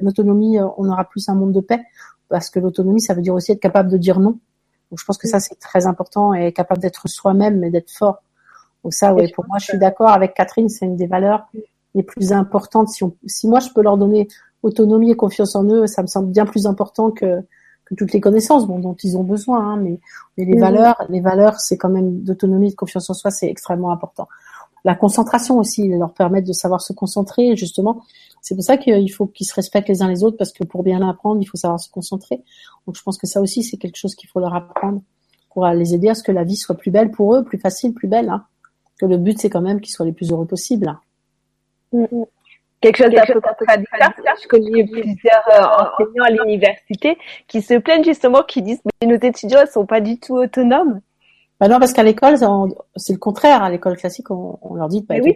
l'autonomie, euh, on aura plus un monde de paix, parce que l'autonomie, ça veut dire aussi être capable de dire non. Donc je pense que ça c'est très important et être capable d'être soi-même et d'être fort. Donc ça, oui, pour moi, je suis d'accord avec Catherine, c'est une des valeurs les plus importantes. Si, on, si moi je peux leur donner autonomie et confiance en eux, ça me semble bien plus important que que toutes les connaissances bon, dont ils ont besoin. Hein, mais, mais les valeurs, les valeurs, c'est quand même d'autonomie, de confiance en soi, c'est extrêmement important la concentration aussi, leur permettre de savoir se concentrer, justement. C'est pour ça qu'il faut qu'ils se respectent les uns les autres, parce que pour bien apprendre, il faut savoir se concentrer. Donc je pense que ça aussi, c'est quelque chose qu'il faut leur apprendre pour les aider à ce que la vie soit plus belle pour eux, plus facile, plus belle. Hein. Que le but, c'est quand même qu'ils soient les plus heureux possibles. Hein. Mm, mm. Quelque chose d'un peu contradictoire. Je connais plusieurs euh, enseignants à l'université qui se plaignent justement, qui disent mais nos étudiants ne sont pas du tout autonomes. Bah non, parce qu'à l'école, c'est le contraire. À l'école classique, on, leur dit de pas Oui,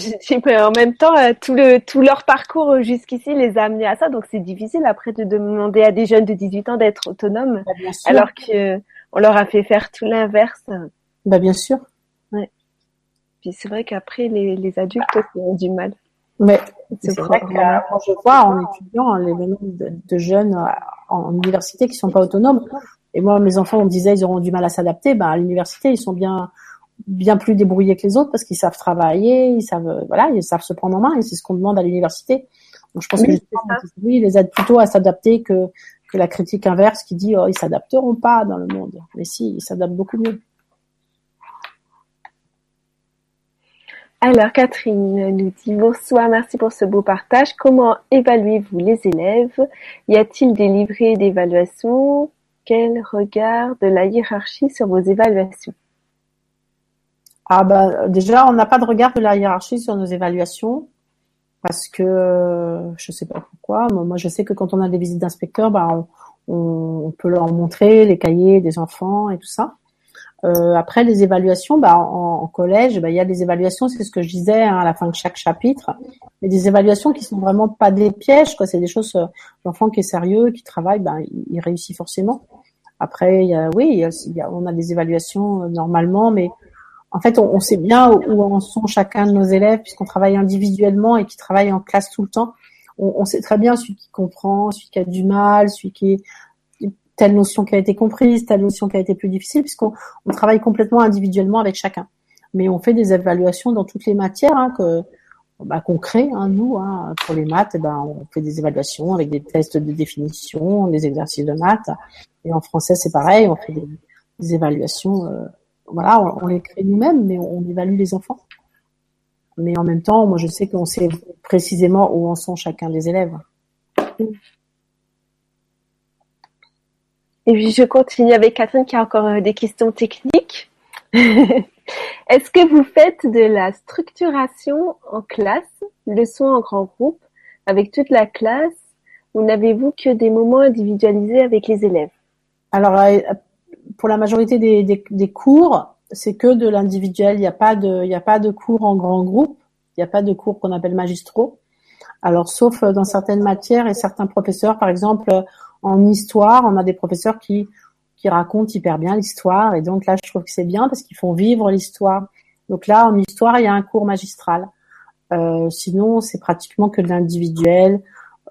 c'est ça. Mais, en même temps, euh, tout, le, tout leur parcours jusqu'ici les a amenés à ça. Donc, c'est difficile après de demander à des jeunes de 18 ans d'être autonomes, bah, alors que on leur a fait faire tout l'inverse. Bah, bien sûr. Puis c'est vrai qu'après, les, les adultes ont du mal. Mais c'est vrai que quand je vois en étudiant les nombre de, de jeunes en université qui sont pas autonomes, et moi, mes enfants, on me disait, ils auront du mal à s'adapter. Ben, à l'université, ils sont bien, bien plus débrouillés que les autres parce qu'ils savent travailler, ils savent, voilà, ils savent se prendre en main et c'est ce qu'on demande à l'université. Donc, je pense que justement, oui, les aident plutôt à s'adapter que, que la critique inverse qui dit oh ils s'adapteront pas dans le monde. Mais si, ils s'adaptent beaucoup mieux. Alors Catherine nous dit bonsoir, merci pour ce beau partage. Comment évaluez-vous les élèves? Y a-t-il des livrets d'évaluation? Quel regard de la hiérarchie sur vos évaluations? Ah bah déjà on n'a pas de regard de la hiérarchie sur nos évaluations parce que je sais pas pourquoi. Moi je sais que quand on a des visites d'inspecteurs, bah, on peut leur montrer les cahiers des enfants et tout ça. Euh, après les évaluations, bah, en, collège, bah, il y a des évaluations, c'est ce que je disais hein, à la fin de chaque chapitre, mais des évaluations qui sont vraiment pas des pièges, quoi. C'est des choses, euh, l'enfant qui est sérieux, qui travaille, bah, il, réussit forcément. Après, y a, oui, il y a, on a des évaluations euh, normalement, mais en fait, on, on, sait bien où en sont chacun de nos élèves puisqu'on travaille individuellement et qui travaille en classe tout le temps. On, on, sait très bien celui qui comprend, celui qui a du mal, celui qui est telle notion qui a été comprise, telle notion qui a été plus difficile, puisqu'on on travaille complètement individuellement avec chacun. Mais on fait des évaluations dans toutes les matières hein, que bah, qu'on crée, hein, nous, hein, pour les maths, eh ben, on fait des évaluations avec des tests de définition, des exercices de maths. Et en français, c'est pareil, on fait des, évaluations. Euh, voilà, on, les crée nous-mêmes, mais on, évalue les enfants. Mais en même temps, moi, je sais qu'on sait précisément où en sont chacun des élèves. Et puis je continue avec Catherine qui a encore euh, des questions techniques. Est-ce que vous faites de la structuration en classe, leçons en grand groupe, avec toute la classe, ou n'avez-vous que des moments individualisés avec les élèves? Alors, euh, pour la majorité des, cours, c'est que de l'individuel. Il n'y a pas de, a pas de cours en grand groupe. Il n'y a pas de cours qu'on appelle magistraux. Alors, sauf dans certaines matières et certains professeurs, par exemple, en histoire, on a des professeurs qui qui racontent hyper bien l'histoire et donc là je trouve que c'est bien parce qu'ils font vivre l'histoire. Donc là en histoire il y a un cours magistral. Euh, sinon c'est pratiquement que de l'individuel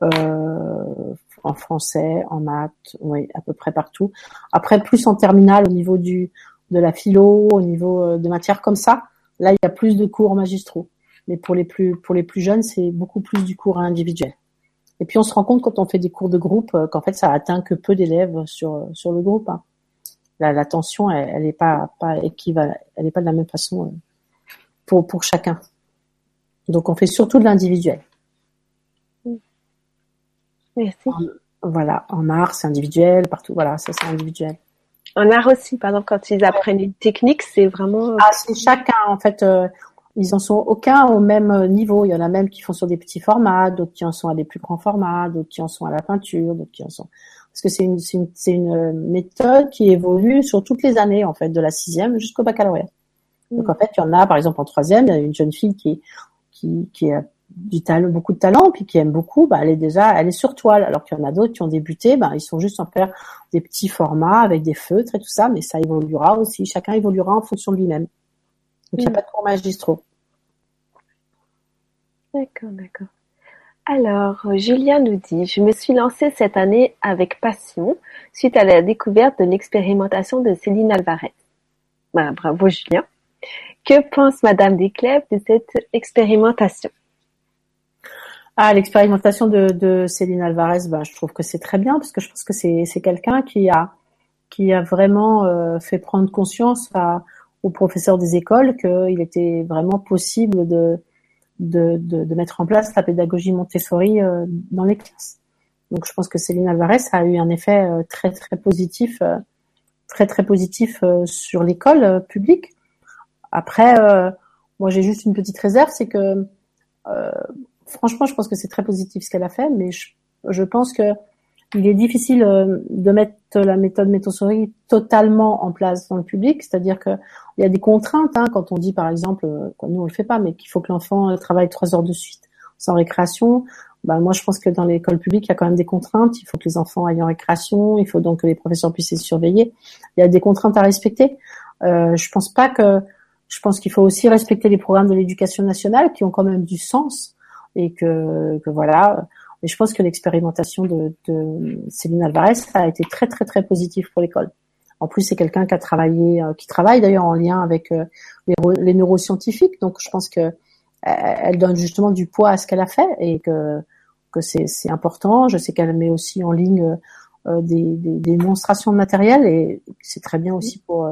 euh, en français, en maths, oui à peu près partout. Après plus en terminale au niveau du de la philo, au niveau euh, de matières comme ça, là il y a plus de cours magistraux. Mais pour les plus pour les plus jeunes c'est beaucoup plus du cours individuel. Et puis on se rend compte quand on fait des cours de groupe euh, qu'en fait ça atteint que peu d'élèves sur sur le groupe. Hein. La, tension, elle, n'est pas pas équivalente, elle n'est pas de la même façon euh, pour pour chacun. Donc on fait surtout de l'individuel. Merci. voilà, en art c'est individuel, partout voilà, ça c'est individuel. En art aussi, par exemple, quand ils apprennent une technique, c'est vraiment. Ah, c'est chacun en fait. Euh, ils en sont aucun au même euh, niveau. Il y en a même qui font sur des petits formats, d'autres qui en sont à des plus grands formats, d'autres qui en sont à la peinture, d'autres qui en sont parce que c'est une, c'est une, une, euh, méthode qui évolue sur toutes les années en fait, de la sixième jusqu'au baccalauréat. Donc en fait, il y en a par exemple en troisième, il y a une jeune fille qui qui, qui a du talent, beaucoup de talent, puis qui aime beaucoup, bah, elle est déjà, elle est sur toile. Alors qu'il y en a d'autres qui ont débuté, bah, ils sont juste en faire des petits formats avec des feutres et tout ça, mais ça évoluera aussi. Chacun évoluera en fonction de lui-même. Donc il n'y a pas de cours magistraux. D'accord, d'accord. Alors, Julien nous dit, je me suis lancée cette année avec passion suite à la découverte de l'expérimentation de Céline Alvarez. Ben, bravo Julien. Que pense Madame Desclèves de cette expérimentation? Ah, l'expérimentation de, Céline Alvarez, ben, je trouve que c'est très bien parce que je pense que c'est quelqu'un qui a qui a vraiment euh, fait prendre conscience aux professeurs des écoles qu'il était vraiment possible de de, de, de, mettre en place la pédagogie Montessori euh, dans les classes. Donc je pense que Céline Alvarez a eu un effet euh, très très positif, euh, très très positif sur l'école publique. Après, moi j'ai juste une petite réserve, c'est que franchement je pense que c'est très positif ce qu'elle a fait, mais je, je pense que il est difficile euh, de mettre la méthode Montessori totalement en place dans le public, c'est-à-dire que il y a des contraintes hein, quand on dit par exemple, euh, quoi, nous on le fait pas, mais qu'il faut que l'enfant travaille trois heures de suite sans récréation. Ben, moi je pense que dans l'école publique il y a quand même des contraintes. Il faut que les enfants aillent en récréation, il faut donc que les professeurs puissent les surveiller. Il y a des contraintes à respecter. Euh, je pense pas que, je pense qu'il faut aussi respecter les programmes de l'éducation nationale qui ont quand même du sens et que, que voilà et je pense que l'expérimentation de, de, Céline Alvarez a été très très très positive pour l'école. En plus, c'est quelqu'un qui a travaillé, euh, qui travaille d'ailleurs en lien avec euh, les, les, neuroscientifiques. Donc, je pense que euh, elle donne justement du poids à ce qu'elle a fait et que que c'est important. Je sais qu'elle met aussi en ligne des, des, démonstrations de matériel et c'est très bien aussi pour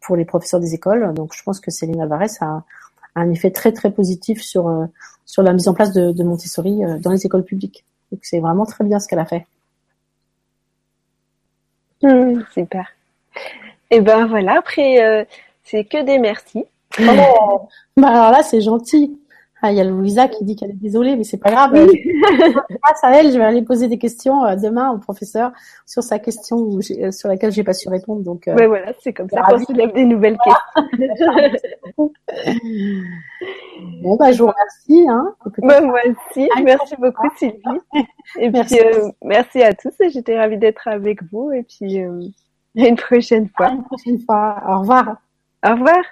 pour les professeurs des écoles. Donc je pense que Céline Alvarez a, un effet très très positif sur sur la mise en place de, de Montessori dans les écoles publiques. Donc c'est vraiment très bien ce qu'elle a fait. Mmh, super. Et ben voilà, après c'est que des merci. Oh, bah alors là, c'est gentil. Ah, il y a Louisa qui dit qu'elle est désolée, mais c'est pas grave. Grâce à elle, je vais aller poser des questions euh, demain au professeur sur sa question euh, sur laquelle j'ai pas su répondre. Donc, euh, voilà, c'est comme ça qu'on soulève des nouvelles questions. bon, bah, je vous remercie. Hein, bah, moi aussi. Merci beaucoup, Sylvie. Et merci. puis, euh, merci à tous. J'étais ravie d'être avec vous. Et puis, une prochaine fois. une prochaine fois. Au revoir. Au revoir.